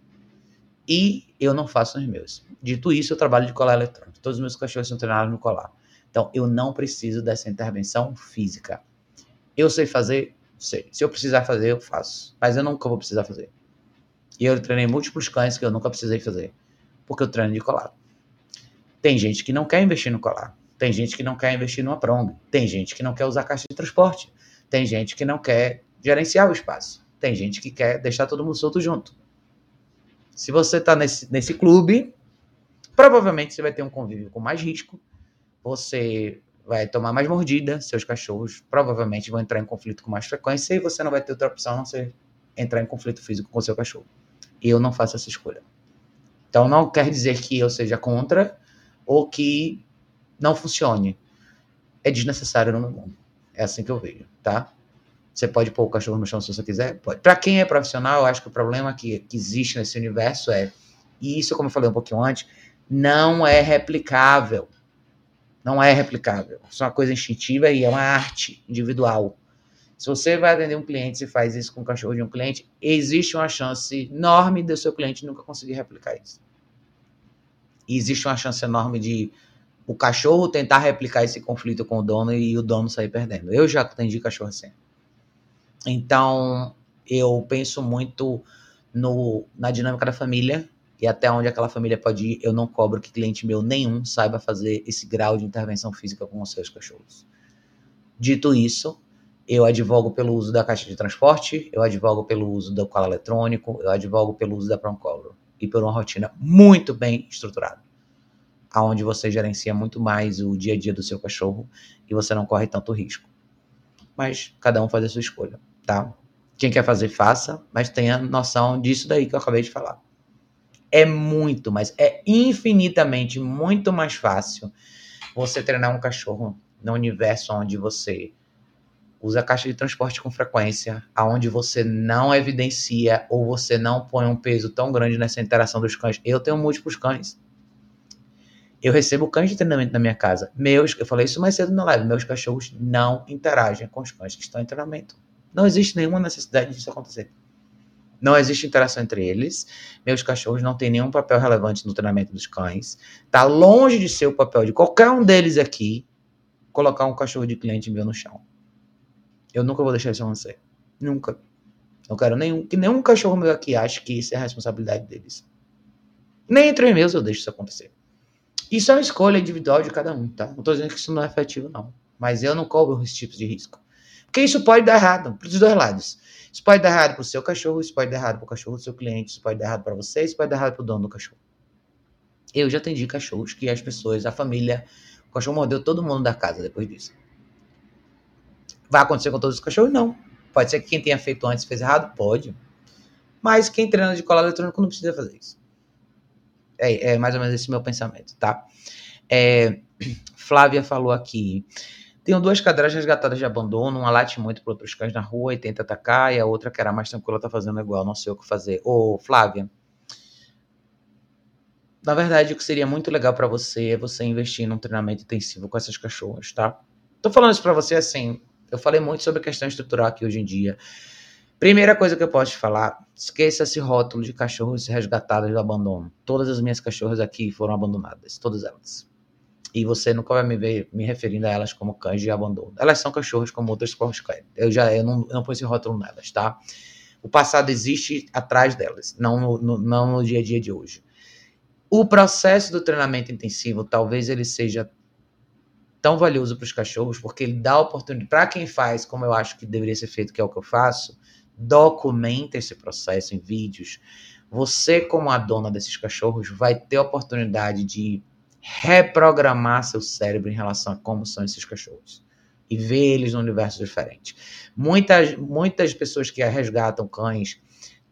E eu não faço nos meus. Dito isso, eu trabalho de colar eletrônico. Todos os meus cachorros são treinados no colar. Então, eu não preciso dessa intervenção física. Eu sei fazer, sei. Se eu precisar fazer, eu faço. Mas eu nunca vou precisar fazer. E eu treinei múltiplos cães que eu nunca precisei fazer. Porque eu treino de colar. Tem gente que não quer investir no colar. Tem gente que não quer investir numa prong. Tem gente que não quer usar caixa de transporte. Tem gente que não quer gerenciar o espaço. Tem gente que quer deixar todo mundo solto junto. Se você está nesse, nesse clube, provavelmente você vai ter um convívio com mais risco. Você vai tomar mais mordida, seus cachorros provavelmente vão entrar em conflito com mais frequência e você não vai ter outra opção a não ser entrar em conflito físico com seu cachorro. E eu não faço essa escolha. Então não quer dizer que eu seja contra ou que não funcione. É desnecessário no meu mundo. É assim que eu vejo, tá? Você pode pôr o cachorro no chão se você quiser? Pode. Para quem é profissional, eu acho que o problema que, que existe nesse universo é, e isso, como eu falei um pouquinho antes, não é replicável. Não é replicável. É uma coisa instintiva e é uma arte individual. Se você vai atender um cliente e faz isso com o cachorro de um cliente, existe uma chance enorme do seu cliente nunca conseguir replicar isso. E existe uma chance enorme de o cachorro tentar replicar esse conflito com o dono e o dono sair perdendo. Eu já atendi cachorro assim. Então, eu penso muito no, na dinâmica da família e até onde aquela família pode ir. Eu não cobro que cliente meu nenhum saiba fazer esse grau de intervenção física com os seus cachorros. Dito isso, eu advogo pelo uso da caixa de transporte, eu advogo pelo uso do cola eletrônico, eu advogo pelo uso da Proncolo e por uma rotina muito bem estruturada, aonde você gerencia muito mais o dia a dia do seu cachorro e você não corre tanto risco. Mas cada um faz a sua escolha tá? Quem quer fazer, faça, mas tenha noção disso daí que eu acabei de falar. É muito, mas é infinitamente muito mais fácil você treinar um cachorro no universo onde você usa caixa de transporte com frequência, aonde você não evidencia ou você não põe um peso tão grande nessa interação dos cães. Eu tenho múltiplos cães. Eu recebo cães de treinamento na minha casa. Meus, eu falei isso mais cedo na live, meus cachorros não interagem com os cães que estão em treinamento. Não existe nenhuma necessidade disso acontecer. Não existe interação entre eles. Meus cachorros não têm nenhum papel relevante no treinamento dos cães. Tá longe de ser o papel de qualquer um deles aqui colocar um cachorro de cliente meu no chão. Eu nunca vou deixar isso acontecer. Nunca. Não quero nenhum, que nenhum cachorro meu aqui ache que isso é a responsabilidade deles. Nem entre os meus eu deixo isso acontecer. Isso é uma escolha individual de cada um, tá? Não estou dizendo que isso não é efetivo, não. Mas eu não cobro esse tipo de risco. Porque isso pode dar errado para os dois lados. Isso pode dar errado para o seu cachorro, isso pode dar errado para o cachorro do seu cliente, isso pode dar errado para você, isso pode dar errado para o dono do cachorro. Eu já atendi cachorros que as pessoas, a família, o cachorro mordeu todo mundo da casa depois disso. Vai acontecer com todos os cachorros? Não. Pode ser que quem tenha feito antes fez errado? Pode. Mas quem treina de colar eletrônico não precisa fazer isso. É, é mais ou menos esse meu pensamento, tá? É, [clears throat] Flávia falou aqui. Tenho duas cadeiras resgatadas de abandono, uma late muito para outros cães na rua e tenta atacar, e a outra, que era mais tranquila, tá fazendo igual, não sei o que fazer. Ô, Flávia, na verdade, o que seria muito legal para você é você investir num treinamento intensivo com essas cachorras, tá? Tô falando isso para você assim, eu falei muito sobre questão estrutural aqui hoje em dia. Primeira coisa que eu posso te falar, esqueça esse rótulo de cachorros resgatados do abandono. Todas as minhas cachorras aqui foram abandonadas, todas elas. E você nunca vai me ver me referindo a elas como cães de abandono. Elas são cachorros como outras quaisquer. Eu já eu não, eu não pus esse rótulo nelas, tá? O passado existe atrás delas, não no, no, não no dia a dia de hoje. O processo do treinamento intensivo, talvez ele seja tão valioso para os cachorros, porque ele dá oportunidade para quem faz, como eu acho que deveria ser feito, que é o que eu faço, documenta esse processo em vídeos. Você, como a dona desses cachorros, vai ter a oportunidade de reprogramar seu cérebro em relação a como são esses cachorros e ver eles num universo diferente. Muitas, muitas pessoas que resgatam cães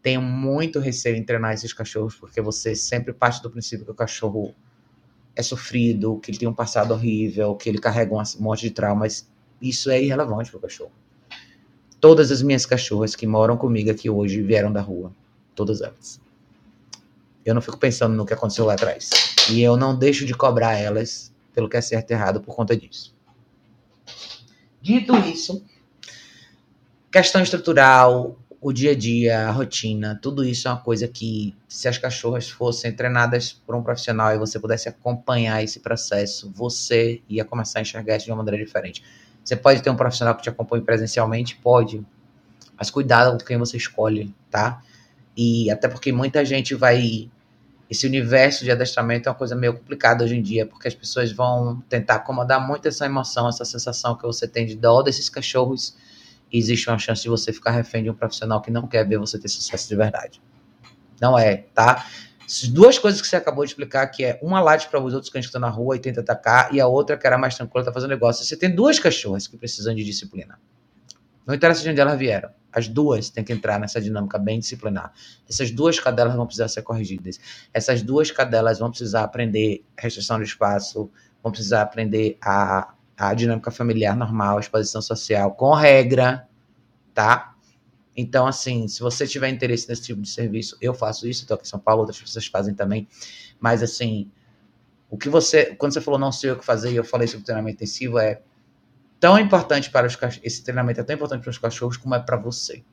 têm muito receio em treinar esses cachorros, porque você sempre parte do princípio que o cachorro é sofrido, que ele tem um passado horrível, que ele carrega um monte de traumas. Isso é irrelevante para o cachorro. Todas as minhas cachorras que moram comigo aqui hoje vieram da rua. Todas elas. Eu não fico pensando no que aconteceu lá atrás. E eu não deixo de cobrar elas pelo que é certo e errado por conta disso. Dito isso, questão estrutural, o dia a dia, a rotina, tudo isso é uma coisa que, se as cachorras fossem treinadas por um profissional e você pudesse acompanhar esse processo, você ia começar a enxergar isso de uma maneira diferente. Você pode ter um profissional que te acompanhe presencialmente? Pode. Mas cuidado com quem você escolhe, tá? E até porque muita gente vai. Esse universo de adestramento é uma coisa meio complicada hoje em dia, porque as pessoas vão tentar acomodar muito essa emoção, essa sensação que você tem de dó desses cachorros existe uma chance de você ficar refém de um profissional que não quer ver você ter sucesso de verdade. Não é, tá? duas coisas que você acabou de explicar, que é uma late para os outros cães que estão na rua e tenta atacar, e a outra que era mais tranquila, tá fazendo negócio. Você tem duas cachorras que precisam de disciplina. Não interessa de onde elas vieram. As duas têm que entrar nessa dinâmica bem disciplinar. Essas duas cadelas vão precisar ser corrigidas. Essas duas cadelas vão precisar aprender restrição de espaço, vão precisar aprender a a dinâmica familiar normal, a exposição social, com regra, tá? Então, assim, se você tiver interesse nesse tipo de serviço, eu faço isso, estou aqui em São Paulo, outras pessoas fazem também. Mas, assim, o que você. Quando você falou não sei o que fazer e eu falei sobre treinamento intensivo, é tão importante para os. Esse treinamento é tão importante para os cachorros como é para você.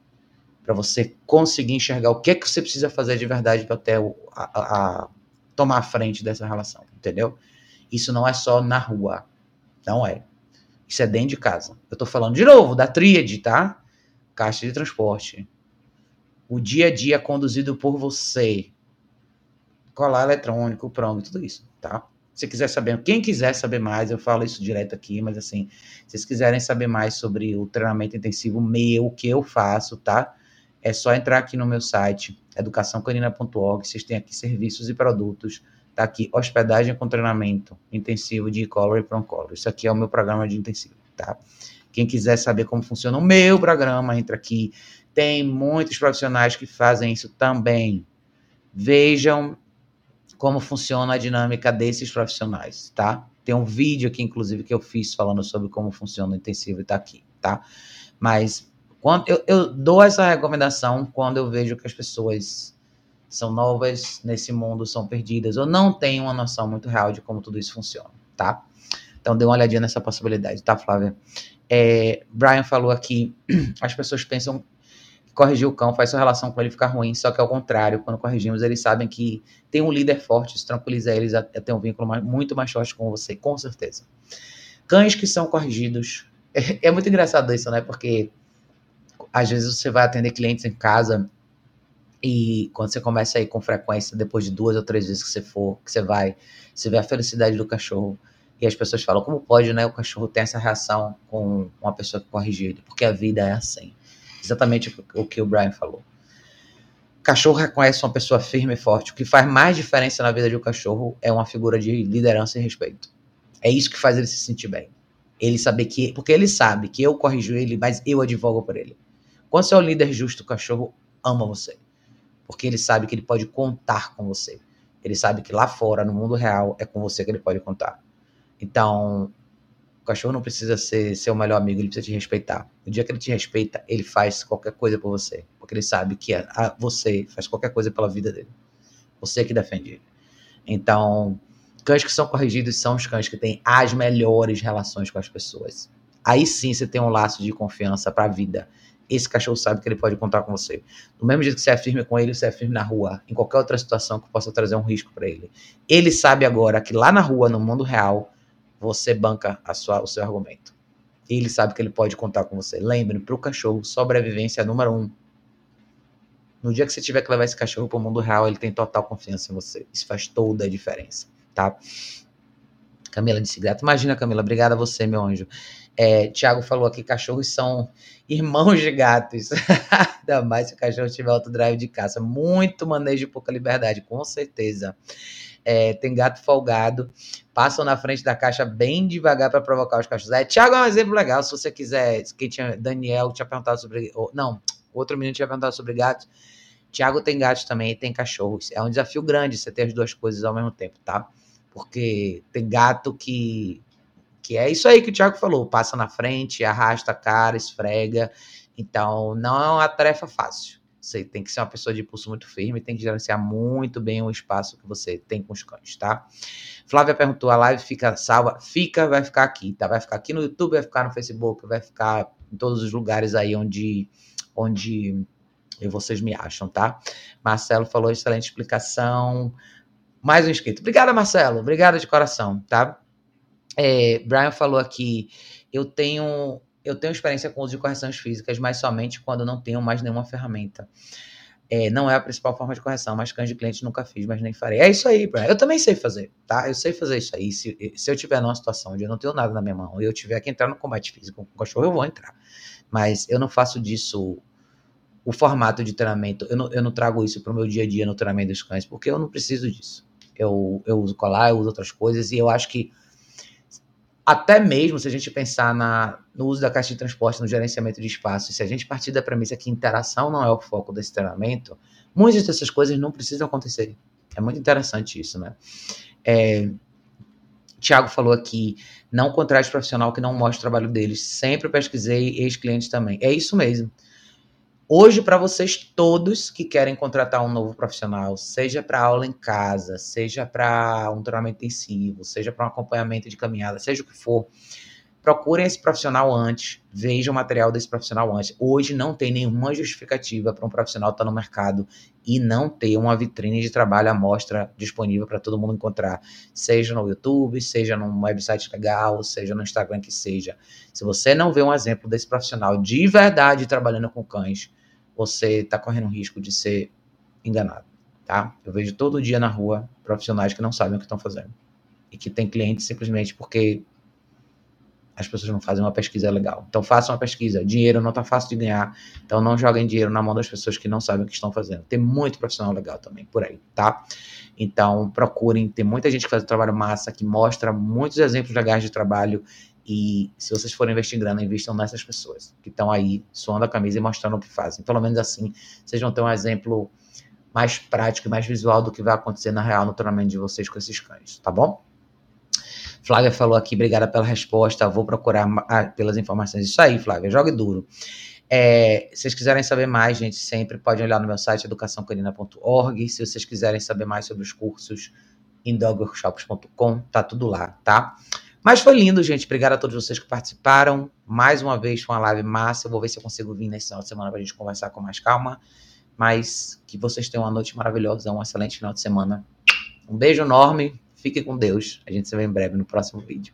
Para você conseguir enxergar o que é que você precisa fazer de verdade para até a, a, a tomar a frente dessa relação, entendeu? Isso não é só na rua. Não é. Isso é dentro de casa. Eu tô falando de novo da tríade, tá? Caixa de transporte. O dia a dia é conduzido por você. Colar eletrônico, pronto, tudo isso, tá? Se quiser saber, quem quiser saber mais, eu falo isso direto aqui, mas assim, se vocês quiserem saber mais sobre o treinamento intensivo meu, que eu faço, tá? É só entrar aqui no meu site, educaçãocanina.org, vocês têm aqui serviços e produtos Tá aqui, hospedagem com treinamento intensivo de e-collar e proncollar. Isso aqui é o meu programa de intensivo, tá? Quem quiser saber como funciona o meu programa, entra aqui. Tem muitos profissionais que fazem isso também. Vejam como funciona a dinâmica desses profissionais, tá? Tem um vídeo aqui, inclusive, que eu fiz falando sobre como funciona o intensivo e tá aqui, tá? Mas quando eu, eu dou essa recomendação quando eu vejo que as pessoas são novas nesse mundo, são perdidas, ou não têm uma noção muito real de como tudo isso funciona, tá? Então dê uma olhadinha nessa possibilidade, tá, Flávia? É, Brian falou aqui, [clears throat] as pessoas pensam corrigir o cão faz sua relação com ele ficar ruim, só que ao contrário, quando corrigimos, eles sabem que tem um líder forte, isso tranquiliza eles a, a ter um vínculo mais, muito mais forte com você, com certeza. Cães que são corrigidos, é, é muito engraçado isso, né? Porque às vezes você vai atender clientes em casa e quando você começa a ir com frequência, depois de duas ou três vezes que você for, que você vai, você vê a felicidade do cachorro. E as pessoas falam, como pode, né? O cachorro ter essa reação com uma pessoa ele? Porque a vida é assim. Exatamente o que o Brian falou. O cachorro reconhece uma pessoa firme e forte. O que faz mais diferença na vida de um cachorro é uma figura de liderança e respeito. É isso que faz ele se sentir bem. Ele saber que. Porque ele sabe que eu corrijo ele, mas eu advogo por ele. Quando você é o líder justo, o cachorro ama você porque ele sabe que ele pode contar com você. Ele sabe que lá fora, no mundo real, é com você que ele pode contar. Então, cachorro não precisa ser seu melhor amigo, ele precisa te respeitar. No dia que ele te respeita, ele faz qualquer coisa por você, porque ele sabe que a, você faz qualquer coisa pela vida dele. Você que defende ele. Então, cães que são corrigidos são os cães que têm as melhores relações com as pessoas. Aí sim você tem um laço de confiança para a vida esse cachorro sabe que ele pode contar com você. Do mesmo jeito que você é firme com ele, você é firme na rua, em qualquer outra situação que possa trazer um risco para ele. Ele sabe agora que lá na rua, no mundo real, você banca a sua, o seu argumento. Ele sabe que ele pode contar com você. Lembre, para o cachorro, sobrevivência é número um. No dia que você tiver que levar esse cachorro para o mundo real, ele tem total confiança em você. Isso faz toda a diferença, tá? Camila disse gato. Imagina, Camila, obrigada a você, meu anjo. É, Tiago falou aqui: cachorros são irmãos de gatos. [laughs] Ainda mais se o cachorro tiver autodrive de caça. Muito manejo e pouca liberdade, com certeza. É, tem gato folgado, passam na frente da caixa bem devagar para provocar os cachorros. É, Tiago é um exemplo legal. Se você quiser, quem tinha, Daniel tinha perguntado sobre. Não, outro menino tinha perguntado sobre gatos. Tiago tem gatos também e tem cachorros. É um desafio grande você ter as duas coisas ao mesmo tempo, tá? Porque tem gato que que é isso aí que o Thiago falou, passa na frente, arrasta a cara, esfrega. Então, não é uma tarefa fácil. Você tem que ser uma pessoa de impulso muito firme, tem que gerenciar muito bem o espaço que você tem com os cães, tá? Flávia perguntou, a live fica salva? Fica, vai ficar aqui, tá? Vai ficar aqui no YouTube, vai ficar no Facebook, vai ficar em todos os lugares aí onde, onde vocês me acham, tá? Marcelo falou, excelente explicação. Mais um inscrito. Obrigada, Marcelo. Obrigada de coração, tá? É, Brian falou aqui, eu tenho eu tenho experiência com uso de correções físicas, mas somente quando não tenho mais nenhuma ferramenta. É, não é a principal forma de correção, mas cães de cliente nunca fiz, mas nem farei. É isso aí, Brian. Eu também sei fazer, tá? Eu sei fazer isso aí. Se, se eu tiver numa situação onde eu não tenho nada na minha mão e eu tiver que entrar no combate físico com o cachorro, eu vou entrar. Mas eu não faço disso o formato de treinamento. Eu não, eu não trago isso para o meu dia a dia no treinamento dos cães, porque eu não preciso disso. Eu, eu uso colar, eu uso outras coisas, e eu acho que até mesmo se a gente pensar na, no uso da caixa de transporte, no gerenciamento de espaço, se a gente partir da premissa que interação não é o foco desse treinamento, muitas dessas coisas não precisam acontecer. É muito interessante isso, né? É, Tiago falou aqui, não contrate profissional que não mostra o trabalho deles. Sempre pesquisei ex-clientes também. É isso mesmo. Hoje, para vocês todos que querem contratar um novo profissional, seja para aula em casa, seja para um treinamento intensivo, seja para um acompanhamento de caminhada, seja o que for, procurem esse profissional antes, vejam o material desse profissional antes. Hoje não tem nenhuma justificativa para um profissional estar tá no mercado e não ter uma vitrine de trabalho à mostra disponível para todo mundo encontrar, seja no YouTube, seja num website legal, seja no Instagram que seja. Se você não vê um exemplo desse profissional de verdade trabalhando com cães, você está correndo o risco de ser enganado, tá? Eu vejo todo dia na rua profissionais que não sabem o que estão fazendo e que tem clientes simplesmente porque as pessoas não fazem uma pesquisa legal. Então façam uma pesquisa. Dinheiro não está fácil de ganhar, então não joguem dinheiro na mão das pessoas que não sabem o que estão fazendo. Tem muito profissional legal também por aí, tá? Então procurem. Tem muita gente que faz um trabalho massa, que mostra muitos exemplos legais de trabalho e se vocês forem investir grana, investam nessas pessoas que estão aí suando a camisa e mostrando o que fazem. Pelo menos assim, vocês vão ter um exemplo mais prático e mais visual do que vai acontecer na real no treinamento de vocês com esses cães, tá bom? Flávia falou aqui, obrigada pela resposta. Vou procurar ah, pelas informações. Isso aí, Flávia, jogue duro. É, se vocês quiserem saber mais, gente, sempre podem olhar no meu site educaçãocanina.org. Se vocês quiserem saber mais sobre os cursos, em dogworkshops.com, tá tudo lá, tá? Mas foi lindo, gente. Obrigado a todos vocês que participaram. Mais uma vez foi uma live massa. Eu vou ver se eu consigo vir nesse final de semana para a gente conversar com mais calma. Mas que vocês tenham uma noite maravilhosa, um excelente final de semana. Um beijo enorme. Fique com Deus. A gente se vê em breve no próximo vídeo.